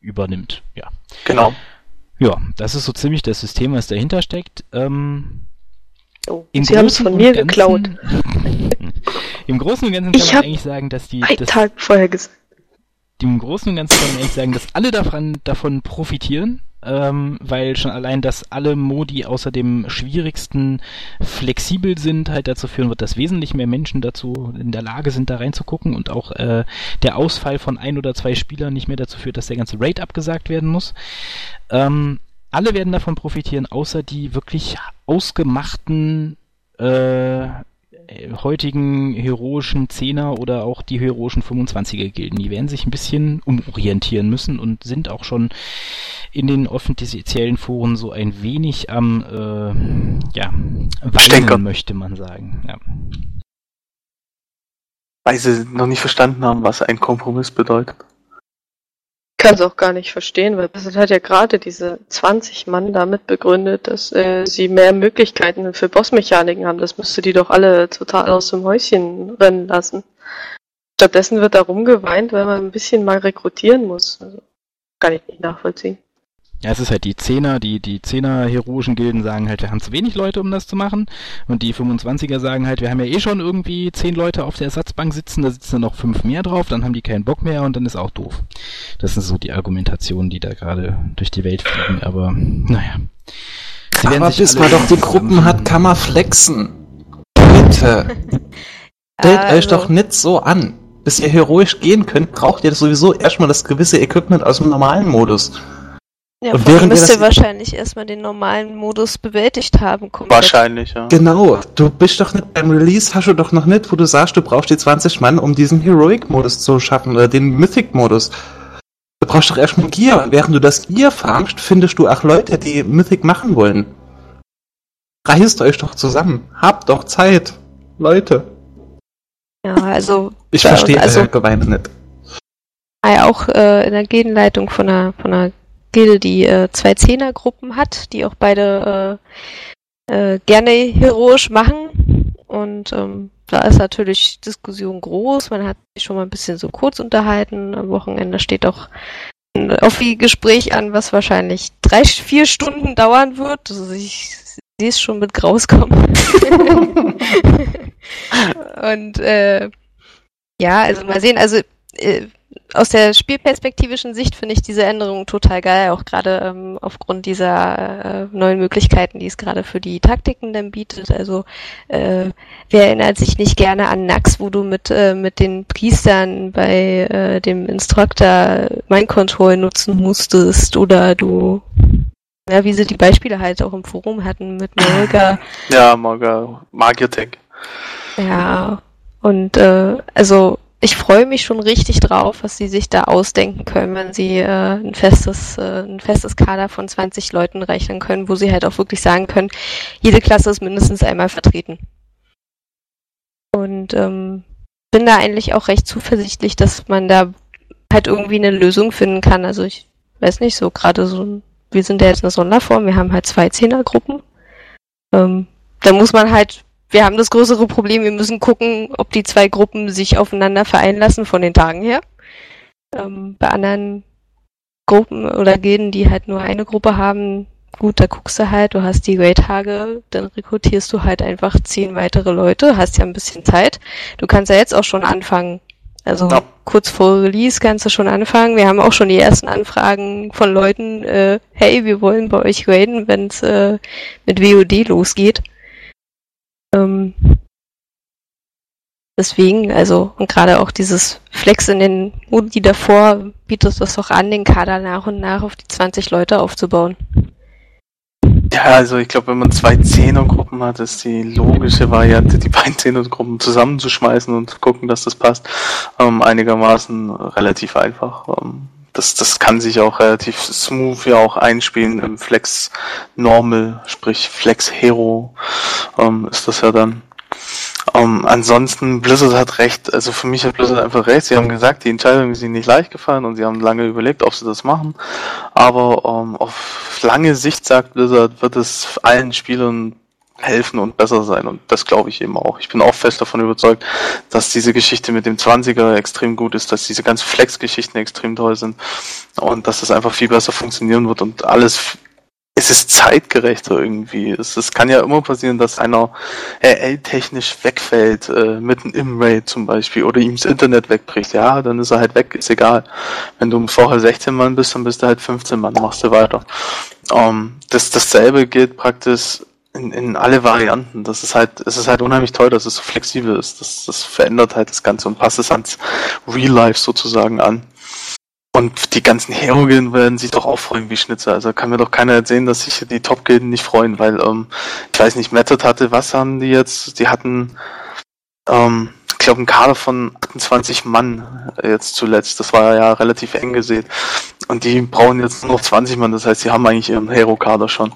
übernimmt. Ja. Genau. Ja, das ist so ziemlich das System, was dahinter steckt. Ähm, Oh, Sie haben es von mir Ganzen- geklaut. Im Großen und Ganzen Ich kann man hab eigentlich sagen, dass die, Ein dass, Tag vorher gesagt. im Großen und Ganzen kann man eigentlich sagen, dass alle davon, davon profitieren, ähm, weil schon allein, dass alle Modi außer dem schwierigsten flexibel sind, halt dazu führen wird, dass wesentlich mehr Menschen dazu in der Lage sind, da reinzugucken und auch äh, der Ausfall von ein oder zwei Spielern nicht mehr dazu führt, dass der ganze Raid abgesagt werden muss. Ähm, alle werden davon profitieren, außer die wirklich ausgemachten äh, heutigen heroischen Zehner oder auch die heroischen 25er Gilden. Die werden sich ein bisschen umorientieren müssen und sind auch schon in den offiziellen Foren so ein wenig am äh, ja, weinen, möchte man sagen. Ja. Weil sie noch nicht verstanden haben, was ein Kompromiss bedeutet. Ich kann es auch gar nicht verstehen, weil das hat ja gerade diese 20 Mann damit begründet, dass äh, sie mehr Möglichkeiten für Bossmechaniken haben. Das müsste die doch alle total aus dem Häuschen rennen lassen. Stattdessen wird da rumgeweint, weil man ein bisschen mal rekrutieren muss. Also, kann ich nicht nachvollziehen. Ja, es ist halt die Zehner, die, die Zehner heroischen Gilden sagen halt, wir haben zu wenig Leute, um das zu machen. Und die 25er sagen halt, wir haben ja eh schon irgendwie zehn Leute auf der Ersatzbank sitzen, da sitzen noch fünf mehr drauf, dann haben die keinen Bock mehr und dann ist auch doof. Das sind so die Argumentationen, die da gerade durch die Welt fliegen, aber naja. Sie Aber sich bis man doch die Gruppen hat, kann man flexen. Bitte. Stellt euch Also, doch nicht so an. Bis ihr heroisch gehen könnt, braucht ihr sowieso erstmal das gewisse Equipment aus dem normalen Modus. Ja, Und während wir müsst ihr wahrscheinlich erstmal den normalen Modus bewältigt haben. Komplett. Wahrscheinlich, ja. Genau, du bist doch nicht beim Release, hast du doch noch nicht, wo du sagst, du brauchst die 20 Mann, um diesen Heroic-Modus zu schaffen, oder den Mythic-Modus. Du brauchst doch erstmal Gear. Und während du das Gear farmst, findest du auch Leute, die Mythic machen wollen. Reißt euch doch zusammen. Habt doch Zeit. Leute. Ja, also Ich verstehe also- euer Geweine nicht. auch äh, in der Gildenleitung von einer, von einer Gilde, die äh, zwei Zehnergruppen hat, die auch beide äh, äh, gerne heroisch machen. Und ähm, da ist natürlich Diskussion groß. Man hat sich schon mal ein bisschen so kurz unterhalten. Am Wochenende steht auch ein Offi-Gespräch an, was wahrscheinlich drei, vier Stunden dauern wird. Also ich sehe es schon mit Graus kommen. Und äh, ja, also mal sehen, also äh, aus der spielperspektivischen Sicht finde ich diese Änderung total geil, auch gerade ähm, aufgrund dieser äh, neuen Möglichkeiten, die es gerade für die Taktiken dann bietet. Also äh, wer erinnert sich nicht gerne an Nax, wo du mit, äh, mit den Priestern bei äh, dem Instructor Mind Control nutzen musstest oder du ja, wie sie die Beispiele halt auch im Forum hatten mit Morga. Ja, Morga, Magiertech. Ja, und äh, also ich freue mich schon richtig drauf, was sie sich da ausdenken können, wenn sie äh, ein festes, äh, ein festes Kader von 20 Leuten rechnen können, wo sie halt auch wirklich sagen können, jede Klasse ist mindestens einmal vertreten. Und ähm, bin da eigentlich auch recht zuversichtlich, dass man da halt irgendwie eine Lösung finden kann. Also ich weiß nicht, so gerade so, wir sind ja jetzt eine Sonderform, wir haben halt zwei Zehnergruppen. Ähm, da muss man halt wir haben das größere Problem, wir müssen gucken, ob die zwei Gruppen sich aufeinander vereinen lassen von den Tagen her. Ähm, bei anderen Gruppen oder Gilden, die halt nur eine Gruppe haben, gut, da guckst du halt, du hast die Raid-Tage, dann rekrutierst du halt einfach zehn weitere Leute, hast ja ein bisschen Zeit. Du kannst ja jetzt auch schon anfangen. Also ja. kurz vor Release kannst du schon anfangen. Wir haben auch schon die ersten Anfragen von Leuten, äh, hey, wir wollen bei euch raiden, wenn es äh, mit WOD losgeht. Ähm, deswegen, also, und gerade auch dieses Flex in den Modi davor bietet das doch an, den Kader nach und nach auf die 20 Leute aufzubauen. Ja, also ich glaube, wenn man zwei Zehnergruppen hat, ist die logische Variante, die beiden Zehnergruppen zusammenzuschmeißen und gucken, dass das passt, ähm, einigermaßen relativ einfach. Ähm, das, das kann sich auch relativ smooth ja auch einspielen im Flex Normal, sprich Flex Hero ähm, ist das ja dann. Ähm, ansonsten, Blizzard hat recht, also für mich hat Blizzard einfach recht. Sie haben gesagt, die Entscheidung ist ihnen nicht leicht gefallen und sie haben lange überlegt, ob sie das machen. Aber ähm, auf lange Sicht, sagt Blizzard, wird es allen Spielern helfen und besser sein. Und das glaube ich eben auch. Ich bin auch fest davon überzeugt, dass diese Geschichte mit dem 20er extrem gut ist, dass diese ganzen Flex-Geschichten extrem toll sind und dass das einfach viel besser funktionieren wird und alles es ist zeitgerechter irgendwie. Es, es kann ja immer passieren, dass einer RL-technisch wegfällt, äh, mitten im Raid zum Beispiel, oder ihm das Internet wegbricht. Ja, dann ist er halt weg, ist egal. Wenn du vorher 16 Mann bist, dann bist du halt 15 Mann, machst du weiter. Ähm, das, dasselbe gilt praktisch in, in alle Varianten. Das ist halt, es ist halt unheimlich toll, dass es so flexibel ist. Das, das verändert halt das Ganze und passt es ans Real Life sozusagen an. Und die ganzen Hero-Gilden werden sich doch auch freuen wie Schnitzer. Also kann mir doch keiner erzählen, dass sich die Top-Gilden nicht freuen, weil, ähm, ich weiß nicht, Method hatte, was haben die jetzt? Die hatten, ähm, ich glaube, einen Kader von 28 Mann jetzt zuletzt. Das war ja relativ eng gesehen. Und die brauchen jetzt nur noch 20 Mann. Das heißt, sie haben eigentlich ihren Hero-Kader schon.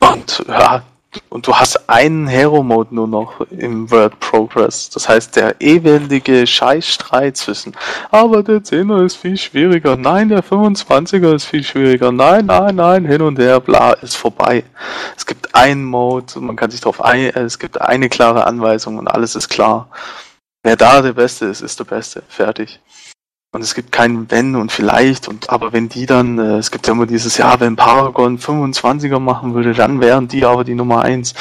Und ja, und du hast einen Hero-Mode nur noch im World Progress. Das heißt, der ewige Scheißstreit zwischen, aber der 10er ist viel schwieriger, nein, der 25er ist viel schwieriger, nein, nein, nein, hin und her, bla, ist vorbei. Es gibt einen Mode, man kann sich darauf ein, es gibt eine klare Anweisung und alles ist klar. Wer da der Beste ist, ist der Beste. Fertig. Und es gibt kein Wenn und vielleicht und aber wenn die dann, äh, es gibt ja immer dieses Jahr, wenn Paragon 25er machen würde, dann wären die aber die Nummer 1.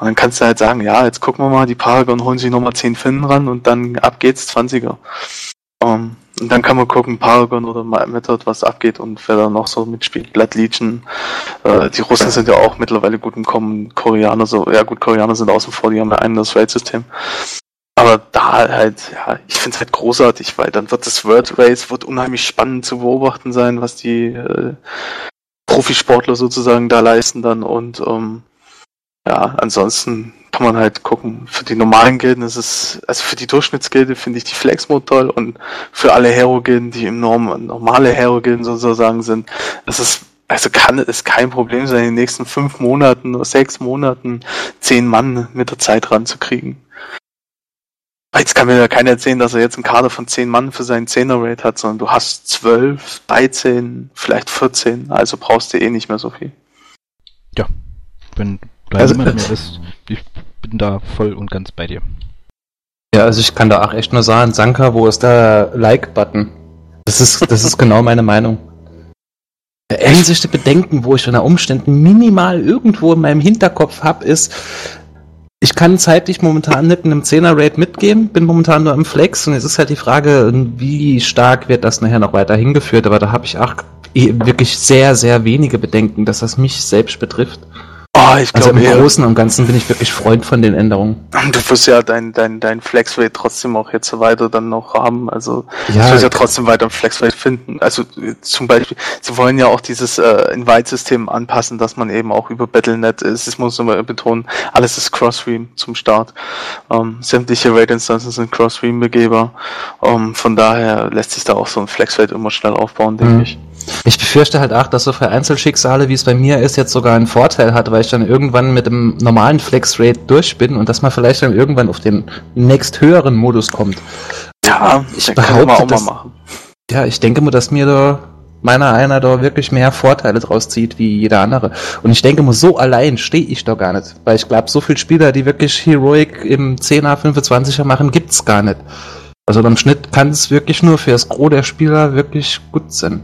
Und dann kannst du halt sagen, ja, jetzt gucken wir mal, die Paragon holen sich nochmal 10 Finnen ran und dann ab geht's 20er. Um, ähm, und dann kann man gucken, Paragon oder Method, was abgeht und wer da noch so mitspielt. Blood Legion. Äh, die Russen sind ja auch mittlerweile gut im Kommen. Koreaner so, ja gut, Koreaner sind außen vor, die haben ja ein das Raid-System. Aber da halt, ja, ich finde es halt großartig, weil dann wird das World Race wird unheimlich spannend zu beobachten sein, was die äh, Profisportler sozusagen da leisten dann und ähm, ja, ansonsten kann man halt gucken. Für die normalen Gilden ist es, also für die Durchschnittsgilde finde ich die Flex-Mode toll und für alle Hero-Gilden, die im Norm normale Hero-Gilden sozusagen sind, ist es also kann es kein Problem sein, in den nächsten fünf Monaten oder sechs Monaten zehn Mann mit der Zeit ranzukriegen. Jetzt kann mir ja keiner erzählen, dass er jetzt einen Kader von 10 Mann für seinen 10er Raid hat, sondern du hast 12, 13, vielleicht 14, also brauchst du eh nicht mehr so viel. Ja, wenn da also, jemand mehr ist, ich bin da voll und ganz bei dir. Ja, also ich kann da auch echt nur sagen, Sanka, wo ist der Like-Button? Das ist, das ist genau meine Meinung. Einzige Bedenken, wo ich unter Umständen minimal irgendwo in meinem Hinterkopf habe, ist, ich kann zeitlich momentan nicht in einem 10er Raid mitgehen, bin momentan nur im Flex und es ist halt die Frage, wie stark wird das nachher noch weiter hingeführt, aber da habe ich auch eh wirklich sehr, sehr wenige Bedenken, dass das mich selbst betrifft. Oh, ich Also glaube im Großen und Ganzen bin ich wirklich Freund von den Änderungen. du wirst ja dein, dein, dein Flexrate trotzdem auch jetzt weiter dann noch haben. Also Ja, du wirst ja trotzdem weiter ein Flexrate finden. Also zum Beispiel, sie wollen ja auch dieses äh, Invite-System anpassen, dass man eben auch über Battle.net ist. Das muss man betonen, alles ist Cross-Stream zum Start. Ähm, sämtliche Raid-Instanzen sind Cross-Stream begehbar. Ähm, von daher lässt sich da auch so ein Flexrate immer schnell aufbauen, denke Mhm. ich. Ich befürchte halt auch, dass so für Einzelschicksale, wie es bei mir ist, jetzt sogar einen Vorteil hat, weil ich dann irgendwann mit dem normalen Flex-Rate durch bin und dass man vielleicht dann irgendwann auf den nächst höheren Modus kommt. Ja, Ich das kann behaupte, man auch mal dass- machen. Ja, ich denke mir, dass mir da meiner einer da wirklich mehr Vorteile draus zieht wie jeder andere. Und ich denke mir, so allein stehe ich da gar nicht. Weil ich glaube, so viele Spieler, die wirklich Heroic im 10er, 25er machen, gibt's gar nicht. Also im Schnitt kann es wirklich nur für das Gros der Spieler wirklich gut sein.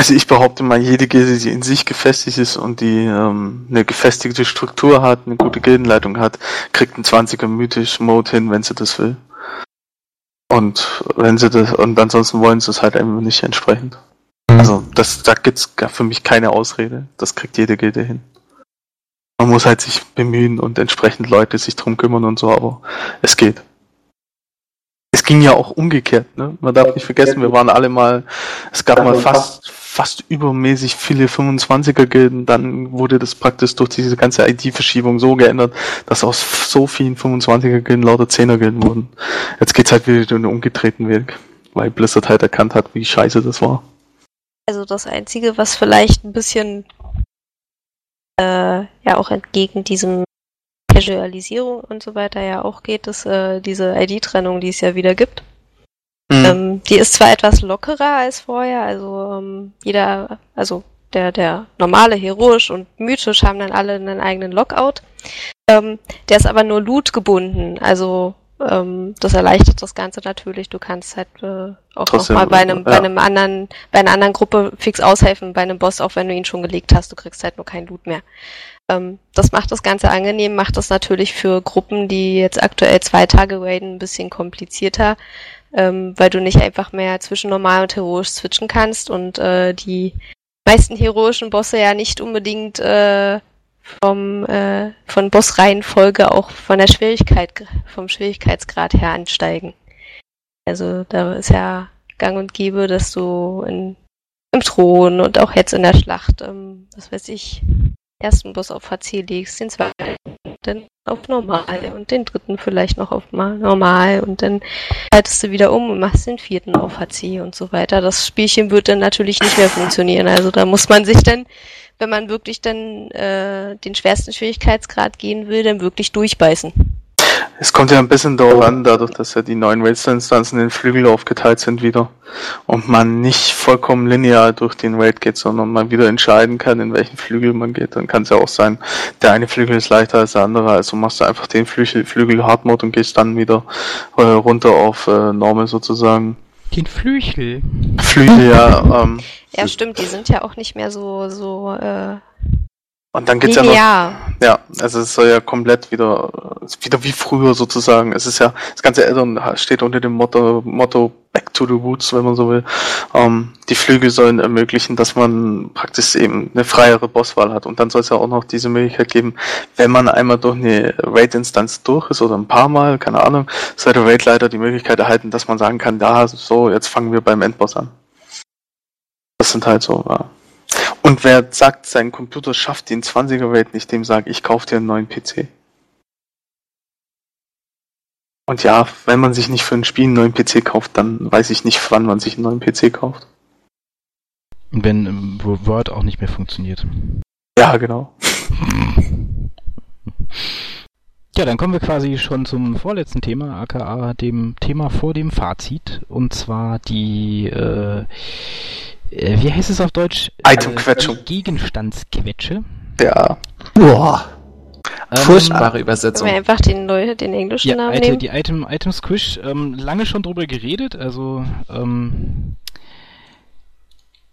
Also ich behaupte mal, jede Gilde, die in sich gefestigt ist und die ähm, eine gefestigte Struktur hat, eine gute Gildenleitung hat, kriegt einen 20er mythisch Mode hin, wenn sie das will. Und wenn sie das, und ansonsten wollen sie es halt einfach nicht entsprechend. Also das, da gibt's für mich keine Ausrede. Das kriegt jede Gilde hin. Man muss halt sich bemühen und entsprechend Leute sich drum kümmern und so, aber es geht. Es ging ja auch umgekehrt, ne? Man darf nicht vergessen, wir waren alle mal, es gab mal fast, fast übermäßig viele 25er-Gilden, dann wurde das praktisch durch diese ganze ID-Verschiebung so geändert, dass aus so vielen 25er-Gilden lauter 10er-Gilden wurden. Jetzt geht's halt wieder den umgedrehten Weg, weil Blizzard halt erkannt hat, wie scheiße das war. Also das Einzige, was vielleicht ein bisschen äh, ja auch entgegen diesem Casualisierung und so weiter ja auch geht, ist äh, diese ID-Trennung, die es ja wieder gibt. Mhm. Ähm, die ist zwar etwas lockerer als vorher, also ähm, jeder, also der, der normale, heroisch und mythisch haben dann alle einen eigenen Lockout. Ähm, der ist aber nur Loot gebunden, also ähm, das erleichtert das Ganze natürlich. Du kannst halt äh, auch nochmal bei einem, bei ja. einem anderen, bei einer anderen Gruppe fix aushelfen, bei einem Boss, auch wenn du ihn schon gelegt hast, du kriegst halt nur kein Loot mehr. Ähm, das macht das Ganze angenehm, macht das natürlich für Gruppen, die jetzt aktuell zwei Tage raiden, ein bisschen komplizierter, ähm, weil du nicht einfach mehr zwischen normal und heroisch switchen kannst und äh, die meisten heroischen Bosse ja nicht unbedingt äh, vom äh, von Bossreihenfolge auch von der Schwierigkeit vom Schwierigkeitsgrad her ansteigen. Also da ist ja Gang und Gäbe, dass du in, im Thron und auch jetzt in der Schlacht, ähm, was weiß ich, ersten Boss auf HC legst, den zweiten auf normal und den dritten vielleicht noch auf mal normal und dann schaltest du wieder um und machst den vierten auf HC und so weiter. Das Spielchen wird dann natürlich nicht mehr funktionieren. Also da muss man sich dann, wenn man wirklich dann äh, den schwersten Schwierigkeitsgrad gehen will, dann wirklich durchbeißen. Es kommt ja ein bisschen darauf an, dadurch, dass ja die neuen Raid-Instanzen in Flügel aufgeteilt sind wieder und man nicht vollkommen linear durch den Raid geht, sondern man wieder entscheiden kann, in welchen Flügel man geht. Dann kann es ja auch sein, der eine Flügel ist leichter als der andere, also machst du einfach den Flügel, Flügel Hard Mode und gehst dann wieder äh, runter auf äh, Normal sozusagen. Den Flüchel. Flügel, ja. Ähm, Ja, stimmt, die sind ja auch nicht mehr so, so äh, und dann geht's ja noch linear. Ja, also es soll ja komplett wieder, wieder wie früher sozusagen. Es ist ja, das ganze Addon steht unter dem Motto, Motto Back to the Roots, wenn man so will. Ähm, die Flügel sollen ermöglichen, dass man praktisch eben eine freiere Bosswahl hat. Und dann soll es ja auch noch diese Möglichkeit geben, wenn man einmal durch eine Raid-Instanz durch ist oder ein paar Mal, keine Ahnung, soll der Raid-Leiter die Möglichkeit erhalten, dass man sagen kann, da, so, jetzt fangen wir beim Endboss an. Das sind halt so, ja. Und wer sagt, sein Computer schafft den 20er Raid nicht, dem sage ich, kauf dir einen neuen PC. Und ja, wenn man sich nicht für ein Spiel einen neuen PC kauft, dann weiß ich nicht, wann man sich einen neuen PC kauft. Wenn ähm, wo Word auch nicht mehr funktioniert. Ja, genau. Ja, dann kommen wir quasi schon zum vorletzten Thema, aka dem Thema vor dem Fazit. Und zwar die, äh, wie heißt es auf Deutsch? Itemquetschung. Äh, Gegenstandsquetsche. Ja. Boah, Ähm, furchtbare Sollen wir Übersetzung. einfach den, Neu den englischen Ja, Namen Item, nehmen? die Item, Item Squish, ähm, lange schon drüber geredet, also ähm,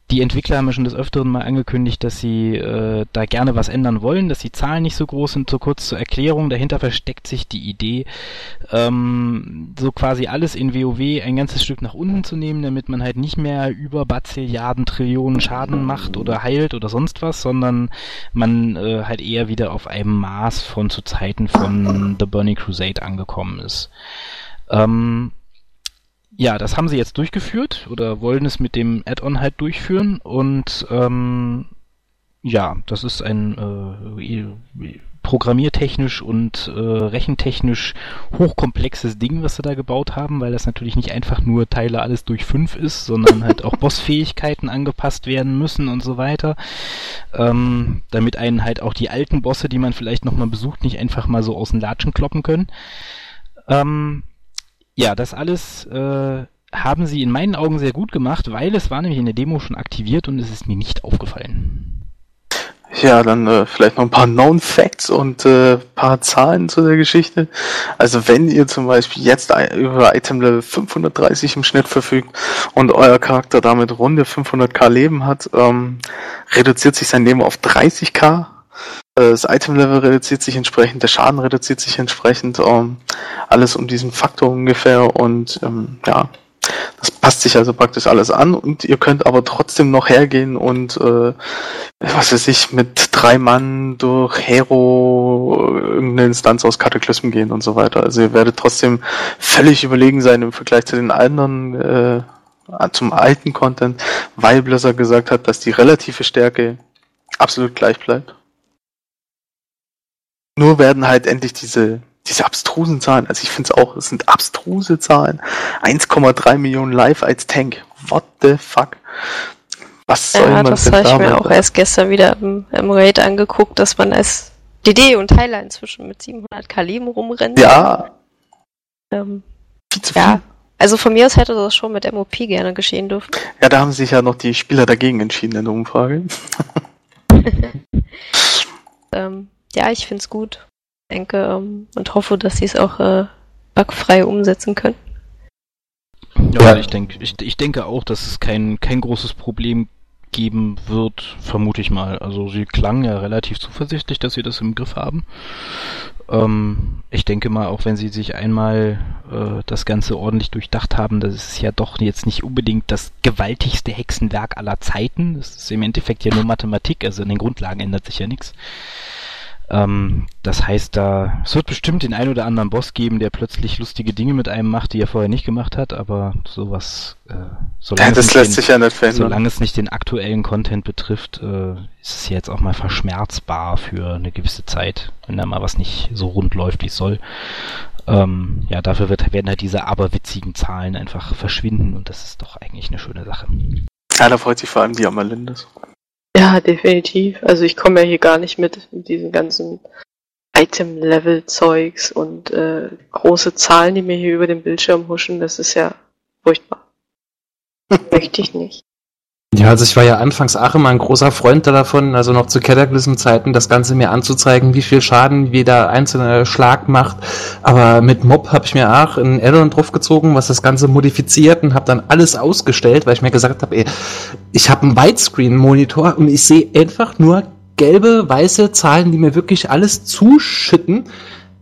die Entwickler haben ja schon des Öfteren mal angekündigt, dass sie äh, da gerne was ändern wollen, dass die Zahlen nicht so groß sind. So kurz zur Erklärung, dahinter versteckt sich die Idee, ähm, so quasi alles in WoW ein ganzes Stück nach unten zu nehmen, damit man halt nicht mehr über Bazilliarden, Trillionen Schaden macht oder heilt oder sonst was, sondern man äh, halt eher wieder auf einem Maß von zu Zeiten von The Burning Crusade angekommen ist. Ähm, ja, das haben sie jetzt durchgeführt oder wollen es mit dem Add-on halt durchführen und ähm, ja, das ist ein äh, programmiertechnisch und äh, rechentechnisch hochkomplexes Ding, was sie da gebaut haben, weil das natürlich nicht einfach nur Teile alles durch fünf ist, sondern halt auch Bossfähigkeiten angepasst werden müssen und so weiter, ähm, damit einen halt auch die alten Bosse, die man vielleicht nochmal besucht, nicht einfach mal so aus den Latschen kloppen können. Ähm, ja, das alles äh, haben sie in meinen Augen sehr gut gemacht, weil es war nämlich in der Demo schon aktiviert und es ist mir nicht aufgefallen. Ja, dann äh, vielleicht noch ein paar Known Facts und äh, paar Zahlen zu der Geschichte. Also wenn ihr zum Beispiel jetzt über Item Level 530 im Schnitt verfügt und euer Charakter damit runde 500k Leben hat, ähm, reduziert sich sein Leben auf 30k äh, das Item-Level reduziert sich entsprechend, der Schaden reduziert sich entsprechend, ähm, alles um diesen Faktor ungefähr und ähm, ja, das passt sich also praktisch alles an und ihr könnt aber trotzdem noch hergehen und äh, was weiß ich, mit drei Mann durch Hero irgendeine Instanz aus Kataklysmen gehen und so weiter. Also ihr werdet trotzdem völlig überlegen sein im Vergleich zu den anderen, äh, zum alten Content, weil Blizzard gesagt hat, dass die relative Stärke absolut gleich bleibt. Nur werden halt endlich diese, diese abstrusen Zahlen, also ich finde es auch, es sind abstruse Zahlen. 1,3 Millionen live als Tank. What the fuck? Was soll ja, man das habe ich mir auch erst gestern wieder im, im Raid angeguckt, dass man als DD und Heiler inzwischen mit 700k Leben rumrennt. Ja. Ähm, viel zu ja. Viel. Also von mir aus hätte das schon mit MOP gerne geschehen dürfen. Ja, da haben sich ja noch die Spieler dagegen entschieden in der Umfrage. ähm, ja, ich finde es gut. Ich denke ähm, und hoffe, dass sie es auch äh, bugfrei umsetzen können. Ja, ja. ich denke, ich, ich denke auch, dass es kein, kein großes Problem geben wird, vermute ich mal. Also sie klangen ja relativ zuversichtlich, dass sie das im Griff haben. Ähm, ich denke mal, auch wenn sie sich einmal äh, das Ganze ordentlich durchdacht haben, das ist ja doch jetzt nicht unbedingt das gewaltigste Hexenwerk aller Zeiten. Das ist im Endeffekt ja nur Mathematik, also in den Grundlagen ändert sich ja nichts. Ähm, das heißt, da es wird bestimmt den ein oder anderen Boss geben, der plötzlich lustige Dinge mit einem macht, die er vorher nicht gemacht hat, aber sowas, äh, solange, ja, es, lässt den, sich ja nicht solange es nicht den aktuellen Content betrifft, äh, ist es jetzt auch mal verschmerzbar für eine gewisse Zeit, wenn da mal was nicht so rund läuft, wie es soll. Ähm, ja, dafür wird, werden halt diese aberwitzigen Zahlen einfach verschwinden und das ist doch eigentlich eine schöne Sache. Ja, da freut sich vor allem die Amalindes. Ja, definitiv. Also ich komme ja hier gar nicht mit, mit diesen ganzen Item-Level-Zeugs und äh, große Zahlen, die mir hier über den Bildschirm huschen. Das ist ja furchtbar. Möchte ich nicht. Ja, also ich war ja anfangs auch immer ein großer Freund davon, also noch zu Cataclysm-Zeiten, das Ganze mir anzuzeigen, wie viel Schaden jeder einzelne Schlag macht. Aber mit Mob habe ich mir auch ein Addon draufgezogen, was das Ganze modifiziert und habe dann alles ausgestellt, weil ich mir gesagt habe, ey, ich habe einen Widescreen-Monitor und ich sehe einfach nur gelbe, weiße Zahlen, die mir wirklich alles zuschütten.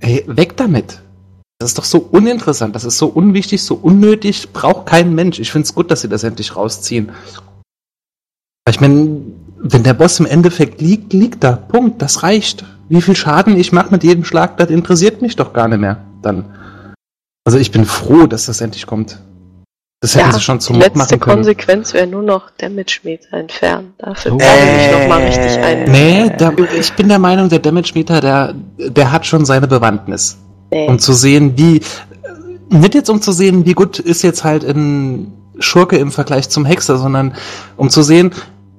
Ey, weg damit. Das ist doch so uninteressant, das ist so unwichtig, so unnötig, braucht kein Mensch. Ich finde es gut, dass sie das endlich rausziehen. Ich meine, wenn der Boss im Endeffekt liegt, liegt er. Punkt. Das reicht. Wie viel Schaden ich mache mit jedem Schlag, das interessiert mich doch gar nicht mehr. Dann. Also ich bin froh, dass das endlich kommt. Das hätten ja, sie schon zum Mod machen können. Die letzte Konsequenz wäre nur noch Damage Meter entfernen. Dafür oh. äh, ich noch mal richtig ein. Nee, da, ich bin der Meinung, der Damage Meter, der, der hat schon seine Bewandtnis. Nee. Um zu sehen, wie, nicht jetzt um zu sehen, wie gut ist jetzt halt ein Schurke im Vergleich zum Hexer, sondern um zu sehen,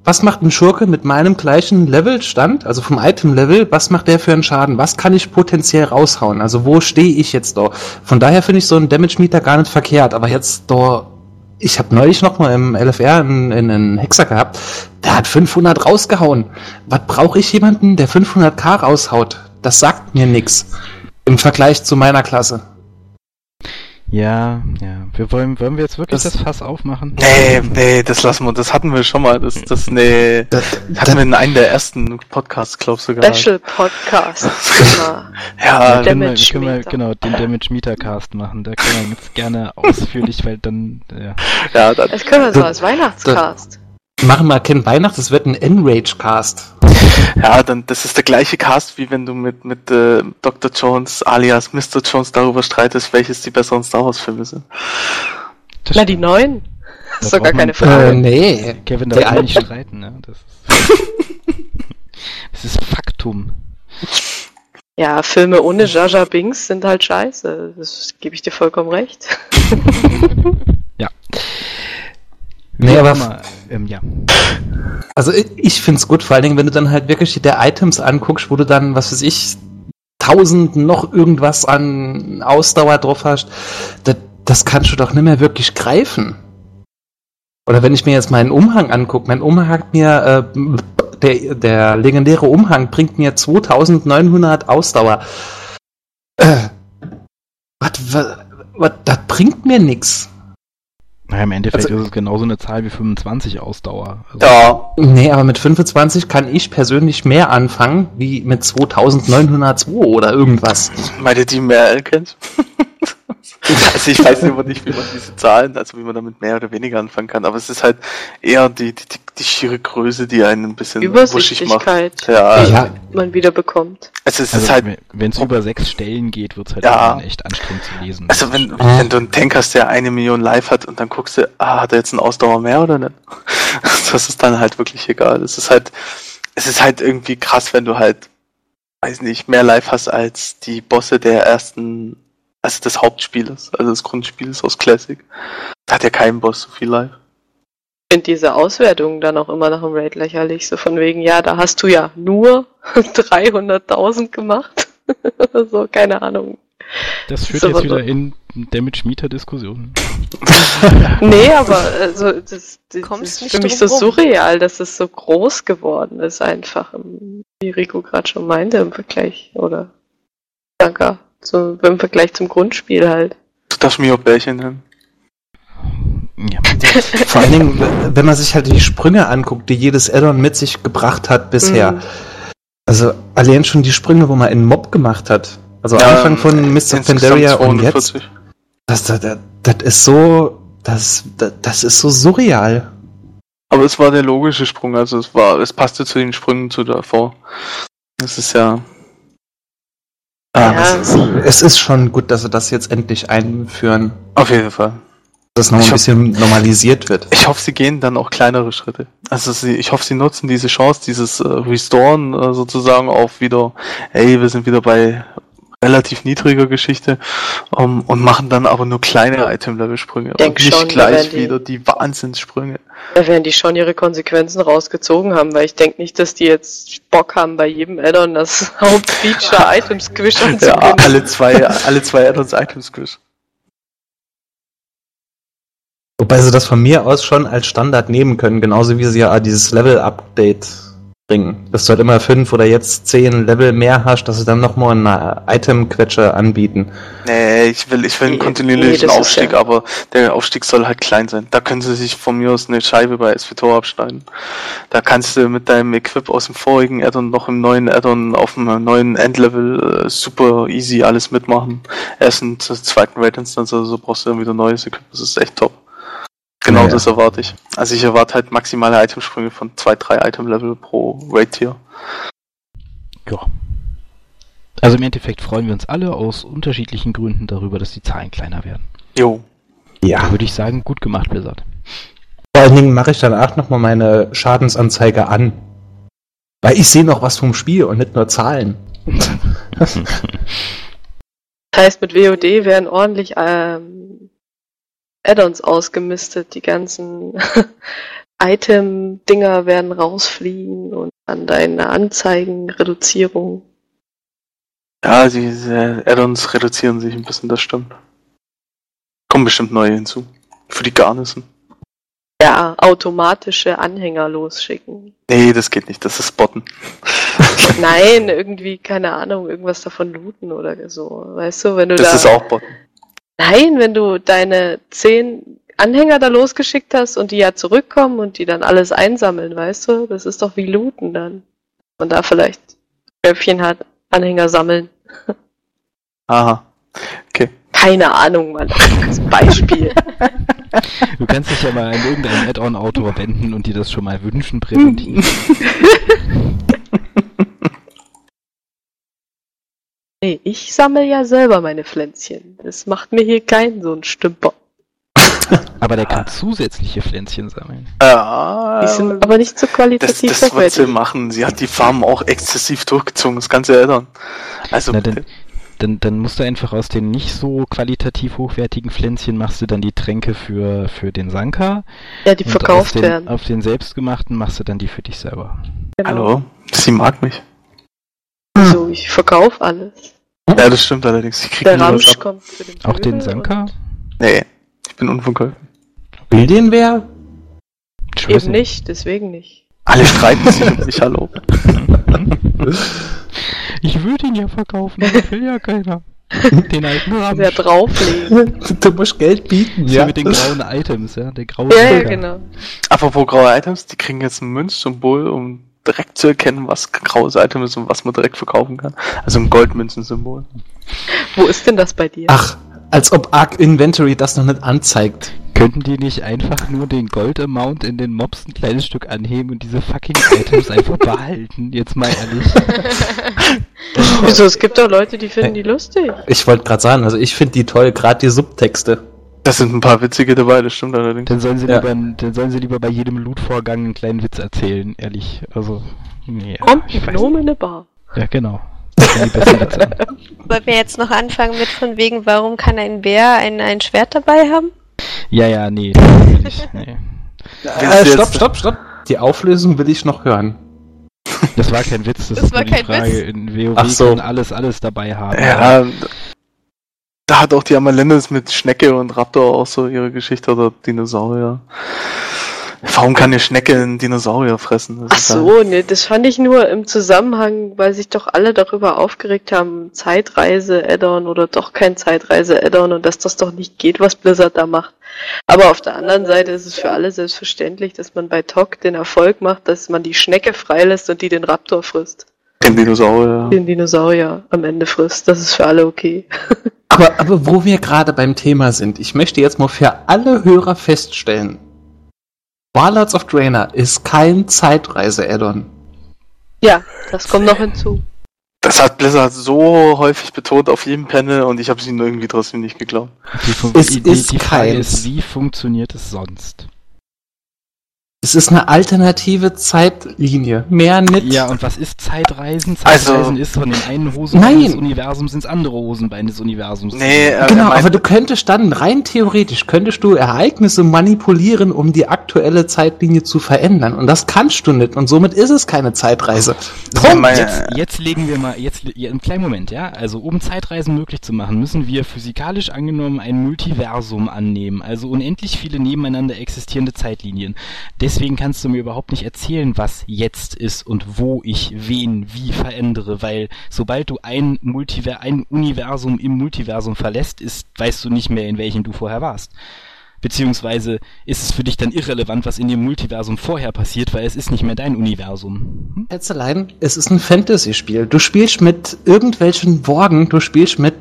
was macht ein Schurke mit meinem gleichen Levelstand, also vom Item-Level, was macht der für einen Schaden? Was kann ich potenziell raushauen? Also wo stehe ich jetzt da? Von daher finde ich so einen Damage-Meter gar nicht verkehrt, aber jetzt da, ich habe neulich noch mal im LFR einen, einen Hexer gehabt, der hat 500 rausgehauen. Was brauche ich jemanden, der 500k raushaut? Das sagt mir nix im Vergleich zu meiner Klasse. Ja, ja. Wir wollen, wollen wir jetzt wirklich Das- das, Fass aufmachen? Nee, nee, das lassen wir. Das hatten wir schon mal. Das, das, nee. Das, Hatten wir in einem der ersten Podcasts, glaub sogar. Special Podcast. Immer. Ja, wir, Damage können wir, genau, den Damage Meter Cast machen. Da können wir jetzt gerne ausführlich, weil dann, ja. ja, da, Das können wir so als Weihnachtscast. Machen wir kein Weihnacht, das wird ein Enrage-Cast. ja, dann, das ist der gleiche Cast, wie wenn du mit, mit äh, Dr. Jones alias Mr. Jones darüber streitest, welches die besseren Star Wars Filme sind. Das Na, die neuen. Da ist doch gar keine Frage. Äh, nee. Kevin, da wir nicht streiten, ne? Das ist, das ist Faktum. Ja, Filme ohne Jar Binks sind halt scheiße. Das gebe ich dir vollkommen recht. Nee, aber- immer, ähm, ja. Also ich, ich find's gut, vor allen Dingen, wenn du dann halt wirklich der Items anguckst, wo du dann, was weiß ich, tausend noch irgendwas an Ausdauer drauf hast, das, das kannst du doch nicht mehr wirklich greifen. Oder wenn ich mir jetzt meinen Umhang angucke, mein Umhang hat mir, äh, der, der legendäre Umhang bringt mir 2900 Ausdauer. Äh, was, was, das bringt mir nix. Naja, im Endeffekt Also- ist es genauso eine Zahl wie 25 Ausdauer. Also, Ja, Nee, aber mit 25 kann ich persönlich mehr anfangen, wie mit 2902 oder irgendwas. weil ihr die mehr kennt. also ich weiß immer nicht, wie man diese Zahlen, also wie man damit mehr oder weniger anfangen kann, aber es ist halt eher die, die, die, die schiere Größe, die einen ein bisschen wuschig macht. Übersichtlichkeit, Ja, die Ja. man wieder bekommt. also es also ist halt wenn es über sechs Stellen geht, wird's halt Ja. echt anstrengend zu lesen. Also wenn, wenn du einen Tank hast, der eine Million live hat und dann guckst du, ah, hat er jetzt einen Ausdauer mehr oder nicht? Das ist dann halt wirklich egal. Es ist halt, es ist halt irgendwie krass, wenn du halt, weiß nicht, mehr live hast als die Bosse der ersten, also des Hauptspieles, also des Grundspiels aus Classic. Da hat ja kein Boss so viel live. Ich finde diese Auswertungen dann auch immer nach dem Raid lächerlich. So von wegen, ja, da hast du ja nur 300.000 gemacht. so, keine Ahnung. das führt so jetzt wieder in Damage Meter Diskussionen. Nee, aber also, das, das, ist für mich so rum. surreal, dass es so groß geworden ist, einfach, wie Rico gerade schon meinte, im Vergleich, oder Danke, so, im Vergleich zum Grundspiel halt. Du darfst mir auch Bärchen nennen. Ja. Vor allen Dingen, wenn man sich halt die Sprünge anguckt, die jedes Addon mit sich gebracht hat bisher. Mhm. Also allein schon die Sprünge, wo man einen Mob gemacht hat. Also Anfang von Mr. insgesamt Pandaria und jetzt. 240. Das, das, das, das ist so. Das, das, das ist so surreal. Aber es war der logische Sprung, also es war, es passte zu den Sprüngen zu davor. Das ist ja. Ja, Ja. es, ist, es ist schon gut, dass sie das jetzt endlich einführen. Auf jeden Fall. Dass noch Ich ein bisschen normalisiert wird. Ich hoffe, sie gehen dann auch kleinere Schritte. Also sie, ich hoffe, sie nutzen diese Chance, dieses äh, Restoren äh, sozusagen auf wieder, ey, wir sind wieder bei relativ niedriger Geschichte ähm, und machen dann aber nur kleine Item-Level-Sprünge. Und nicht schon, gleich die- wieder die Wahnsinnssprünge. Da werden die schon ihre Konsequenzen rausgezogen haben, weil ich denke nicht, dass die jetzt Bock haben, bei jedem Addon das Hauptfeature-Item-Squish Ja, anzukündigen. alle zwei, alle zwei Add-ons Item-Squish. Wobei sie das von mir aus schon als Standard nehmen können, genauso wie sie ja dieses Level-Update bringen. Dass du halt immer fünf oder jetzt zehn Level mehr hast, dass sie dann nochmal eine Item-Quetsche anbieten. Nee, ich will, ich will einen kontinuierlichen nee, Aufstieg, ja- aber der Aufstieg soll halt klein sein. Da können sie sich von mir aus eine Scheibe bei SVTOR abschneiden. Da kannst du mit deinem Equip aus dem vorigen Addon noch im neuen Addon auf dem neuen Endlevel äh, super easy alles mitmachen. Erst in der zweiten Raid-Instanz, also so brauchst du dann wieder neues Equip. Das ist echt top. Genau Ja, ja. das erwarte ich. Also ich erwarte halt maximale Itemsprünge von zwei, drei Item-Level pro Raid-Tier. ja. Also im Endeffekt freuen wir uns alle aus unterschiedlichen Gründen darüber, dass die Zahlen kleiner werden. Jo. Da Ja. würde ich sagen, gut gemacht, Blizzard. Vor allen Dingen mache ich danach nochmal meine Schadensanzeige an. Weil ich sehe noch was vom Spiel und nicht nur Zahlen. Das heißt, mit WOD werden ordentlich ähm, Add-ons ausgemistet. Die ganzen Item-Dinger werden rausfliegen und dann deine Anzeigenreduzierung. Ja, diese Add-ons reduzieren sich ein bisschen, das stimmt. Kommen bestimmt neue hinzu. Für die Garnissen. Ja, automatische Anhänger losschicken. Nee, das geht nicht, das ist Botten. Nein, irgendwie, keine Ahnung, irgendwas davon looten oder so. Weißt du, wenn du Das da. ist auch Botten. Nein, wenn du deine zehn Anhänger da losgeschickt hast und die ja zurückkommen und die dann alles einsammeln, weißt du? Das ist doch wie Looten dann. Man da vielleicht Köpfchen hat, Anhänger sammeln. Aha. Okay. Keine Ahnung, Mann. Als Beispiel. Du kannst dich ja mal an irgendeinen Add-on-Autor wenden und dir das schon mal wünschen, präventiv. nee, ich sammle ja selber meine Pflänzchen. Das macht mir hier keinen so einen Stümper. Aber der kann zusätzliche Pflänzchen sammeln. Ja, Die sind aber nicht so das, qualitativ das wird sie hochwertig. machen. Sie hat die Farm auch exzessiv durchgezogen, das ganze Eltern. Also, Na, dann, dann, dann musst du einfach aus den nicht so qualitativ hochwertigen Pflänzchen machst du dann die Tränke für, für den Sanka. Ja, die verkauft auf den, werden. Auf den selbstgemachten machst du dann die für dich selber. Genau. hallo? Sie mag mich. So, ich verkaufe alles. Ja, das stimmt allerdings. Ich krieg Der Ramsch kommt für den Auch den Sanka? Nee, ich bin unverkäuflich. Will den wer? Ich Eben nicht, deswegen nicht. Alle streiten sich um mich, hallo. Ich würde ihn ja verkaufen, aber will ja keiner. Den alten Ramsch. Wer drauflegen. du musst Geld bieten, So ja. mit den grauen Items, ja. Der graue ja, ja, genau. Apropos graue Items, die kriegen jetzt ein Münzsymbol, um direkt zu erkennen, was graues Item ist und was man direkt verkaufen kann. Also ein Goldmünzensymbol. Wo ist denn das bei dir? Ach, als ob Arc Inventory das noch nicht anzeigt. Könnten die nicht einfach nur den Gold-Amount in den Mobs ein kleines Stück anheben und diese fucking Items einfach behalten? Jetzt mal ehrlich. Wieso? Es gibt doch Leute, die finden die lustig. Ich wollte gerade sagen, also ich finde die toll, gerade die Subtexte. Da sind ein paar witzige dabei, das stimmt allerdings. Dann sollen sie, Ja. lieber, dann sollen sie lieber bei jedem Loot-Vorgang einen kleinen Witz erzählen, ehrlich. Also, nee. Kommt ich die Gnome in eine Bar. Ja, genau. Das. Wollen wir jetzt noch anfangen mit von wegen, warum kann ein Bär ein, ein Schwert dabei haben? Ja, ja, nee. das ich, nee. Äh, stopp, stopp, stopp. Die Auflösung will ich noch hören. Das war kein Witz, das, Das ist war nur die kein Frage. Witz. In WoW Ach so. kann alles, alles dabei haben. Ja, da hat auch die Amalendis mit Schnecke und Raptor auch so ihre Geschichte oder Dinosaurier. Warum kann eine Schnecke einen Dinosaurier fressen? Das Ach so, ne, das fand ich nur im Zusammenhang, weil sich doch alle darüber aufgeregt haben, Zeitreise-Addon oder doch kein Zeitreise-Addon und dass das doch nicht geht, was Blizzard da macht. Aber auf der anderen Seite ist es für alle selbstverständlich, dass man bei TOC den Erfolg macht, dass man die Schnecke freilässt und die den Raptor frisst. Den Dinosaurier. Den Dinosaurier am Ende frisst. Das ist für alle okay. Aber, aber wo wir gerade beim Thema sind, ich möchte jetzt mal für alle Hörer feststellen, Warlords of Draenor ist kein Zeitreise-Addon. Ja, das kommt noch hinzu. Das hat Blizzard so häufig betont auf jedem Panel und ich habe es ihnen irgendwie trotzdem nicht geglaubt. Die, fun- Es die, die, ist die Frage keins. ist, wie funktioniert es sonst? Es ist eine alternative Zeitlinie. Mehr nicht. Ja, und was ist Zeitreisen? Also- Zeitreisen ist von den einen Hosenbein Nein. des Universums ins andere Hosenbein des Universums. Nee, äh, Genau, er aber du könntest dann rein theoretisch könntest du Ereignisse manipulieren, um die aktuelle Zeitlinie zu verändern. Und das kannst du nicht. Und somit ist es keine Zeitreise. Punkt. mein- Jetzt, jetzt legen wir mal, jetzt, ja, einen kleinen Moment, ja. Also, um Zeitreisen möglich zu machen, müssen wir physikalisch angenommen ein Multiversum annehmen. Also unendlich viele nebeneinander existierende Zeitlinien. Deswegen kannst du mir überhaupt nicht erzählen, was jetzt ist und wo ich wen wie verändere, weil sobald du ein Multiver ein Universum im Multiversum verlässt, ist, weißt du nicht mehr, in welchem du vorher warst. Beziehungsweise ist es für dich dann irrelevant, was in dem Multiversum vorher passiert, weil es ist nicht mehr dein Universum. Hm? Schätzelein, es ist ein Fantasy-Spiel. Du spielst mit irgendwelchen Worgen, du spielst mit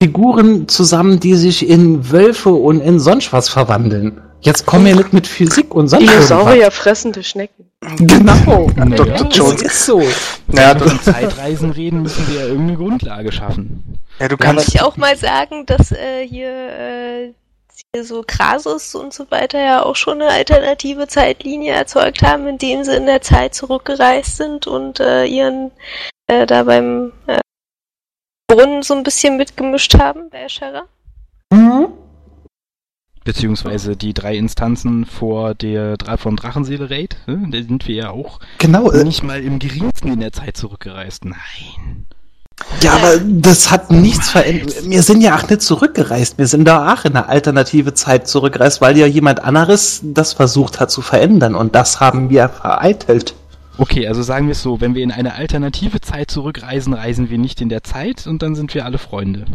Figuren zusammen, die sich in Wölfe und in sonst was verwandeln. Jetzt komm mir nicht mit Physik und sonst Dinosaurier fressende Schnecken. Genau. Naja, Dr. Das Jones. ist so. Ja, Wenn wir von Zeitreisen reden, müssen wir ja irgendeine Grundlage schaffen. ja, du Kann kannst. ich auch mal sagen, dass äh, hier, äh, hier so Krasus und so weiter ja auch schon eine alternative Zeitlinie erzeugt haben, indem sie in der Zeit zurückgereist sind und äh, ihren äh, da beim äh, Brunnen so ein bisschen mitgemischt haben bei Escherer. Mhm. Beziehungsweise die drei Instanzen vor der Dra- vom Drachenseele-Raid, ne? da sind wir ja auch Genau. äh, nicht mal im geringsten in der Zeit zurückgereist. Nein. Ja, aber das hat nichts verändert. Wir sind ja auch nicht zurückgereist. Wir sind da auch in eine alternative Zeit zurückgereist, weil ja jemand anderes das versucht hat zu verändern. Und das haben wir vereitelt. Okay, also sagen wir es so, wenn wir in eine alternative Zeit zurückreisen, reisen wir nicht in der Zeit und dann sind wir alle Freunde.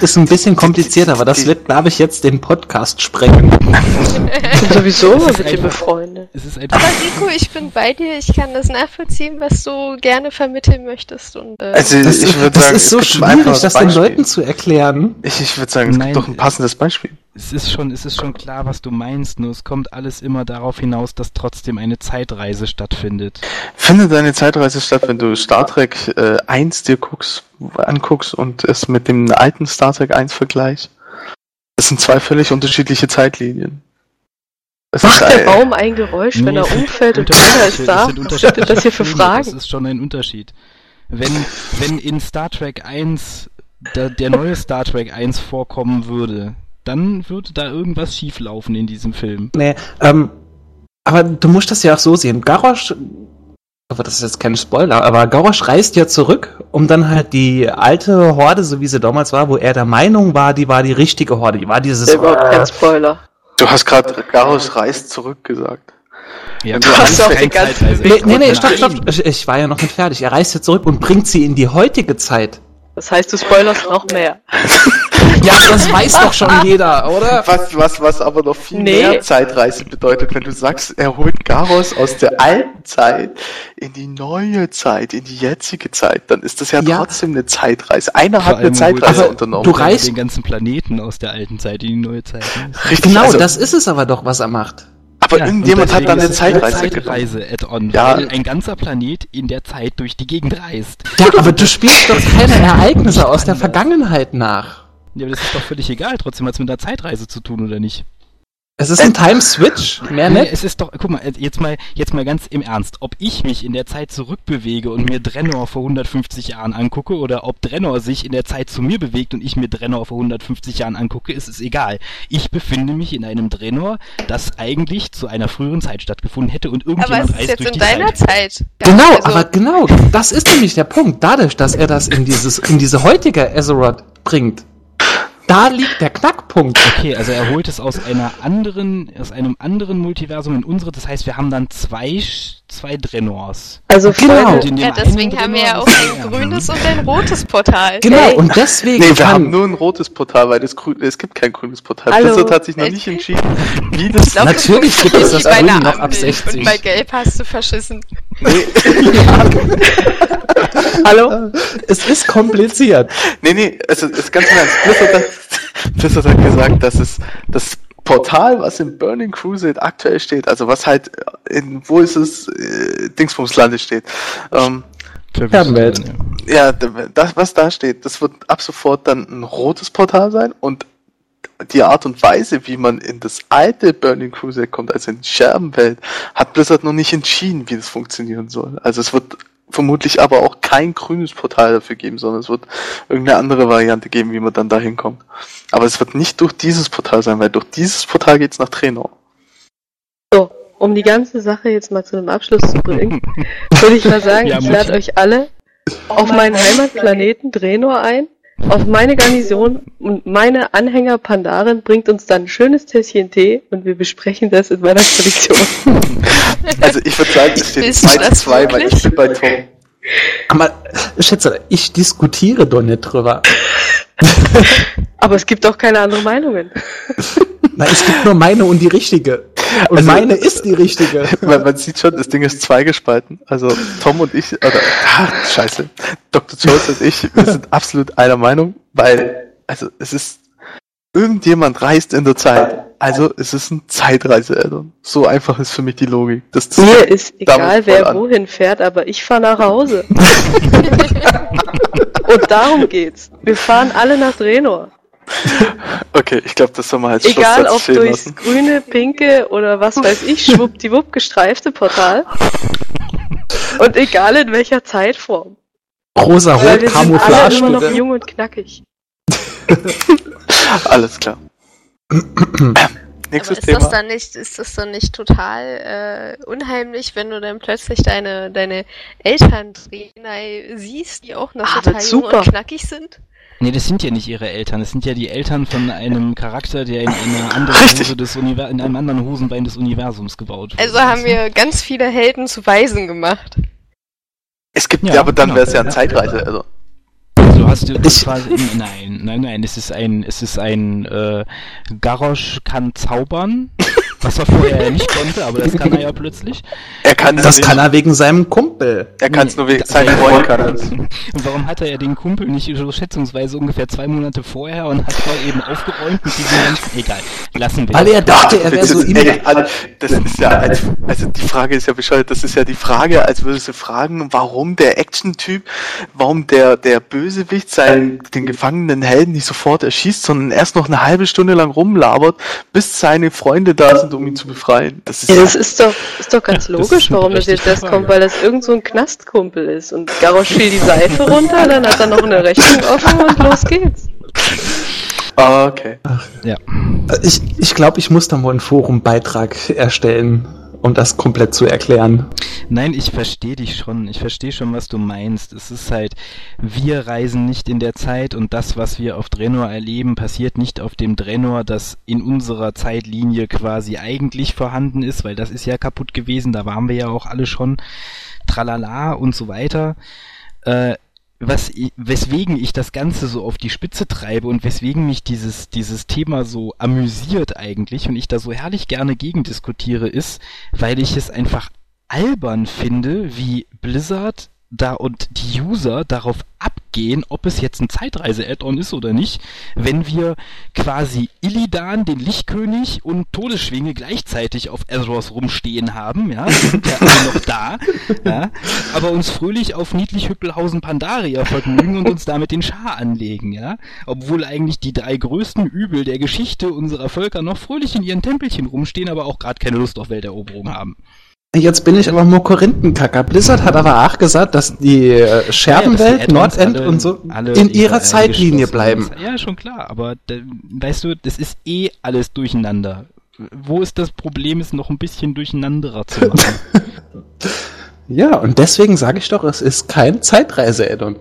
ist ein bisschen komplizierter, aber das wird, glaube ich, jetzt den Podcast sprengen. Sowieso mit dir einfach- befreundet. Es ist einfach. Aber Rico, ich bin bei dir. Ich kann das nachvollziehen, was du gerne vermitteln möchtest. Und äh, Also Das, ich würde das sagen, ist so schwierig, das den. Leuten zu erklären. Ich, ich würde sagen, es Nein, gibt doch ein passendes Beispiel. Es ist schon, es ist schon klar, was du meinst, nur es kommt alles immer darauf hinaus, dass trotzdem eine Zeitreise stattfindet. Findet eine Zeitreise statt, wenn du Star Trek äh, 1 dir guckst, anguckst und es mit dem alten Star Trek 1 vergleichst? Das sind zwei völlig unterschiedliche Zeitlinien. Es Macht der ein- Baum ein Geräusch, wenn Nee, er es sind umfällt und unterschiedliche- keiner ist es da? Was sind das hier für Filme, Das Fragen? ist schon ein Unterschied. Wenn, wenn in Star Trek 1 der, der neue Star Trek 1 vorkommen würde, dann würde da irgendwas schieflaufen in diesem Film. Nee, ähm, aber du musst das ja auch so sehen. Garrosh, aber das ist jetzt kein Spoiler, aber Garrosh reist ja zurück, um dann halt die alte Horde, so wie sie damals war, wo er der Meinung war, die war die richtige Horde, die war dieses... Das ist überhaupt kein Spoiler. Du hast gerade Garros reist zurück gesagt. Ja, Du aber hast auch die ganze Zeitreise. Nee, nee, nee, Nein. stopp, stopp, ich, ich war ja noch nicht fertig. Er reist ja zurück und bringt sie in die heutige Zeit. Das heißt, du spoilerst noch mehr. Ja, das weiß doch schon jeder, oder? Was, was, was aber noch viel Nee. mehr Zeitreise bedeutet, wenn du sagst, er holt Garros aus der alten Zeit in die neue Zeit, in die jetzige Zeit, dann ist das ja, Ja. trotzdem eine Zeitreise. Einer hat eine Zeitreise er- unternommen. du reist- den ganzen Planeten aus der alten Zeit in die neue Zeit. Richtig, Genau, also, das ist es aber doch, was er macht. Aber Ja, irgendjemand hat dann eine Zeitreise genommen. Zeitreise-Add-on, Ja. weil ein ganzer Planet in der Zeit durch die Gegend reist. Ja, aber du spielst doch keine Ereignisse aus der Vergangenheit nach. Ja, aber das ist doch völlig egal, trotzdem hat es mit einer Zeitreise zu tun, oder nicht? Es ist ein Time-Switch, mehr Nee, nicht. es ist doch, guck mal, jetzt mal, jetzt mal ganz im Ernst, ob ich mich in der Zeit zurückbewege und mir Drenor vor 150 Jahren angucke oder ob Drenor sich in der Zeit zu mir bewegt und ich mir Drenor vor 150 Jahren angucke, ist es egal. Ich befinde mich in einem Drenor, das eigentlich zu einer früheren Zeit stattgefunden hätte und aber irgendjemand es ist jetzt durch in die deiner Zeit. Zeit. Genau, also, aber genau, das ist nämlich der Punkt. Dadurch, dass er das in dieses, in diese heutige Azeroth bringt, da liegt der Knackpunkt. Okay, also er holt es aus einer anderen, aus einem anderen Multiversum in unsere, das heißt, wir haben dann zwei, zwei Drenors. Also Genau. Ja, deswegen haben wir ja auch ist- ein grünes und ein rotes Portal. Genau, Ey. und deswegen Nee, wir kann, haben nur ein rotes Portal, weil das grün, es gibt kein grünes Portal. Hallo. Blizzard hat sich noch Ich- nicht entschieden, wie das Ich glaub, Natürlich gibt es das Grün noch ab Ampel 60. Und bei Gelb hast du verschissen. hallo? es ist kompliziert. Nee, nee, also es ist ganz Ernst. Blizzard hat, Blizzard hat gesagt, dass es das Portal, was in Burning Crusade aktuell steht, also was halt in, wo ist es, äh, Dingsbumslande steht, ähm, Fernwelt. ja, das, was da steht, das wird ab sofort dann ein rotes Portal sein und die Art und Weise, wie man in das alte Burning Crusade kommt, also in die Scherbenwelt, hat Blizzard noch nicht entschieden, wie das funktionieren soll. Also es wird vermutlich aber auch kein grünes Portal dafür geben, sondern es wird irgendeine andere Variante geben, wie man dann da hinkommt. Aber es wird nicht durch dieses Portal sein, weil durch dieses Portal geht's nach Trainer. So, um die ganze Sache jetzt mal zu einem Abschluss zu bringen, würde ich mal sagen, Ja, ich lade euch alle auf meinen Heimatplaneten Drenor ein, auf meine Garnison und meine Anhänger Pandaren bringt uns dann ein schönes Tässchen Tee und wir besprechen das in meiner Kollektion. Also ich würde sagen, es steht Willst du 2 zu das 2, weil ich bin bei Tom. Aber, Schätze, ich diskutiere doch nicht drüber. Aber es gibt auch keine anderen Meinungen. Na, es gibt nur meine und die richtige. Und Also- meine ist die richtige. Man, man sieht schon, das Ding ist zweigespalten. Also Tom und ich, oder, ah, scheiße, Dr. Jones und ich, wir sind absolut einer Meinung, weil, also es ist, irgendjemand reist in der Zeit. Also es ist ein Zeitreise-Addon. So einfach ist für mich die Logik. Das, das Mir ist egal, wer an. wohin fährt, aber ich fahre nach Hause. und darum geht's. Wir fahren alle nach Drenor. Okay, ich glaube, das soll man als Egal Schlusssatz ob durchs lassen. grüne, pinke oder was weiß ich, schwuppdiwupp gestreifte Portal. Und egal in welcher Zeitform. Weil Rosa-rot, wir sind alle Camouflage. immer noch jung und knackig. Alles klar. Aber Nächstes ist Thema. das dann nicht, ist das dann nicht total äh, unheimlich, wenn du dann plötzlich deine, deine Eltern Renai siehst, die auch noch Ah, total jung super. und knackig sind? Nee, das sind ja nicht ihre Eltern, das sind ja die Eltern von einem Charakter, der in einer anderen Richtig. Hose des Univer in einem anderen Hosenbein des Universums gebaut wurde. Also haben wir ganz viele Helden zu Waisen gemacht. Es gibt, Ja, ja, aber dann genau. wäre es ja eine Zeitreise. Also. Also du hast du quasi, nein, nein, nein, es ist ein, es ist ein, äh, Garrosh kann zaubern, was er vorher ja nicht konnte, aber das kann er ja plötzlich. Er kann Das nicht. kann er wegen seinem Kumpel. Er kann es nur wegen seinem Freund kann es. Und warum hat er ja den Kumpel nicht so schätzungsweise ungefähr zwei Monate vorher und hat mal eben aufgeräumt mit diesem ganzen, egal, lassen wir. Weil er dachte, er wäre das so ist, ey, Alter, das ist ja, als, also die Frage ist ja bescheuert, das ist ja die Frage, als würdest du fragen, warum der Action-Typ, warum der, der Bösewicht seinen, den gefangenen Helden nicht sofort erschießt, sondern erst noch eine halbe Stunde lang rumlabert, bis seine Freunde da sind, um ihn zu befreien. Das ist Ja, das ist doch, ist doch ganz Das ist logisch, eine warum das jetzt erst kommt, weil das irgend so ein Knastkumpel ist. Und Garrosh fiel die Seife runter, dann hat er noch eine Rechnung offen und los geht's. ah, okay. Ja. Ich, ich glaube, ich muss da mal einen Forumbeitrag erstellen, um das komplett zu erklären. Nein, ich verstehe dich schon. Ich verstehe schon, was du meinst. Es ist halt, wir reisen nicht in der Zeit und das, was wir auf Drenor erleben, passiert nicht auf dem Drenor, das in unserer Zeitlinie quasi eigentlich vorhanden ist, weil das ist ja kaputt gewesen. Da waren wir ja auch alle schon. Tralala und so weiter. Äh, was, weswegen ich das Ganze so auf die Spitze treibe und weswegen mich dieses, dieses Thema so amüsiert eigentlich und ich da so herrlich gerne gegen diskutiere, ist, weil ich es einfach albern finde, wie Blizzard da und die User darauf abgehen, ob es jetzt ein Zeitreise-Add-on ist oder nicht, wenn wir quasi Illidan, den Lichtkönig und Todesschwinge gleichzeitig auf Azeroth rumstehen haben, ja, sind ja alle noch da, ja, aber uns fröhlich auf niedlich Hüppelhausen Pandaria vergnügen und uns damit den Schar anlegen, ja, obwohl eigentlich die drei größten Übel der Geschichte unserer Völker noch fröhlich in ihren Tempelchen rumstehen, aber auch gerade keine Lust auf Welteroberung haben. Jetzt bin ich aber nur Korinthenkacker. Blizzard hat aber auch gesagt, dass die äh, Ja, Scherbenwelt, Add-ons Nordend alle- und so alle in ihrer Zeitlinie bleiben. Ja, schon klar, aber weißt du, das ist eh alles durcheinander. Wo ist das Problem, es noch ein bisschen durcheinanderer zu machen? Ja, und deswegen sage ich doch, es ist kein Zeitreise-Add-on.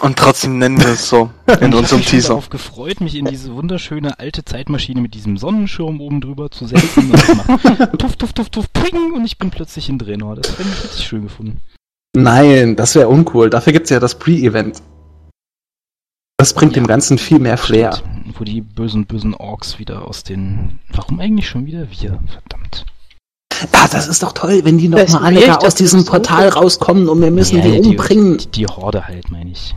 Und trotzdem nennen wir es so in ich habe unserem mich schon Teaser. darauf gefreut, mich in diese wunderschöne alte Zeitmaschine mit diesem Sonnenschirm oben drüber zu setzen und macht tuff, tuff, tuff, tuff, ping und ich bin plötzlich in Draenor. Das hätte ich richtig schön gefunden. Nein, das wäre uncool. Dafür gibt's ja das Pre-Event. Das bringt Ja. dem Ganzen viel mehr Flair. Stimmt, Wo die bösen, bösen Orks wieder aus den... Warum eigentlich schon wieder wir? Verdammt. Ja, das ist doch toll, wenn die noch Das mal ist alle da aus diesem so Portal rauskommen und wir müssen Ja, die umbringen. Die, die Horde halt, meine ich.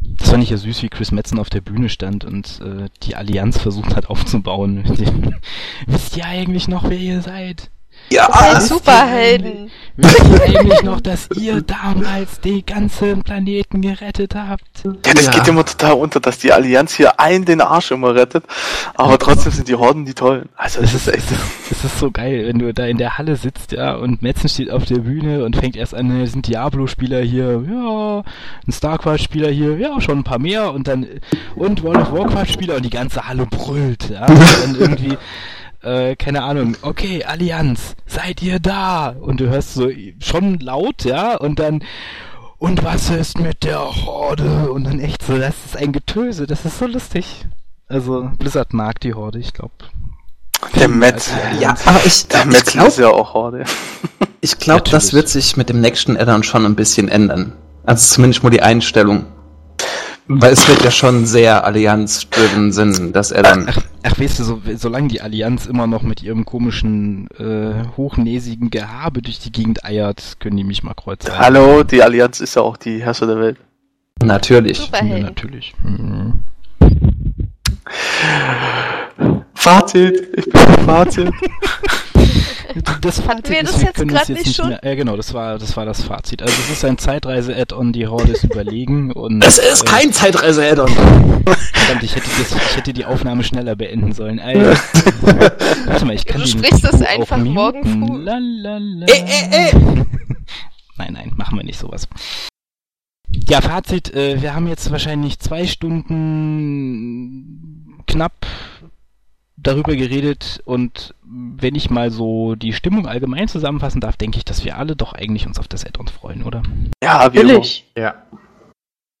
Das fand ich ja süß, wie Chris Metzen auf der Bühne stand und äh, die Allianz versucht hat aufzubauen. Wisst ihr eigentlich noch, wer ihr seid? Ja, Als Superhelden. Eigentlich noch, dass ihr damals den ganzen Planeten gerettet habt? Ja, das Ja. geht immer total unter, dass die Allianz hier einen den Arsch immer rettet, aber trotzdem sind die Horden die tollen. Also das ist echt. Es ist so geil, wenn du da in der Halle sitzt, ja, und Metzen steht auf der Bühne und fängt erst an, sind Diablo-Spieler hier, ja, ein StarCraft-Spieler hier, ja, schon ein paar mehr und dann, und World of Warcraft-Spieler und die ganze Halle brüllt, ja, und dann irgendwie, äh, keine Ahnung, okay, Allianz, seid ihr da? Und du hörst so schon laut, ja, und dann, und was ist mit der Horde? Und dann echt so, das ist ein Getöse, das ist so lustig. Also, Blizzard mag die Horde, ich glaube. Der Metz. ja, aber ich, Der ich Metz glaube, ist ja auch Horde. ich glaub, das wird sich mit dem nächsten Addon schon ein bisschen ändern. Also zumindest mal die Einstellung. Weil es wird ja schon sehr allianz-driven sein, das Addon. Ach, ach weißt du, so, solange die Allianz immer noch mit ihrem komischen, äh, hochnäsigen Gehabe durch die Gegend eiert, können die mich mal kreuzen. Hallo, die Allianz ist ja auch die Herrscher der Welt. Natürlich. Ja, natürlich. Mhm. Fazit, ich bin Fazit. Das Fazit wir das jetzt können uns nicht schon? Mehr, ja, genau, das war, das war das Fazit. Also es ist ein Zeitreise-Add-on, die Horde ist überlegen und... Es ist äh, kein Zeitreise-Addon. Verdammt, ich hätte, das, ich hätte die Aufnahme schneller beenden sollen. Alter. Warte mal, ich kann Du den sprichst das einfach morgen früh. Lalalala. Äh, äh, äh. Nein, nein, machen wir nicht sowas. Ja, Fazit, äh, wir haben jetzt wahrscheinlich zwei Stunden knapp darüber geredet und wenn ich mal so die Stimmung allgemein zusammenfassen darf, denke ich, dass wir alle doch eigentlich uns auf das Add-on freuen, oder? Ja. Natürlich. Ja.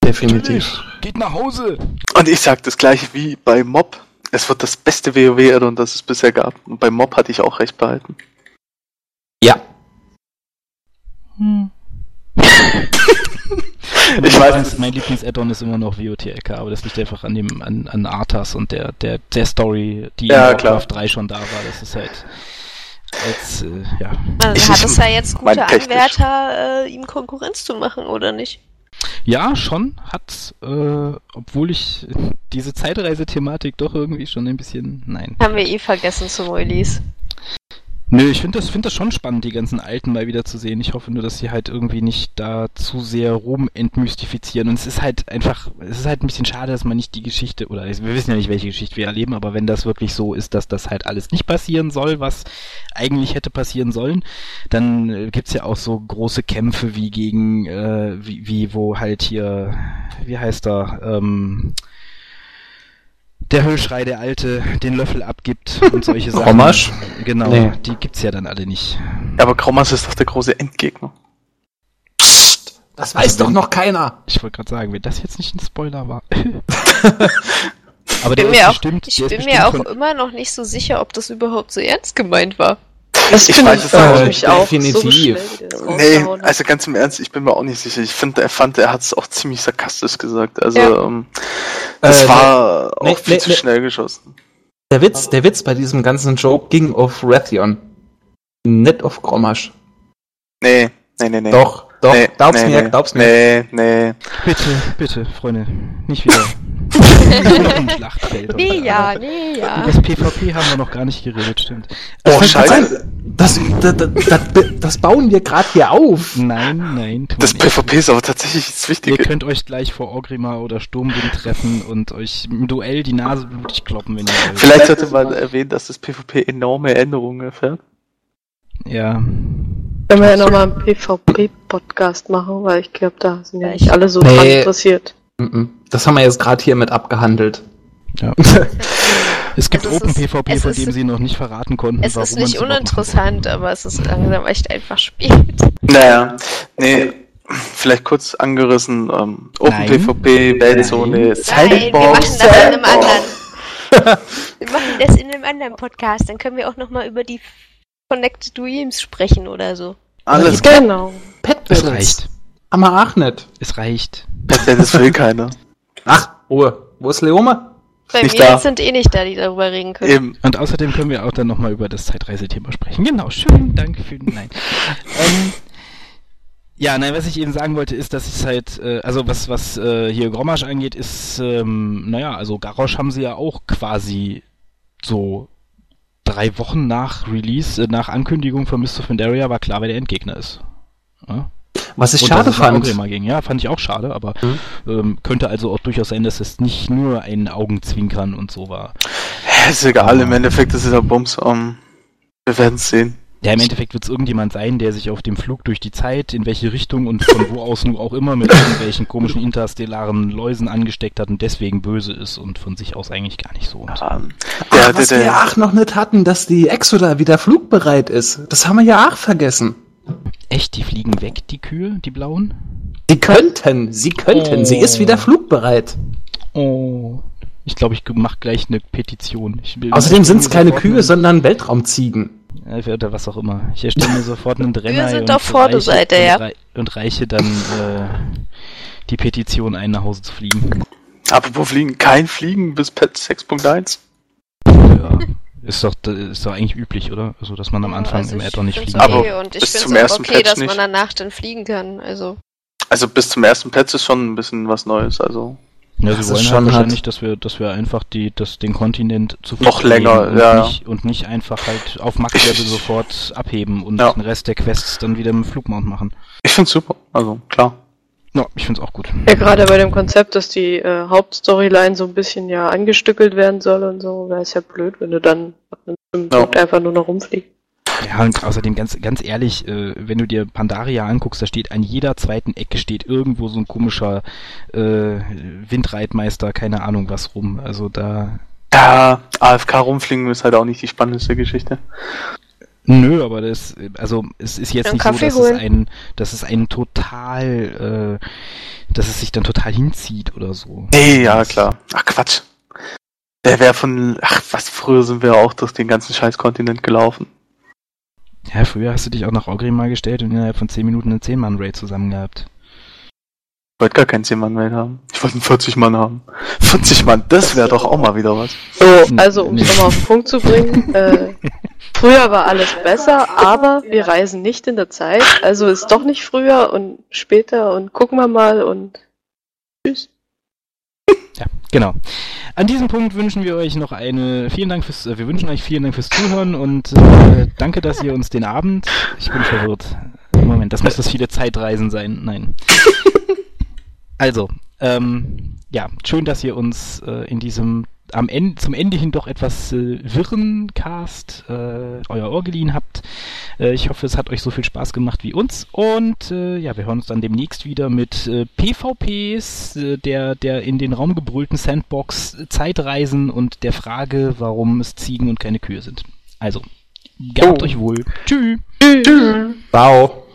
Definitiv. Geht nach Hause! Und ich sag das gleiche wie bei Mob. Es wird das beste WoW-Addon, das es bisher gab. Und bei Mob hatte ich auch recht behalten. Ja. Hm. Ich, Lieblings, mein Lieblings-Add-on ist immer noch WOTLK, aber das liegt einfach an dem, an, an Arthas und der, der, der Story, die Ja, in klar. Warcraft 3 schon da war. Das ist halt, als, äh, ja. Man Ich- hat es ja jetzt gute. Anwärter, äh, ihm Konkurrenz zu machen, oder nicht? Ja, schon hat, äh, obwohl ich diese Zeitreise-Thematik doch irgendwie schon ein bisschen, nein. Haben wir eh vergessen zum Release. Nö, ich finde das, find das schon spannend, die ganzen Alten mal wieder zu sehen. Ich hoffe nur, dass sie halt irgendwie nicht da zu sehr rum entmystifizieren. Und es ist halt einfach, es ist halt ein bisschen schade, dass man nicht die Geschichte, oder wir wissen ja nicht, welche Geschichte wir erleben, aber wenn das wirklich so ist, dass das halt alles nicht passieren soll, was eigentlich hätte passieren sollen, dann äh, gibt's ja auch so große Kämpfe wie gegen, äh, wie, wie wo halt hier, wie heißt er, ähm, der Höllschrei, der Alte, den Löffel abgibt und solche Sachen. Romasch? Genau, Nee. die gibt's ja dann alle nicht. Ja, aber Grommas ist doch der große Endgegner. Psst, das weiß doch noch keiner. Ich wollte gerade sagen, wenn das jetzt nicht ein Spoiler war. Aber Ich der bin ist mir auch, bestimmt, ich der bin mir auch immer noch nicht so sicher, ob das überhaupt so ernst gemeint war. Das Ich weiß es auch ich nicht. So Definitiv. das Nee, also ganz im Ernst, ich bin mir auch nicht sicher. Ich finde, er fand, er hat es auch ziemlich sarkastisch gesagt. Also, Ja. ähm, das Äh, war nee, auch viel nee, zu nee. schnell geschossen. Der Witz, der Witz bei diesem ganzen Joke ging auf Rathion. Nicht auf Grommasch. Nee, nee, nee, nee. Doch, doch, nee, glaub's nee, mir, nee. glaub's mir. Nee, nee. bitte, bitte, Freunde, nicht wieder. Noch im Schlachtfeld. Nee, ja, nee, Über ja. das PvP haben wir noch gar nicht geredet, stimmt. Oh, mir scheiße. Das, das, das, das bauen wir gerade hier auf. Nein, nein, Das. PvP ist aber tatsächlich das Ihr Wichtige. könnt euch gleich vor Orgrimmar oder Sturmwind treffen und euch im Duell die Nase blutig kloppen, wenn ihr wollt. Vielleicht sollte man erwähnen, dass das PvP enorme Änderungen erfährt. Ja. Können wir ja nochmal einen PvP-Podcast machen, weil ich glaube, da sind ja nicht ich- alle so Nee. interessiert. Mhm. Das haben wir jetzt gerade hier mit abgehandelt. ja. Es gibt Es ist- Open PvP, es von ist- dem sie noch nicht verraten konnten, Es warum ist nicht uninteressant, aber es ist langsam echt einfach spät. Naja, nee, vielleicht kurz angerissen, ähm, Open Nein. PvP, Weltzone, Nein, wir machen das in einem anderen. Wir machen das in einem anderen Podcast. Dann können wir auch nochmal über die Connected Dreams sprechen oder so. Alles klar. Genau. Pet Es reicht. Haben wir auch nicht. Es reicht. Das will keiner. Ach, Ruhe. Wo ist Leome? Bei Nicht mir da. sind eh nicht da, die darüber reden können. Eben. Und außerdem können wir auch dann nochmal über das Zeitreisethema sprechen. Genau, schönen Dank für den Nein. ähm, ja, nein, was ich eben sagen wollte, ist, dass es halt, äh, also was, was äh, hier Grommasch angeht, ist, ähm, naja, also Garrosh haben sie ja auch quasi so drei Wochen nach Release, äh, nach Ankündigung von Mist of Pandaria war klar, wer der Endgegner ist. Ja? Was ich Und schade fand. Ging. Ja, fand ich auch schade, aber Mhm. ähm, könnte also auch durchaus sein, dass es nicht nur ein Augenzwinkern und so war. Ja, ist egal, im Endeffekt ist es ja Bums. Ähm, wir werden es sehen. Ja, im Endeffekt wird es irgendjemand sein, der sich auf dem Flug durch die Zeit, in welche Richtung und von wo aus nun auch immer mit irgendwelchen komischen interstellaren Läusen angesteckt hat und deswegen böse ist und von sich aus eigentlich gar nicht so. Und Ähm, Ach, der, der, was wir der, ja auch noch nicht hatten, dass die Exoda wieder flugbereit ist. Das haben wir ja auch vergessen. Echt, die fliegen weg, die Kühe, die blauen? Sie könnten, sie könnten, Oh. sie ist wieder flugbereit. Oh. Ich glaube, ich mach gleich eine Petition. Ich will- Außerdem sind es keine Kühe, einen- sondern Weltraumziegen. Ja, oder was auch immer. Ich erstelle mir sofort einen Drenner sind und, auf Vorderseite, reiche, ja. und, rei und reiche dann äh, die Petition ein, nach Hause zu fliegen. apropos Fliegen, kein Fliegen bis Pet 6.1. Ja. Ist doch, ist doch eigentlich üblich, oder? Also, dass man am Anfang Also im Add-on nicht fliegen Aber okay und ich bis finde zum ersten okay, Patch dass nicht. man danach dann fliegen kann. Also Also bis zum ersten Patch ist schon ein bisschen was Neues. Also Ja, Das sie ist wollen schon halt hart. wahrscheinlich, dass wir, dass wir einfach die, das, den Kontinent zu Noch länger, und ja, ja. Nicht, und nicht einfach halt auf Max-Level sofort abheben und Ja. den Rest der Quests dann wieder im Flugmount machen. ich find's super. Also klar. Ja, ich find's auch gut. Ja, gerade bei dem Konzept, dass die äh, Hauptstoryline so ein bisschen ja angestückelt werden soll und so, wäre es ja blöd, wenn du dann ab einem bestimmten Ja. Punkt einfach nur noch rumfliegst. Ja, und außerdem ganz, ganz ehrlich, äh, wenn du dir Pandaria anguckst, da steht an jeder zweiten Ecke steht irgendwo so ein komischer äh, Windreitmeister, keine Ahnung was rum. Also da. Ja, AFK rumfliegen ist halt auch nicht die spannendste Geschichte. Nö, aber das, also es ist jetzt Einen nicht so, Kaffee dass holen. es ein, dass es einen total, äh, dass es sich dann total hinzieht oder so. Nee, ja, klar. Ach Quatsch. Der wäre von, ach was, früher sind wir auch durch den ganzen Scheißkontinent gelaufen. Ja, früher hast du dich auch nach Orgrimmar gestellt und innerhalb von 10 Minuten einen 10-Mann-Raid zusammen gehabt. Wollte gar keinen 10-Mann-Raid haben. Ich wollte einen 40 Mann haben. 40 Mann, das wäre doch auch mal wieder was. So, also um es nochmal auf den Punkt zu bringen, äh, früher war alles besser, aber wir reisen nicht in der Zeit, also ist doch nicht früher und später und gucken wir mal und tschüss. Ja, genau. An diesem Punkt wünschen wir euch noch eine, vielen Dank fürs, äh, wir wünschen euch vielen Dank fürs Zuhören und äh, danke, dass ihr uns den Abend, ich bin verwirrt. Moment, das muss das viele Zeitreisen sein. Nein. Also, ähm, ja, schön, dass ihr uns äh, in diesem am Ende, zum Ende hin doch etwas äh, wirren Cast äh, euer Ohr geliehen habt. Äh, ich hoffe, es hat euch so viel Spaß gemacht wie uns. Und äh, ja, wir hören uns dann demnächst wieder mit äh, PvPs, äh, der, der in den Raum gebrüllten Sandbox Zeitreisen und der Frage, warum es Ziegen und keine Kühe sind. Also, gehabt Oh. euch wohl. Tschüss. Ciao.